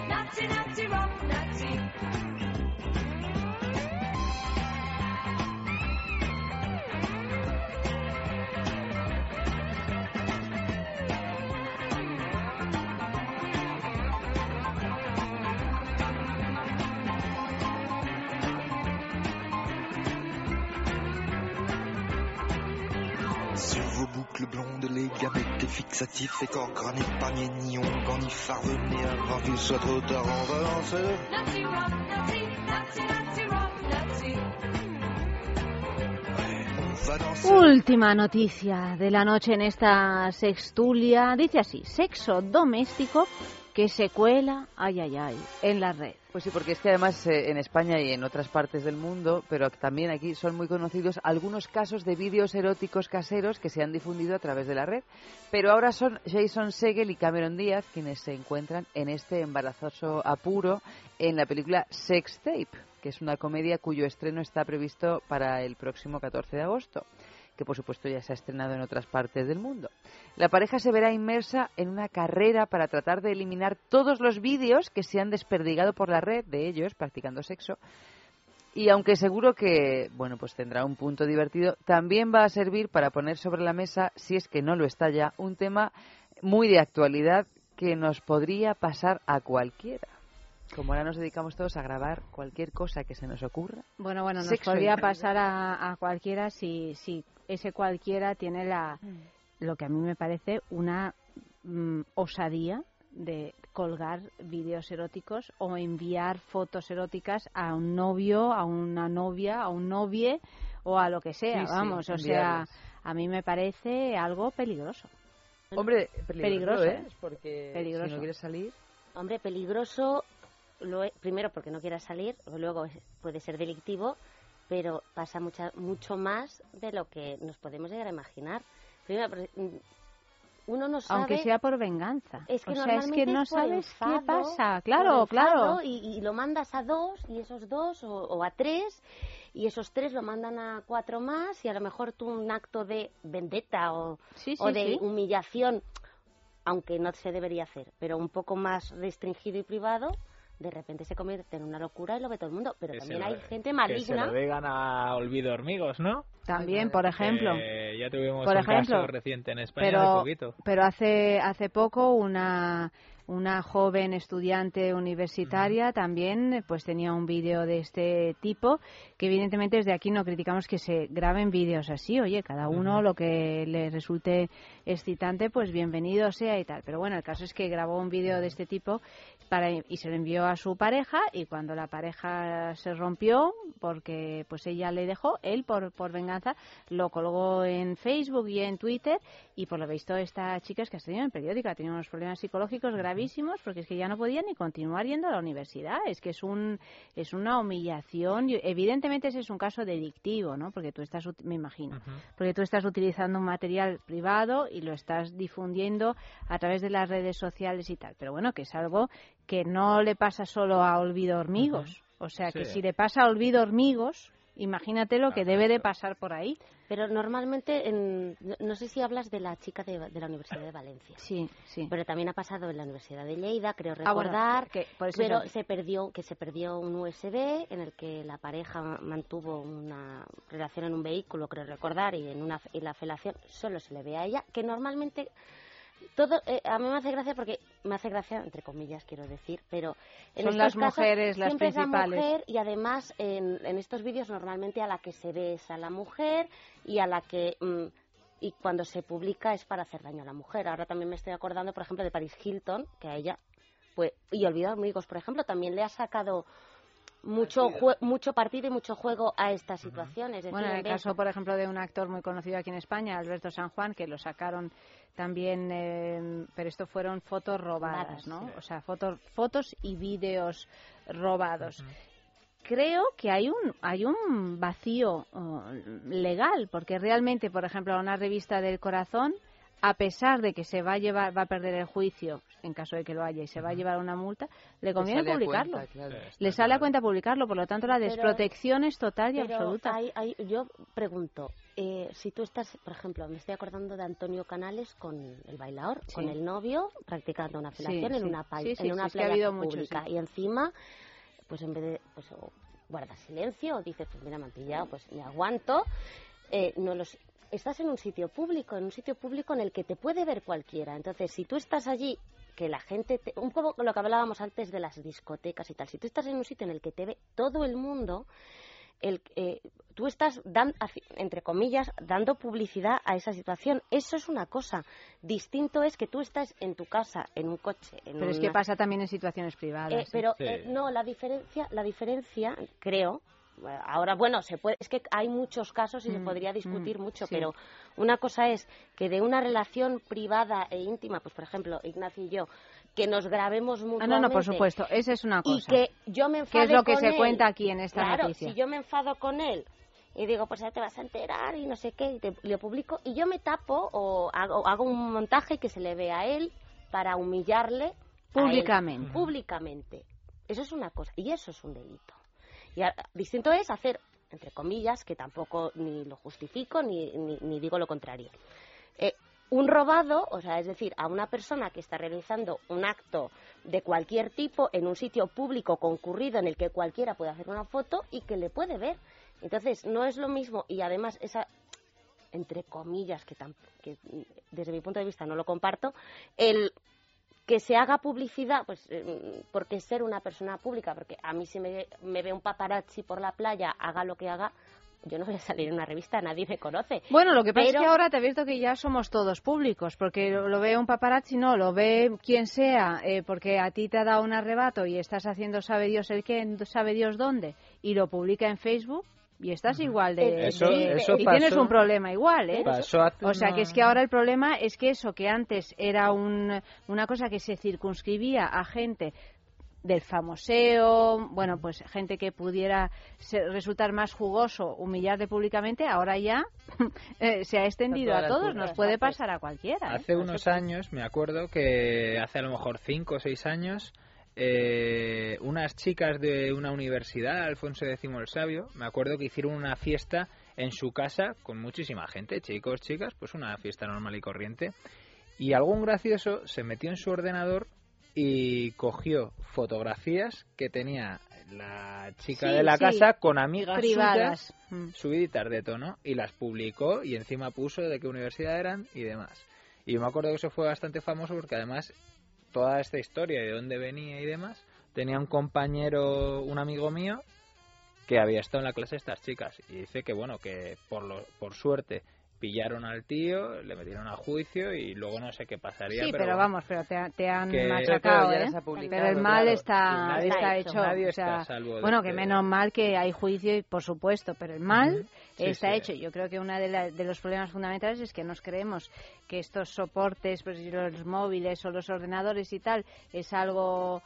boucles blondes, les gamètes fixatifs et corps granit, pas ni on ni venez avant qu'il soit trop tard, on va danser. Nazi rock, Nazi, Nazi, Nazi rock, Nazi. Última noticia de la noche en esta sextulia. Dice así, sexo doméstico que se cuela, ay, ay, ay, en la red. Pues sí, porque es que además eh, en España y en otras partes del mundo, pero también aquí son muy conocidos algunos casos de vídeos eróticos caseros que se han difundido a través de la red. Pero ahora son Jason Segel y Cameron Díaz quienes se encuentran en este embarazoso apuro en la película Sex Tape, que es una comedia cuyo estreno está previsto para el próximo 14 de agosto que por supuesto ya se ha estrenado en otras partes del mundo. La pareja se verá inmersa en una carrera para tratar de eliminar todos los vídeos que se han desperdigado por la red de ellos practicando sexo. Y aunque seguro que, bueno, pues tendrá un punto divertido, también va a servir para poner sobre la mesa, si es que no lo está ya, un tema muy de actualidad que nos podría pasar a cualquiera. Como ahora nos dedicamos todos a grabar cualquier cosa que se nos ocurra. Bueno, bueno, nos podría pasar a, a, cualquiera si, si ese cualquiera tiene la, mm. lo que a mí me parece una mm, osadía de colgar vídeos eróticos o enviar fotos eróticas a un novio, a una novia, a un novie o a lo que sea, vamos, o sea, a mí me parece algo peligroso. Hombre, peligroso, ¿eh? Porque peligroso. si no quieres salir. Hombre, peligroso, lo, primero porque no quieras salir, luego puede ser delictivo, pero pasa mucha, mucho más de lo que nos podemos llegar a imaginar. Primero, mm, uno no sabe... Aunque sea por venganza. Es que, o sea, es que no sabes qué pasa. Claro, claro. Y, lo mandas a dos, y esos dos, o, a tres, y esos tres lo mandan a cuatro más, y a lo mejor tú un acto de vendetta o, o de humillación, aunque no se debería hacer, pero un poco más restringido y privado, de repente se convierte en una locura y lo ve todo el mundo. Pero también hay gente maligna. Que se lo digan a Olvido Hormigos, ¿no? También, por ejemplo. ya tuvimos un caso reciente en España pero, poquito. Pero hace, hace poco una una joven estudiante universitaria también pues tenía un vídeo de este tipo que evidentemente desde aquí no criticamos que se graben vídeos así. Oye cada uno lo que le resulte excitante pues bienvenido sea y tal. Pero bueno el caso es que grabó un vídeo de este tipo para y se lo envió a su pareja y cuando la pareja se rompió porque pues ella le dejó él por por venganza lo colgó en Facebook y en Twitter y por lo visto esta chica es que ha tenido en periódico ha tenido unos problemas psicológicos graves porque es que ya no podía ni continuar yendo a la universidad. Es que es un es una humillación. Evidentemente ese es un caso delictivo, ¿no? Porque tú estás, me imagino, porque tú estás utilizando un material privado y lo estás difundiendo a través de las redes sociales y tal. Pero bueno, que es algo que no le pasa solo a Olvido Hormigos. O sea, que si le pasa a Olvido Hormigos, Imagínate lo que debe de pasar por ahí. Pero normalmente, en, no sé si hablas de la chica de, la Universidad de Valencia. Sí, sí. Pero también ha pasado en la Universidad de Lleida, creo ah, recordar. que pero se perdió, que se perdió un USB en el que la pareja mantuvo una relación en un vehículo, creo recordar, y en una y la felación solo se le ve a ella, que normalmente todo eh, a mí me hace gracia porque me hace gracia entre comillas quiero decir pero en son las mujeres las principales es la mujer y además en, estos vídeos normalmente a la que se ve es a la mujer y a la que mm, y cuando se publica es para hacer daño a la mujer. Ahora también me estoy acordando por ejemplo de Paris Hilton que a ella pues y olvidado amigos por ejemplo también le ha sacado mucho mucho partido y mucho juego a estas situaciones. bueno, en el caso, por ejemplo, de un actor muy conocido aquí en España, Alberto San Juan, que lo sacaron también, eh, pero esto fueron fotos robadas, ¿no? O sea, fotos, fotos y vídeos robados. Creo que hay un hay un vacío oh, legal porque realmente, por ejemplo, una revista del corazón a pesar de que se va a llevar, va a perder el juicio en caso de que lo haya y se va a llevar una multa, le conviene publicarlo. le sale a cuenta publicarlo, por lo tanto la desprotección es total y absoluta. yo pregunto, eh, si tú estás, por ejemplo, me estoy acordando de Antonio Canales con el bailador, con el novio, practicando una felación en una, en una playa pública y encima, pues en vez de, pues guarda silencio o dice, pues mira, me han pillado, pues me aguanto. Eh, no los estás en un sitio público, en un sitio público en el que te puede ver cualquiera. Entonces, si tú estás allí, que la gente, un poco lo que hablábamos antes de las discotecas y tal, si tú estás en un sitio en el que te ve todo el mundo, el, eh, tú estás, dan, entre comillas, dando publicidad a esa situación. Eso es una cosa. Distinto es que tú estás en tu casa, en un coche. En pero es que pasa también en situaciones privadas. Eh, pero eh, no, la diferencia, la diferencia, creo, ahora bueno se puede es que hay muchos casos y se Mm, podría discutir mm, mucho sí. pero una cosa es que de una relación privada e íntima pues por ejemplo Ignacio y yo que nos grabemos Ah, mutuamente no, no, por supuesto, esa es una y cosa. que yo me enfade Que es lo que se él. cuenta aquí en esta claro, noticia. si yo me enfado con él y digo, pues ya te vas a enterar y no sé qué, y te, lo publico, y yo me tapo o hago, hago un montaje que se le vea a él para humillarle él. Públicamente. Públicamente. Eso es una cosa, y eso es un delito. Y distinto es hacer, entre comillas, que tampoco ni lo justifico ni, ni, digo lo contrario. Eh, un robado, o sea, es decir, a una persona que está realizando un acto de cualquier tipo en un sitio público concurrido en el que cualquiera puede hacer una foto y que le puede ver. Entonces, no es lo mismo y además esa entre comillas que, que desde mi punto de vista no lo comparto, el que se haga publicidad, pues eh, porque ser una persona pública, porque a mí si me, me ve un paparazzi por la playa, haga lo que haga, yo no voy a salir en una revista, nadie me conoce. Bueno, lo que pasa Pero- es que ahora te he visto que ya somos todos públicos, porque lo, lo ve un paparazzi, no, lo ve quien sea, eh, porque a ti te ha dado un arrebato y estás haciendo sabe Dios el qué, sabe Dios dónde, y lo publica en Facebook. Y estás igual de... Eso- de- eso y tienes un problema igual, ¿eh? pasó hace o sea, que es que ahora el problema es que eso, que antes era un- una cosa que se circunscribía a gente del famoseo, bueno, pues gente que pudiera ser- resultar más jugoso humillarle públicamente, ahora ya eh, se ha extendido A todos, nos puede pasar a cualquiera. ¿eh? Hace unos años, me acuerdo que hace a lo mejor cinco o seis años, eh, unas chicas de una universidad, Alfonso X el Sabio, me acuerdo que hicieron una fiesta en su casa con muchísima gente, chicos, chicas, pues una fiesta normal y corriente. Y algún gracioso se metió en su ordenador y cogió fotografías que tenía la chica Sí, de la sí. casa con amigas Privadas. suyas Mm. subiditas de tono y las publicó y encima puso de qué universidad eran y demás. Y yo me acuerdo que eso fue bastante famoso porque además toda esta historia de dónde venía y demás tenía un compañero, un amigo mío que había estado en la clase de estas chicas y dice que bueno, que por lo, por suerte pillaron al tío, le metieron a juicio y luego no sé qué pasaría. Sí, pero, vamos, pero te, te han que- machacado, ¿eh? Pero el mal claro. está, Y nadie- está hecho. nadie o está sea, a salvo de bueno, que este- menos mal que hay juicio, y por supuesto, pero el mal. Sí, está sí. hecho. Yo creo que uno de, de los problemas fundamentales es que nos creemos que estos soportes, pues, los móviles o los ordenadores y tal, es algo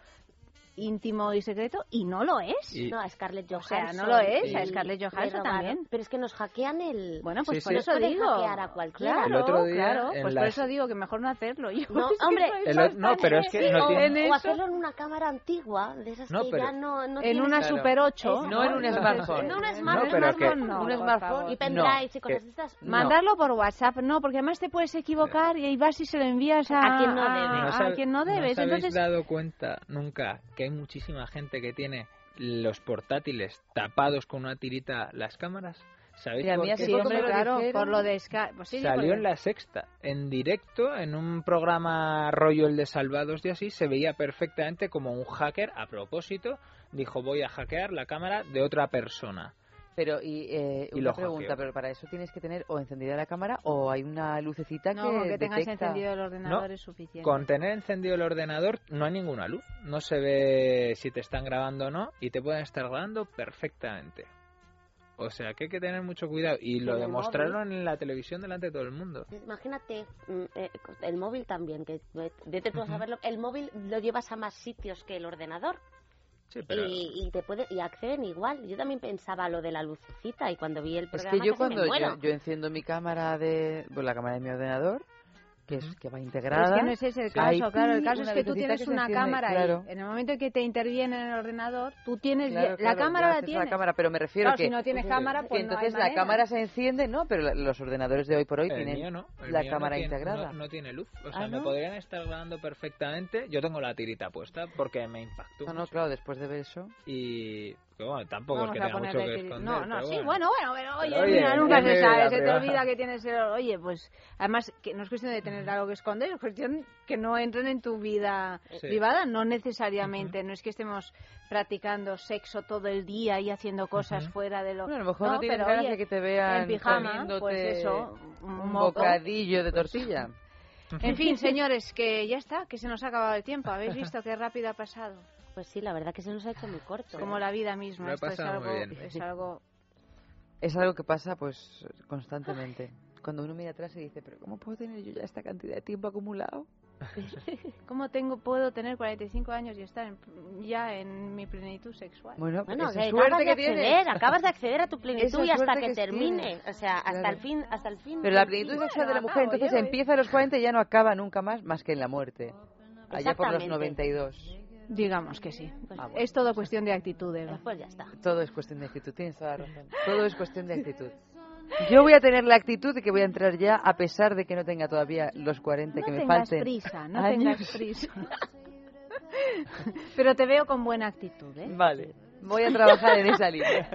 íntimo y secreto y no lo es. Y- No, a Scarlett O Johansson. sea, no lo es, a y- Scarlett y Johansson también. Pero es que nos hackean el... Bueno, pues Sí, por sí. eso digo. hackear a cualquiera. Claro, El otro día claro. en Pues las- por eso digo que mejor no hacerlo. Yo, No, es que hombre, soy El más o- no, pero es que no de- tiene- en O hacerlo en una cámara antigua, de esas No, que pero- ya no, no En una Claro. Super 8. Eso. No en un smartphone. No, un No, smartphone. no, un smartphone. Y pendrives y cosas de estas. No. Mandarlo por WhatsApp, no, porque además te puedes equivocar y ahí vas y se lo envías a, A quien no debe. a- ¿No a quien no ¿no debes. os habéis Entonces, dado cuenta nunca que hay muchísima gente que tiene los portátiles tapados con una tirita las cámaras? ¿Sabéis por qué? sí, hombre, lo claro, por lo de Skype. Pues sí, Salió en la sexta, en directo, en un programa rollo el de Salvados y así, se veía perfectamente como un hacker, a propósito, dijo voy a hackear la cámara de otra persona. Pero, y, eh, Y una pregunta, hackeo. pero para eso tienes que tener o encendida la cámara o hay una lucecita No, que con que tengas detecta. encendido el ordenador No, es suficiente. Con tener encendido el ordenador no hay ninguna luz, no se ve si te están grabando o no y te pueden estar grabando perfectamente. O sea que hay que tener mucho cuidado y lo demostraron en la televisión delante de todo el mundo. Imagínate, mm, eh, el móvil también, que vete tú a saberlo, el móvil lo llevas a más sitios que el ordenador. Sí, pero Y, y te puede y acceden igual. Yo también pensaba lo de la lucecita y cuando vi el Es programa que yo cuando yo, yo enciendo mi cámara de, pues la cámara de mi ordenador, que es que va Pero integrada. es que no es ese el caso, claro. El caso una es que tú tienes que una enciende, cámara claro. ahí. En el momento en que te interviene en el ordenador, tú tienes Claro, la claro, cámara la tienes. cámara, pero me refiero Claro, que si no tienes cámara, pues no hay entonces la cámara se enciende, ¿no? Pero la- los ordenadores de hoy por hoy el tienen mío no, el la mío no cámara tiene- integrada. No, no tiene luz, o sea, Ah, me ¿no? podrían estar grabando perfectamente. Yo tengo la tirita puesta porque me impactó. No, no, claro, después de ver eso. Y Que bueno, tampoco es que tenga mucho que esconder. No, no, sí, bueno. bueno, bueno, pero oye, mira, nunca se sabe, se te olvida que tienes el... Oye, pues, además, que no es cuestión de tener algo que esconder, es cuestión que no entren en tu vida privada, no necesariamente, no es que estemos practicando sexo todo el día y haciendo cosas fuera de lo... Bueno, a lo mejor no, ganas de que te vean en pijama, pues eso, un, un bocadillo de tortilla. En fin, señores, que ya está, que se nos ha acabado el tiempo. ¿Habéis visto qué rápido ha pasado? Pues sí, la verdad que se nos ha hecho muy corto. Como la vida misma. Esto es algo, es algo... Es algo que pasa pues constantemente. Cuando uno mira atrás y dice, pero ¿cómo puedo tener yo ya esta cantidad de tiempo acumulado? ¿Cómo tengo, puedo tener 45 años y estar ya en mi plenitud sexual? Bueno, bueno esa que suerte acabas que de acceder, acabas de acceder a tu plenitud y hasta que, que termine, tienes. o sea, hasta Claro. el fin, hasta el fin. Pero la plenitud sexual de la mujer acabo, entonces ves. empieza a los 40 y ya no acaba nunca más más que en la muerte. Allá por los Exactamente. 92. Digamos que sí. Ah, bueno. Es todo cuestión de actitud, Eva. Pues ya está. Todo es cuestión de actitud, tienes toda la razón. Todo es cuestión de actitud. Yo voy a tener la actitud de que voy a entrar ya a pesar de que no tenga todavía los 40 No que me tengas falten. prisa, no años. tengas prisa. Pero te veo con buena actitud, ¿eh? Vale, voy a trabajar en esa línea.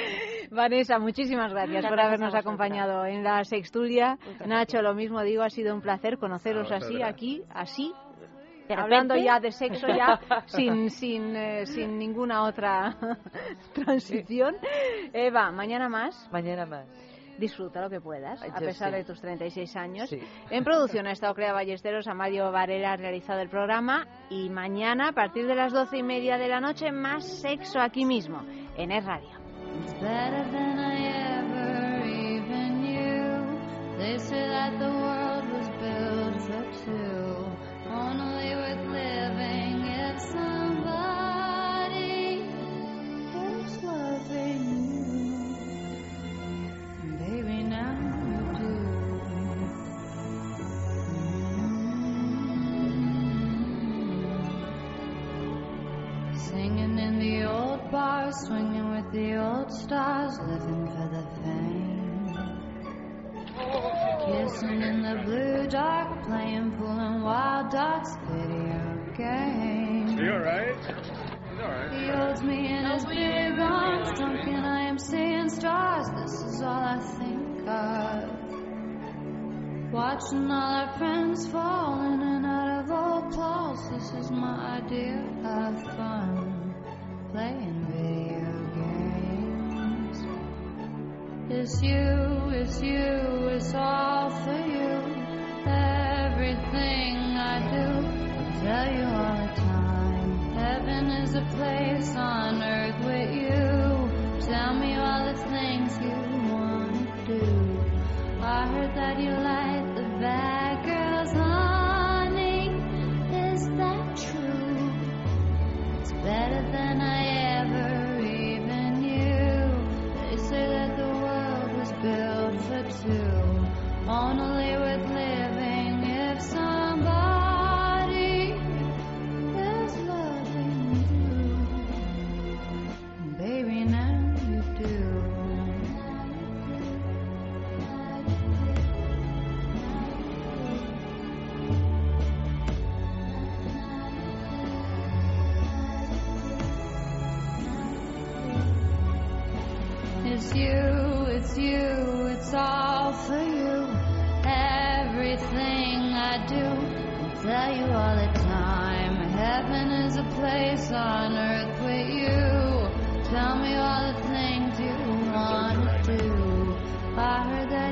Vanessa, muchísimas gracias Muchas por habernos acompañado en la sexturia. Muchas Nacho, lo mismo digo, ha sido un placer conoceros A vosotras. así, aquí, así, De hablando repente- ya de sexo ya sin sin eh, sin ninguna otra transición. Eva, mañana más. Mañana más. Disfruta lo que puedas, a pesar sí. de tus 36 años. Sí. En producción ha estado Clea Ballesteros, Amario Varela ha realizado el programa y mañana, a partir de las doce y media de la noche, más sexo aquí mismo, en Es Radio. better swinging with the old stars, living for the fame. Kissing in the blue dark, playing pool and wild dogs, video games. You alright? You alright? He holds me in his big arms, drunk and I am seeing stars. This is all I think of. Watching all our friends fall in and out of old clothes. This is my idea of fun. Playing It's you, it's you, it's all for you. Everything I do, I tell you all the time. Heaven is a place on earth with you. Tell me all the things you want to do. I heard that you like the bad girls, honey. Is that true? It's better than I ever built for two, only with living if somebody tell you all the time. Heaven is a place on earth with you. Tell me all the things you want to do. I heard that.